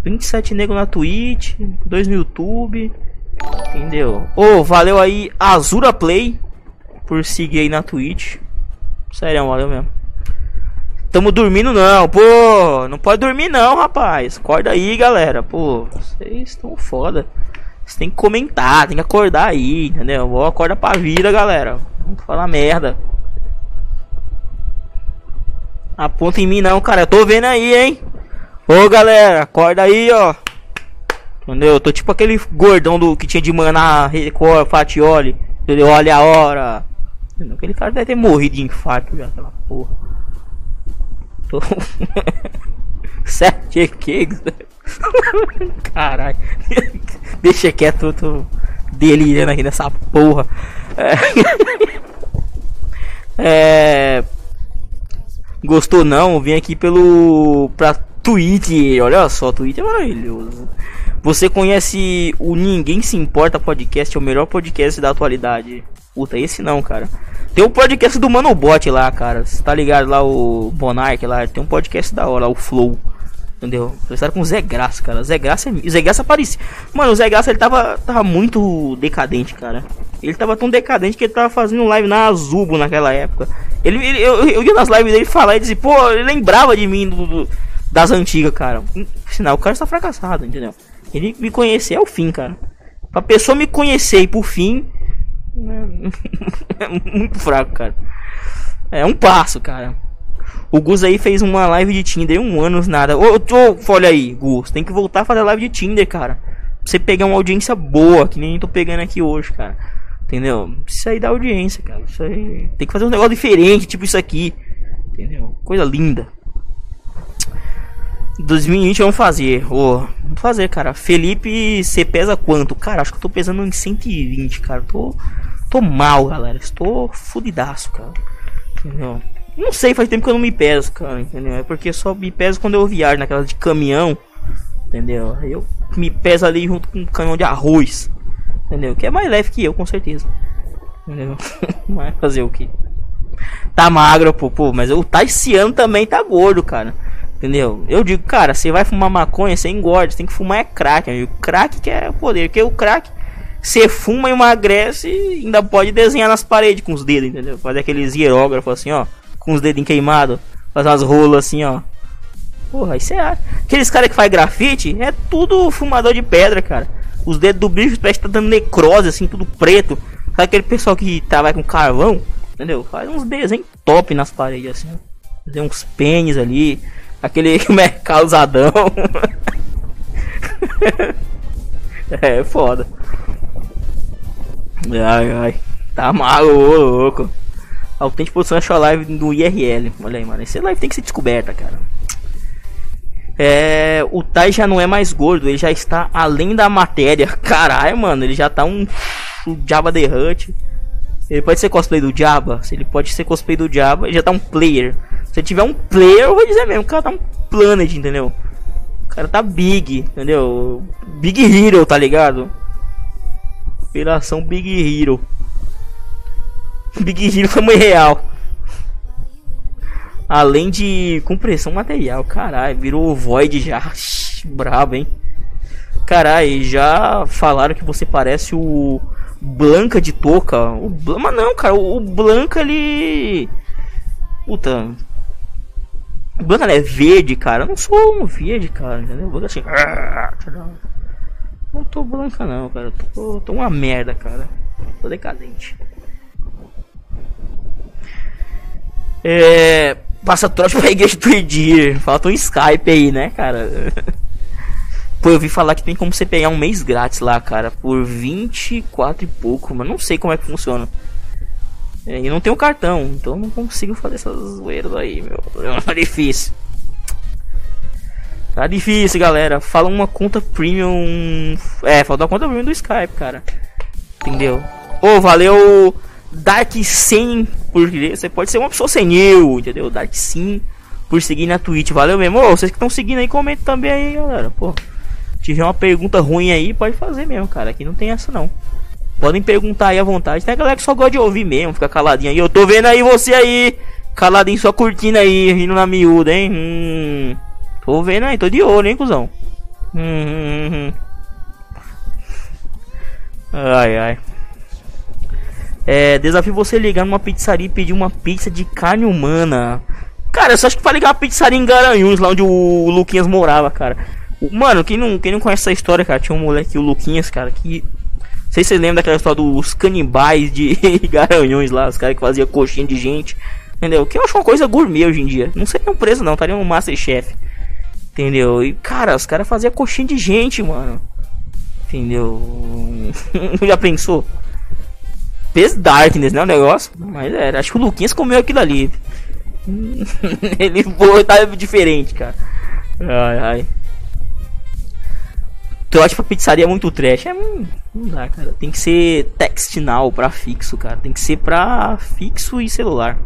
27 nego na Twitch, 2 no YouTube. Entendeu? Ô, oh, valeu aí, Azura Play por seguir aí na Twitch. Sério, valeu mesmo. Tamo dormindo não, pô. Não pode dormir não, rapaz. Acorda aí, galera. Pô, vocês estão foda. Você tem que comentar, tem que acordar aí, entendeu? Vou acordar pra vida, galera. Vamos falar merda. Aponta em mim não, cara. Eu tô vendo aí, hein? Ô, galera, acorda aí, ó. Entendeu? Eu tô tipo aquele gordão do que tinha de maná, Record, Fatioli. Entendeu? Olha a hora. Aquele cara deve ter morrido de infarto já, aquela porra. Tô... Sete cakes, Caralho. Deixa quieto, eu tô delirando aqui nessa porra. É... é... Gostou não? Vim aqui pelo. pra Twitch. Olha só, Twitch é maravilhoso. Você conhece o Ninguém Se Importa podcast? É o melhor podcast da atualidade. Puta, esse não, cara. Tem o um podcast do Manobot lá, cara. Você tá ligado lá, o Monark lá. Tem um podcast da hora, o Flow. Entendeu? Conversaram com o Zé Graça, cara. Zé Graça é. Zé Graça aparecia. Mano, o Zé Graça ele tava, tava muito decadente, cara. Ele tava tão decadente que ele tava fazendo live na Azubo naquela época. Ele, ele eu, eu ia nas lives dele falar e dizia, pô, ele lembrava de mim do, do- das antigas, cara. Sinal, o cara está fracassado, entendeu? Ele me conhecer é o fim, cara. Pra pessoa me conhecer e por fim. É muito fraco, cara. É um passo, cara. O Gus aí fez uma live de Tinder um ano, nada. Ô, ô, olha aí, Gus, tem que voltar a fazer live de Tinder, cara. Pra você pegar uma audiência boa, que nem tô pegando aqui hoje, cara. Entendeu? Isso aí dá audiência, cara. Isso aí. Tem que fazer um negócio diferente, tipo isso aqui. Entendeu? Coisa linda. 2020 vamos fazer. Ô, vamos fazer, cara. Felipe, você pesa quanto? Cara, acho que eu tô pesando em 120, cara. Tô, tô mal, galera. Estou fudidaço, cara. Entendeu? Não sei, faz tempo que eu não me peso, cara. Entendeu? É porque só me peso quando eu viajo naquela de caminhão. Entendeu? Eu me peso ali junto com um caminhão de arroz. Entendeu? Que é mais leve que eu, com certeza. Entendeu? Mas fazer o que? Tá magro, pô, pô, mas o Taiciano também tá gordo, cara. Entendeu? Eu digo, cara, você vai fumar maconha, você engorda, você tem que fumar é crack, amigo. Crack que é poder, porque o crack, você fuma, emagrece e ainda pode desenhar nas paredes com os dedos, entendeu? Fazer aqueles hierógrafos assim, ó, com os dedinhos queimados, fazer umas rolas assim, ó. Porra, isso é. Aqueles caras que faz grafite, é tudo fumador de pedra, cara. Os dedos do bicho parece que tá dando necrose, assim, tudo preto. Sabe aquele pessoal que trabalha com carvão? Entendeu? Faz uns desenhos top nas paredes, assim. Fazer uns pênis ali. Aquele mercadozadão. é foda. Ai, ai. Tá maluco. Autêntico a live do IRL. Olha aí, mano. Esse live tem que ser descoberta, cara. É, o Tai já não é mais gordo, ele já está além da matéria. Caralho, mano, ele já tá um, um Jabba the Hutt. Ele pode ser cosplay do Jabba? Ele pode ser cosplay do Jabba, ele já tá um player. Se tiver um player, eu vou dizer mesmo, o cara tá um planet, entendeu? O cara tá big, entendeu? Big Hero, tá ligado? Operação Big Hero. Big Hero foi muito real. Além de compressão material, caralho, virou Void já. Brabo, hein? Caralho, já falaram que você parece o Blanca de touca. O Blan- Mas não, cara, o Blanca ele. Puta. O é verde, cara. Eu não sou um verde, cara, entendeu? Blanca assim. Não tô Blanca, não, cara. Eu Tô, tô uma merda, cara. Tô decadente. É. Passa trote pra igreja do Edir. Falta um Skype aí, né, cara? Pô, eu vi falar que tem como você pegar um mês grátis lá, cara, por 24 e pouco, mas não sei como é que funciona. É, e não tenho cartão, então não consigo fazer essas zoeiras aí, meu. Tá difícil. Tá difícil, galera. Fala uma conta premium. É, falta uma conta premium do Skype, cara. Entendeu? Ô, valeu Dark Sim por você pode ser uma pessoa senil, entendeu? Dark Sim por seguir na Twitch. Valeu mesmo. Ô, vocês que estão seguindo aí, comentem também aí, galera. Pô, tiver uma pergunta ruim aí, pode fazer mesmo, cara. Aqui não tem essa não. Podem perguntar aí à vontade. Tem a galera que só gosta de ouvir mesmo, fica caladinho aí. Eu tô vendo aí você aí, caladinho só curtindo aí, rindo na miúda, hein? Hum, tô vendo aí, tô de olho, hein, cuzão. Hum, hum, hum, hum. Ai, ai. É, desafio você ligar numa pizzaria e pedir uma pizza de carne humana. Cara, eu só acho que pra ligar uma pizzaria em Garanhuns, lá onde o Luquinhas morava, cara. Mano, quem não, quem não conhece essa história, cara, tinha um moleque, o Luquinhas, cara, que. Não sei se vocês lembram daquela história dos canibais de Garanhuns lá, os caras que faziam coxinha de gente. Entendeu? Que eu acho uma coisa gourmet hoje em dia. Não seriam presos, não, estariam no Masterchef. Entendeu? E, cara, os caras faziam coxinha de gente, mano. Entendeu? Já pensou? Fez Darkness, né? O negócio. Mas era. Acho que o Luquinhas comeu aquilo ali. Ele foi diferente, cara. Ai, ai. Trote pra pizzaria é muito trash. É, não dá, cara. Tem que ser text now pra fixo, cara. Tem que ser pra fixo e celular.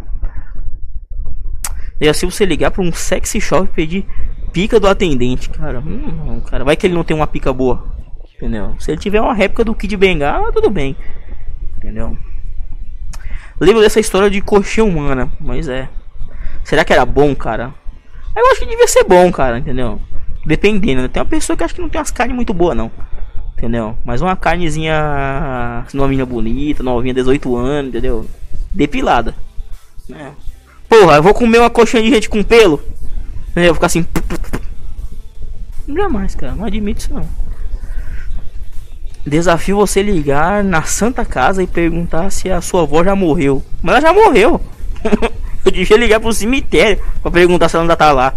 E assim você ligar pra um sexy shop e pedir pica do atendente, cara. Hum, não, cara. Vai que ele não tem uma pica boa. Entendeu? Se ele tiver uma réplica do Kid Bengala, tudo bem. Entendeu? Lembro dessa história de coxinha humana, mas é. Será que era bom, cara? Eu acho que devia ser bom, cara, entendeu? Dependendo, né? Tem uma pessoa que acha que não tem umas carnes muito boas, não. Entendeu? Mas uma carnezinha novinha bonita, novinha 18 anos, entendeu? Depilada. Né? Porra, eu vou comer uma coxinha de gente com pelo. Entendeu? Eu vou ficar assim. Jamais, cara. Não admito isso não. Desafio você ligar na Santa Casa e perguntar se a sua avó já morreu. Mas ela já morreu. eu devia ligar pro cemitério pra perguntar se ela ainda tá lá.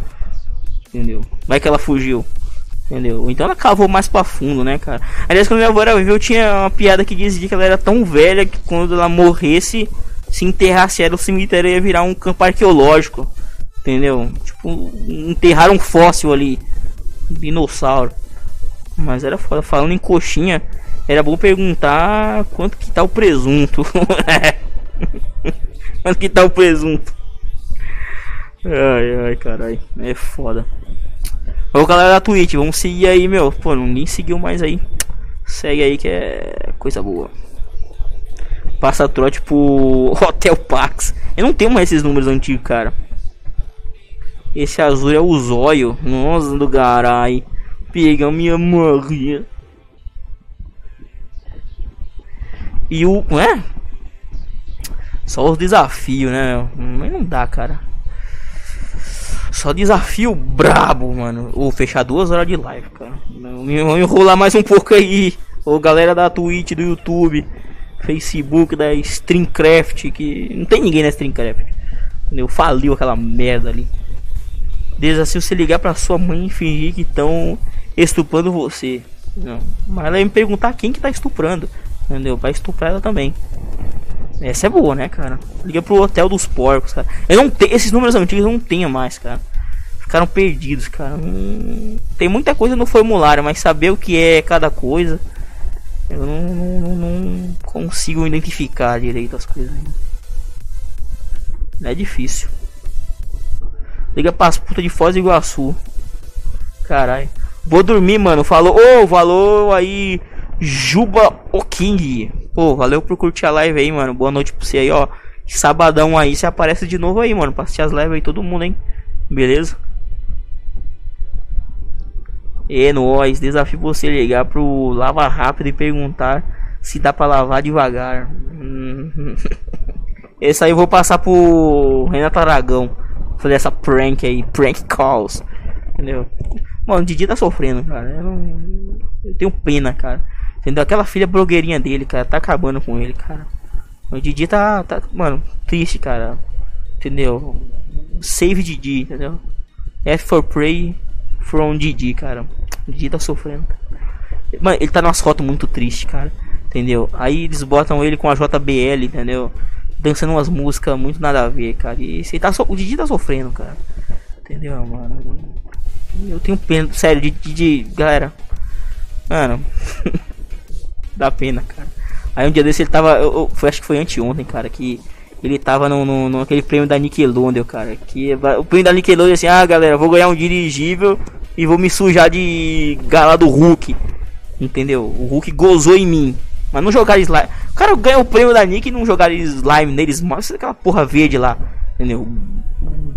Entendeu? Vai que ela fugiu. Entendeu? Então ela cavou mais pra fundo, né, cara? Aliás, quando minha avó era viva, eu tinha uma piada que dizia que ela era tão velha que quando ela morresse, se enterrasse ela, o cemitério ia virar um campo arqueológico. Entendeu? Tipo, enterrar um fóssil ali. Um dinossauro. Mas era foda. Falando em coxinha, era bom perguntar quanto que tá o presunto. quanto que tá o presunto? Ai, ai, caralho. É foda. Ô galera da Twitch, vamos seguir aí, meu. Pô, ninguém seguiu mais aí. Segue aí que é coisa boa. Passa trote pro Hotel Pax. Eu não tenho mais esses números antigos, cara. Esse azul é o zóio. Nossa, do caralho. Pega minha Maria. E o. É? Só os desafios, né? Mas não dá, cara. Só desafio brabo, mano. Ou fechar duas horas de live, cara. Vamos enrolar mais um pouco aí. Ô galera da Twitch, do YouTube, Facebook, da Streamcraft, que não tem ninguém na Streamcraft. Eu faliu aquela merda ali. Desafio você ligar pra sua mãe e fingir que estão estuprando você. Não. Mas ela ia me perguntar quem que tá estuprando. Entendeu? Vai estuprar ela também. Essa é boa, né, cara? Liga pro hotel dos porcos, cara. Eu não tenho. Esses números antigos eu não tenho mais, cara. Ficaram perdidos, cara. Tem muita coisa no formulário, mas saber o que é cada coisa. Eu não, não, não consigo identificar direito as coisas. É difícil. Liga pras putas de Foz do Iguaçu. Caralho. Vou dormir, mano. Falou. Ô, oh, falou aí. Juba o King. Pô, valeu por curtir a live aí, mano. Boa noite pra você aí, ó. Sabadão aí, você aparece de novo aí, mano. Pra assistir as lives aí, todo mundo, hein? Beleza? E nós, desafio você ligar pro Lava Rápido e perguntar se dá pra lavar devagar. Esse aí eu vou passar pro Renato Aragão. Fazer essa prank aí, prank calls. Entendeu? Mano, o Didi tá sofrendo, cara. Eu, não... eu tenho pena, cara. Entendeu? Aquela filha blogueirinha dele, cara, tá acabando com ele, cara. O Didi tá, tá mano, triste, cara. Entendeu? Save Didi, entendeu? F for Prey from Didi, cara. O Didi tá sofrendo. Mano, ele tá numa foto muito triste, cara. Entendeu? Aí eles botam ele com a JBL, entendeu? Dançando umas músicas muito nada a ver, cara. E esse tá so... o Didi tá sofrendo, cara. Entendeu, mano? Eu tenho pena, sério, de, de, de galera. Mano, dá pena, cara. Aí um dia desse ele tava, eu, eu, foi, acho que foi anteontem, cara, que ele tava no, no, no aquele prêmio da Nickelodeon, cara. Que o prêmio da Nickelodeon assim, ah galera, vou ganhar um dirigível e vou me sujar de gala do Hulk. Entendeu? O Hulk gozou em mim. Mas não jogar slime. O cara ganha o prêmio da Nick e não jogar slime neles. Mas aquela porra verde lá. Entendeu?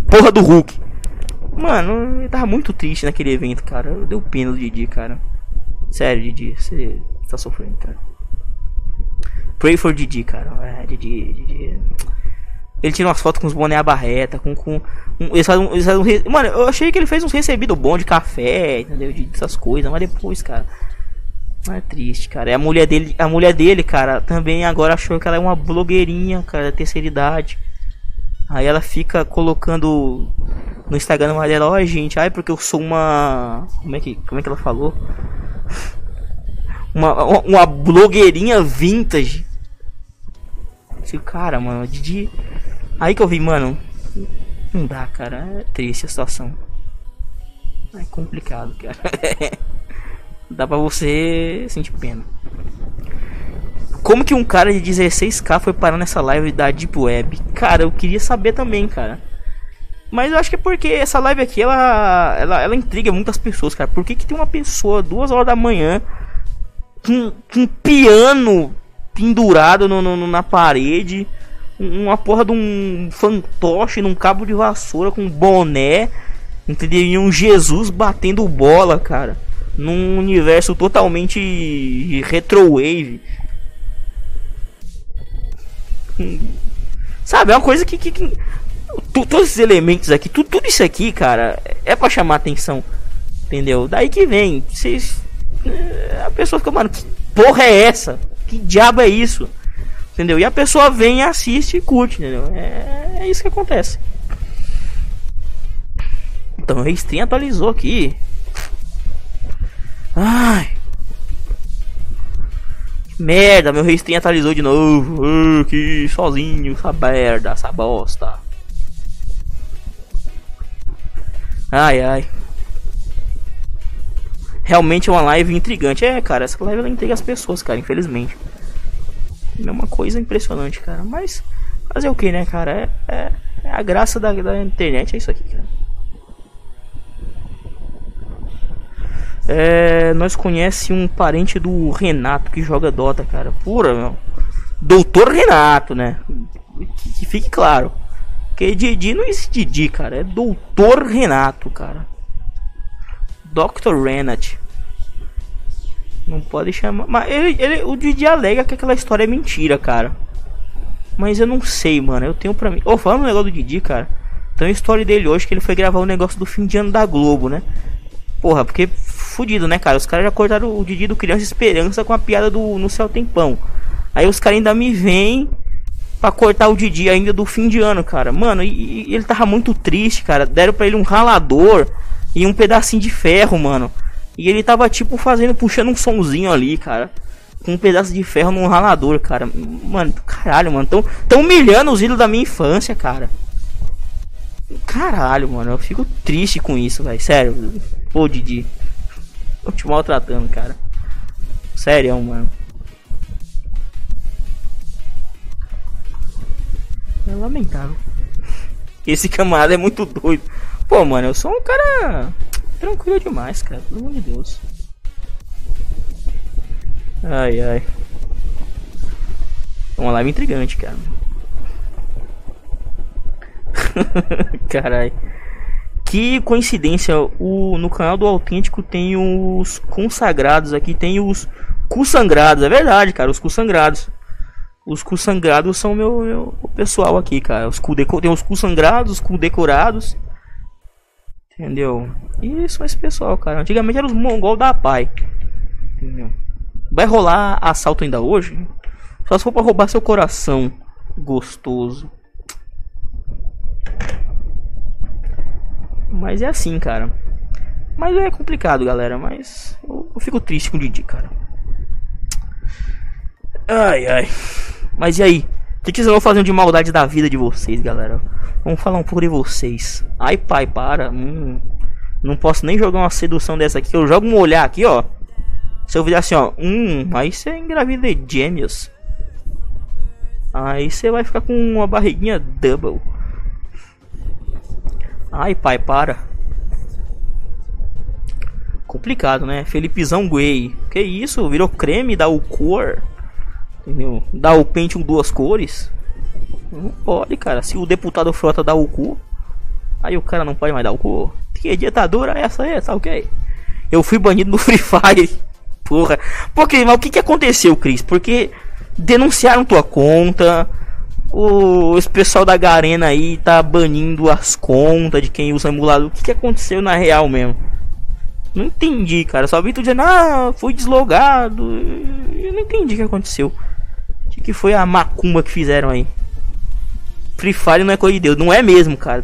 Porra do Hulk. Mano, eu tava muito triste naquele evento, cara. Eu dei pena do Didi, cara. Sério, Didi, você tá sofrendo, cara. Pray for Didi, cara. É, Didi, Didi. Ele tira umas fotos com os boné à barreta, com. com um, eles fazem, eles fazem um, Mano, eu achei que ele fez uns recebidos bom de café, entendeu? De essas coisas, mas depois, cara. É triste, cara. E a mulher dele, a mulher dele, cara, também agora achou que ela é uma blogueirinha, cara, da terceira idade. Aí ela fica colocando no Instagram dela, ó oh, gente, ai porque eu sou uma. Como é que, como é que ela falou? Uma, uma blogueirinha vintage. Esse cara, mano, Didi. Aí que eu vi, mano. Não dá, cara. É triste a situação. É complicado, cara. dá pra você sentir pena. Como que um cara de 16k foi parar nessa live da Deep Web? Cara, eu queria saber também, cara. Mas eu acho que é porque essa live aqui, ela, ela, ela intriga muitas pessoas, cara. Por que, que tem uma pessoa, duas horas da manhã, com, com um piano pendurado no, no, na parede, uma porra de um fantoche num cabo de vassoura com boné, Entendeu? E um Jesus batendo bola, cara. Num universo totalmente retrowave. Sabe, é uma coisa que. que, que todos esses elementos aqui, tu, tudo isso aqui, cara, é pra chamar atenção. Entendeu? Daí que vem. Vocês. A pessoa fica, mano, que porra é essa? Que diabo é isso? Entendeu? E a pessoa vem, assiste e curte, entendeu? É, é isso que acontece. Então, o Restream atualizou aqui. Ai. Merda, meu Restream atualizou de novo. Que sozinho, essa merda, essa bosta. Ai, ai. Realmente é uma live intrigante. É, cara, essa live ela intriga as pessoas, cara, infelizmente. É uma coisa impressionante, cara. Mas fazer o que, né, cara? É, é- é a graça da, da internet, é isso aqui, cara. É, nós conhece um parente do Renato que joga Dota, cara. Pura, meu. Doutor Renato, né? Que, que fique claro. Porque Didi não existe Didi, cara. É Doutor Renato, cara. Dr. Renat. Não pode chamar. Mas ele, ele- o Didi alega que aquela história é mentira, cara. Mas eu não sei, mano. Eu tenho pra mim. Ô, falando no negócio do Didi, cara. Tem uma história dele hoje que ele foi gravar um negócio do fim de ano da Globo, né? Porra, porque fudido, né, cara? Os caras já cortaram o Didi do Criança Esperança com a piada do No Céu Tem Pão. Aí os caras ainda me vêm pra cortar o Didi ainda do fim de ano, cara. Mano, e, e ele tava muito triste, cara. Deram pra ele um ralador e um pedacinho de ferro, mano. E ele tava tipo fazendo, puxando um sonzinho ali, cara. Com um pedaço de ferro num ralador, cara. Mano, caralho, mano. Tão, tão humilhando os ídolos da minha infância, cara. Caralho, mano. Eu fico triste com isso, velho. Sério. Pô, Didi. Tô te maltratando, cara. Sério, mano. É lamentável. Esse camarada é muito doido. Pô, mano, eu sou um cara tranquilo demais, cara. Pelo amor de Deus. Ai, ai. É Uma live intrigante, cara. Carai. Que coincidência, o, no canal do Autêntico tem os consagrados aqui, tem os cu sangrados, é verdade, cara, os cu sangrados. Os cu sangrados são meu, meu pessoal aqui, cara. Os cu tem os cu sangrados, os cu decorados. Entendeu? São esse pessoal, cara. Antigamente eram os mongol da pai. Entendeu? Vai rolar assalto ainda hoje? Só se for pra roubar seu coração gostoso. Mas é assim, cara. Mas é complicado, galera. Mas eu, eu fico triste com o Didi, cara. Ai, ai. Mas e aí? Que, que vocês vão de maldade da vida de vocês, galera? Vamos falar um pouco de vocês. Ai, pai, para. Hum, não posso nem jogar uma sedução dessa aqui. Eu jogo um olhar aqui, ó. Se eu virar assim, ó. Hum, aí você engravida de gêmeos. Aí você vai ficar com uma barriguinha double. Ai, pai, para. Complicado, né? Felipezão Guei. Que isso? Virou creme, o cor. Entendeu? Dá o Pentium duas cores. Não pode, cara. Se o deputado Frota dá o cu, aí o cara não pode mais dar o cu. Que ditadura é essa aí? Tá ok? Eu fui banido no Free Fire. Porra. Porque, mas o que que aconteceu, Cris? Porque denunciaram tua conta. O pessoal da Garena aí tá banindo as contas de quem usa emulador. O que que aconteceu na real mesmo? Não entendi, cara. Só vi tu dizendo, ah, fui deslogado. Eu não entendi o que aconteceu. O que, foi a macumba que fizeram aí? Free Fire não é coisa de Deus. Não é mesmo, cara.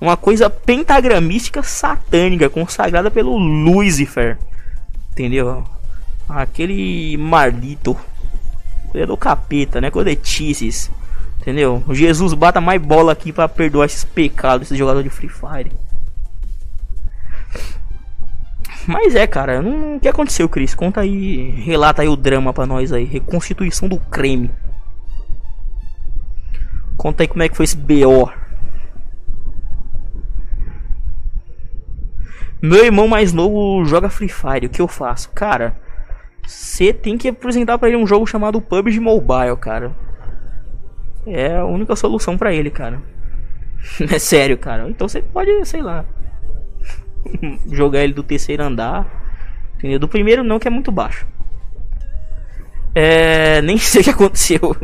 Uma coisa pentagramística satânica, consagrada pelo Lucifer. Entendeu? Aquele maldito. Coisa do capeta, né? Coisa. Entendeu? Jesus bata mais bola aqui pra perdoar esses pecados desses jogadores de Free Fire. Mas é, cara, o que aconteceu, Cris? Conta aí, relata aí o drama pra nós aí. Reconstituição do creme. Conta aí como é que foi esse BO. Meu irmão mais novo joga Free Fire, o que eu faço? Cara, você tem que apresentar pra ele um jogo chamado PUBG Mobile, cara. É a única solução pra ele, cara. É sério, cara. Então você pode, sei lá, Jogar ele do terceiro andar. Entendeu? Do primeiro não, que é muito baixo. É. Nem sei o que aconteceu.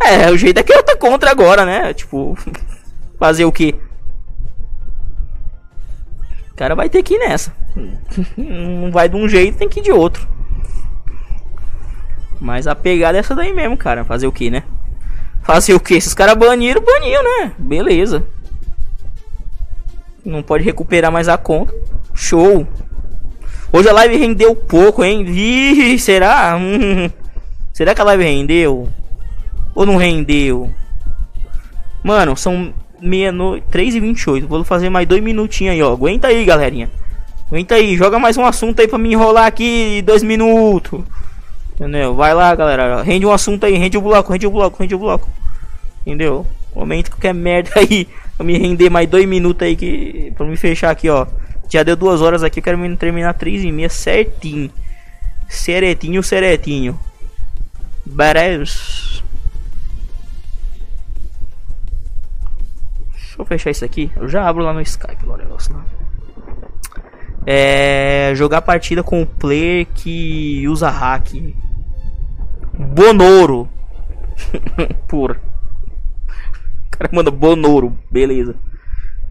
é, o jeito é que eu tô contra agora, né? Tipo. Fazer o que? O cara vai ter que ir nessa. Não vai de um jeito, tem que ir de outro. Mas a pegada é essa daí mesmo, cara. Fazer o que, né? Fazer o que? Esses caras baniram, baniram, né? Beleza. Não pode recuperar mais a conta. Show. Hoje a live rendeu pouco, hein? Ih, será? Hum. Será que a live rendeu? Ou não rendeu? Mano, são meia-noite, 3 e 28 Vou fazer mais dois minutinhos aí, ó. Aguenta aí, galerinha. Aguenta aí, joga mais um assunto aí pra me enrolar aqui dois minutos. Entendeu? Vai lá, galera. Rende um assunto aí, rende o bloco, rende o bloco, rende o bloco. Entendeu? Comenta qualquer merda aí. Pra me render mais dois minutos aí que. Pra me fechar aqui, ó. Já deu duas horas aqui, eu quero terminar três e meia certinho. Seretinho, seretinho. Beres. Deixa eu fechar isso aqui. Eu já abro lá no Skype o negócio lá. É. Jogar partida com o player que usa hack. Bonoro. Por. Cara manda Bonoro. Beleza.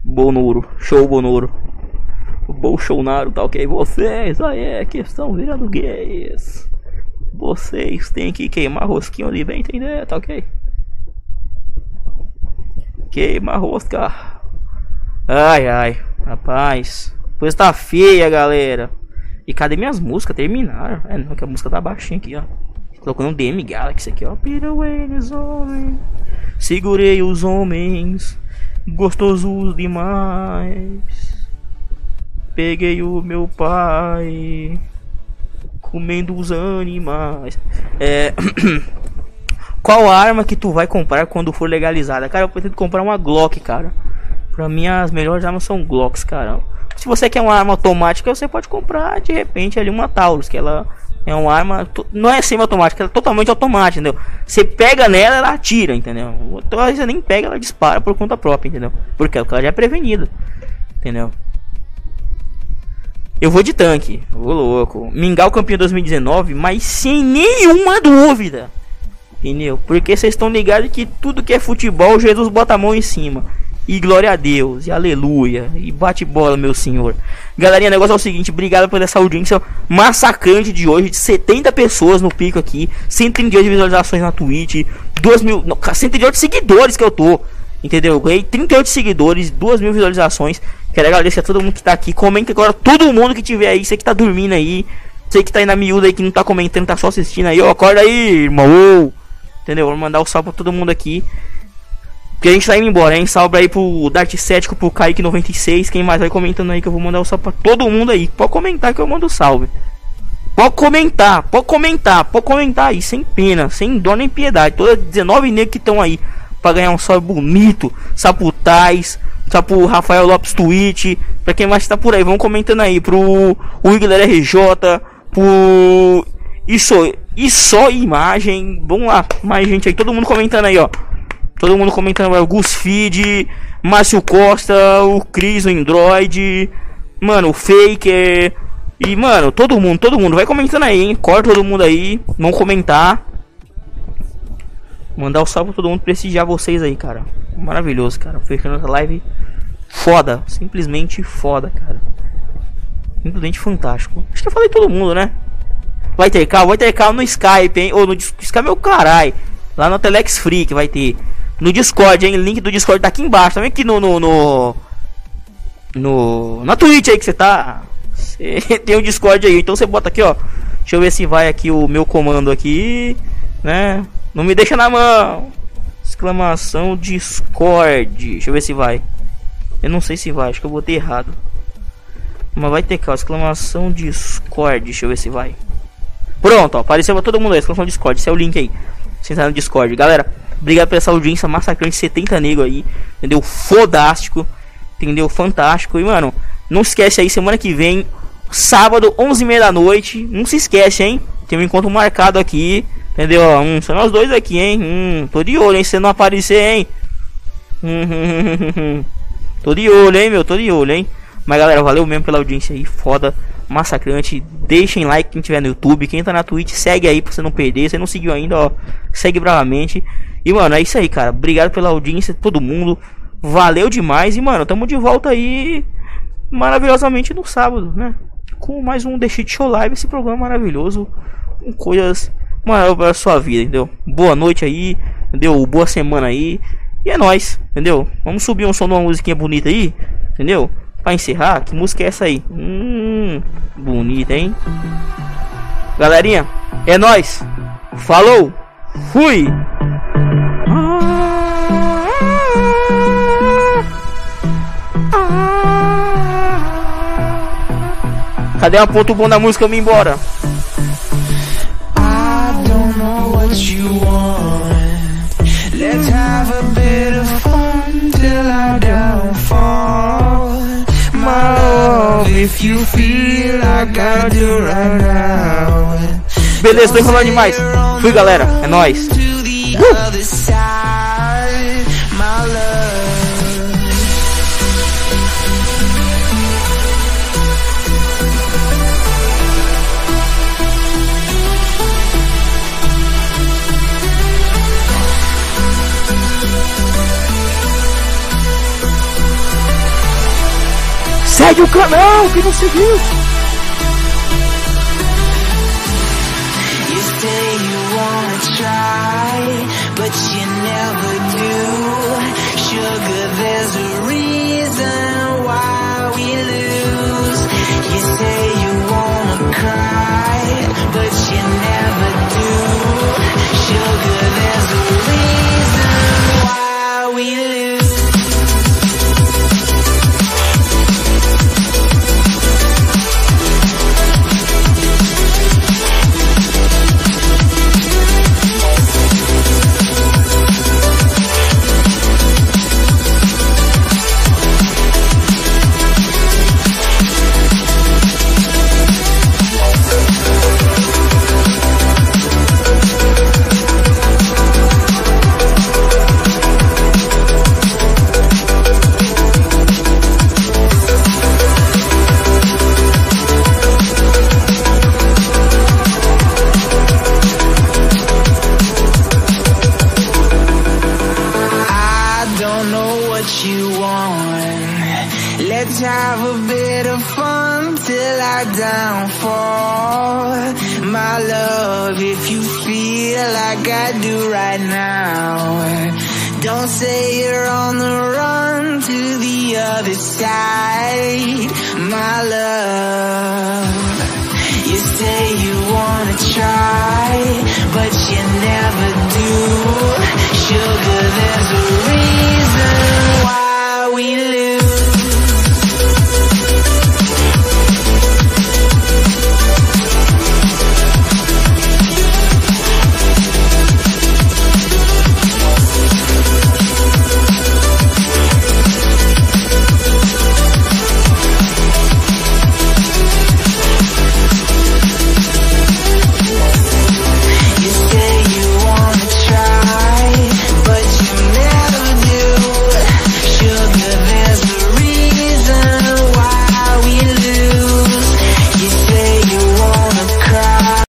Bonoro. Show Bonoro. Bolsonaro tá ok. Vocês aí é que estão virando gays. Vocês têm que queimar rosquinho ali bem entender, tá ok? Queima rosca. Ai ai, rapaz. Coisa tá feia, galera. E cadê minhas músicas? Terminaram. É não, que a música tá baixinha aqui, ó. Colocando um DM Galaxy aqui, ó. Pirouenes, homens. Segurei os homens. Gostosos demais. Peguei o meu pai comendo os animais. É. Qual arma que tu vai comprar quando for legalizada? Cara, eu pretendo comprar uma Glock, cara. Pra mim as melhores armas são Glocks, cara. Se você quer uma arma automática, você pode comprar de repente ali uma Taurus, que ela é uma arma, não é semi-automática, ela é totalmente automática, entendeu? Você pega nela, ela atira, entendeu? Então você nem pega, ela dispara por conta própria, entendeu? Porque ela já é prevenida, entendeu? Eu vou de tanque, vou louco. Mingau campeão 2019, mas sem nenhuma dúvida. Entendeu? Porque vocês estão ligados que tudo que é futebol, Jesus bota a mão em cima. E glória a Deus, e aleluia, e bate bola, meu senhor. Galerinha, o negócio é o seguinte: obrigado por essa audiência massacrante de hoje, de 70 pessoas no pico aqui, 138 visualizações na Twitch, 2 mil, não, 138 seguidores que eu tô. Entendeu? Eu ganhei 38 seguidores, 2 mil visualizações. Quero agradecer a todo mundo que tá aqui. Comenta agora, todo mundo que tiver aí. Você que tá dormindo aí. Você que tá aí na miúda aí, que não tá comentando, tá só assistindo aí. Ó, acorda aí, irmão. Entendeu? Vou mandar o um salve pra todo mundo aqui. Porque a gente tá indo embora, hein? Salve aí pro Dart Cético, pro Kaique96. Quem mais vai comentando aí que eu vou mandar o um salve pra todo mundo aí. Pode comentar que eu mando salve. Pode comentar, pode comentar, pode comentar aí, sem pena, sem dó nem piedade. Todas 19 negros que estão aí para ganhar um salve bonito. Saputais, pro Rafael Lopes Twitch, pra quem mais tá por aí, vão comentando aí, pro Wigler RJ, pro isso, isso imagem, vamos lá, mais gente aí, todo mundo comentando aí, ó. Todo mundo comentando o Gus Feed, Márcio Costa, o Cris, o Android, mano, o Faker. E, mano, todo mundo, todo mundo, vai comentando aí, hein? Corta todo mundo aí, vão comentar. Mandar o um salve pra todo mundo prestigiar vocês aí, cara. Maravilhoso, cara. Fechando essa live foda. Simplesmente foda, cara. Simplesmente fantástico. Acho que eu falei todo mundo, né? Vai ter carro, vai ter carro no Skype, hein? Ou no Skype, meu carai. Lá no Telex que vai ter. No Discord, hein? Link do Discord tá aqui embaixo. Também aqui no. no, no, no na Twitch aí que você tá. Cê tem o Discord aí. Então você bota aqui, ó. Deixa eu ver se vai aqui o meu comando aqui. Né? Não me deixa na mão. Exclamação Discord. Deixa eu ver se vai. Eu não sei se vai, acho que eu botei errado. Mas vai ter cá, exclamação Discord. Deixa eu ver se vai. Pronto, ó, apareceu pra todo mundo aí, exclamação Discord. Esse é o link aí. Você tá no Discord. Galera, obrigado por essa audiência massacrante. 70 nego aí. Entendeu? Fodástico. Entendeu? Fantástico. E, mano, não esquece aí, semana que vem, sábado, 11h30 da noite. Não se esquece, hein? Tem um encontro marcado aqui. Entendeu? Hum, são nós dois aqui, hein? Hum, tô de olho, hein? Se não aparecer, hein? Tô de olho, hein, meu, tô de olho, hein. Mas galera, valeu mesmo pela audiência aí, foda, massacrante. Deixem like quem tiver no YouTube, quem tá na Twitch, segue aí pra você não perder. Se não seguiu ainda, ó, segue bravamente. E mano, é isso aí, cara. Obrigado pela audiência, todo mundo. Valeu demais e mano, tamo de volta aí maravilhosamente no sábado, né? Com mais um The Shit Show Live, esse programa maravilhoso com coisas maior para sua vida, entendeu? Boa noite aí, entendeu? Boa semana aí. E é nóis, entendeu? Vamos subir um som de uma musiquinha bonita aí, entendeu? Pra encerrar, que música é essa aí? Hum, bonita, hein? Galerinha, é nóis. Falou, fui. Cadê a ponto bom da música? Eu me embora. Beleza, tô enrolando demais. Fui, galera. É nóis. To Segue o canal que não seguiu. You never do, sugar. There's a reason why we lose. You say you want to try, but you never do. Sugar, there's a reason why we lose. You say Don't say you're on the run to the other side. My love. You say you wanna try, but you never do. Sugar, there's a reason why we lose.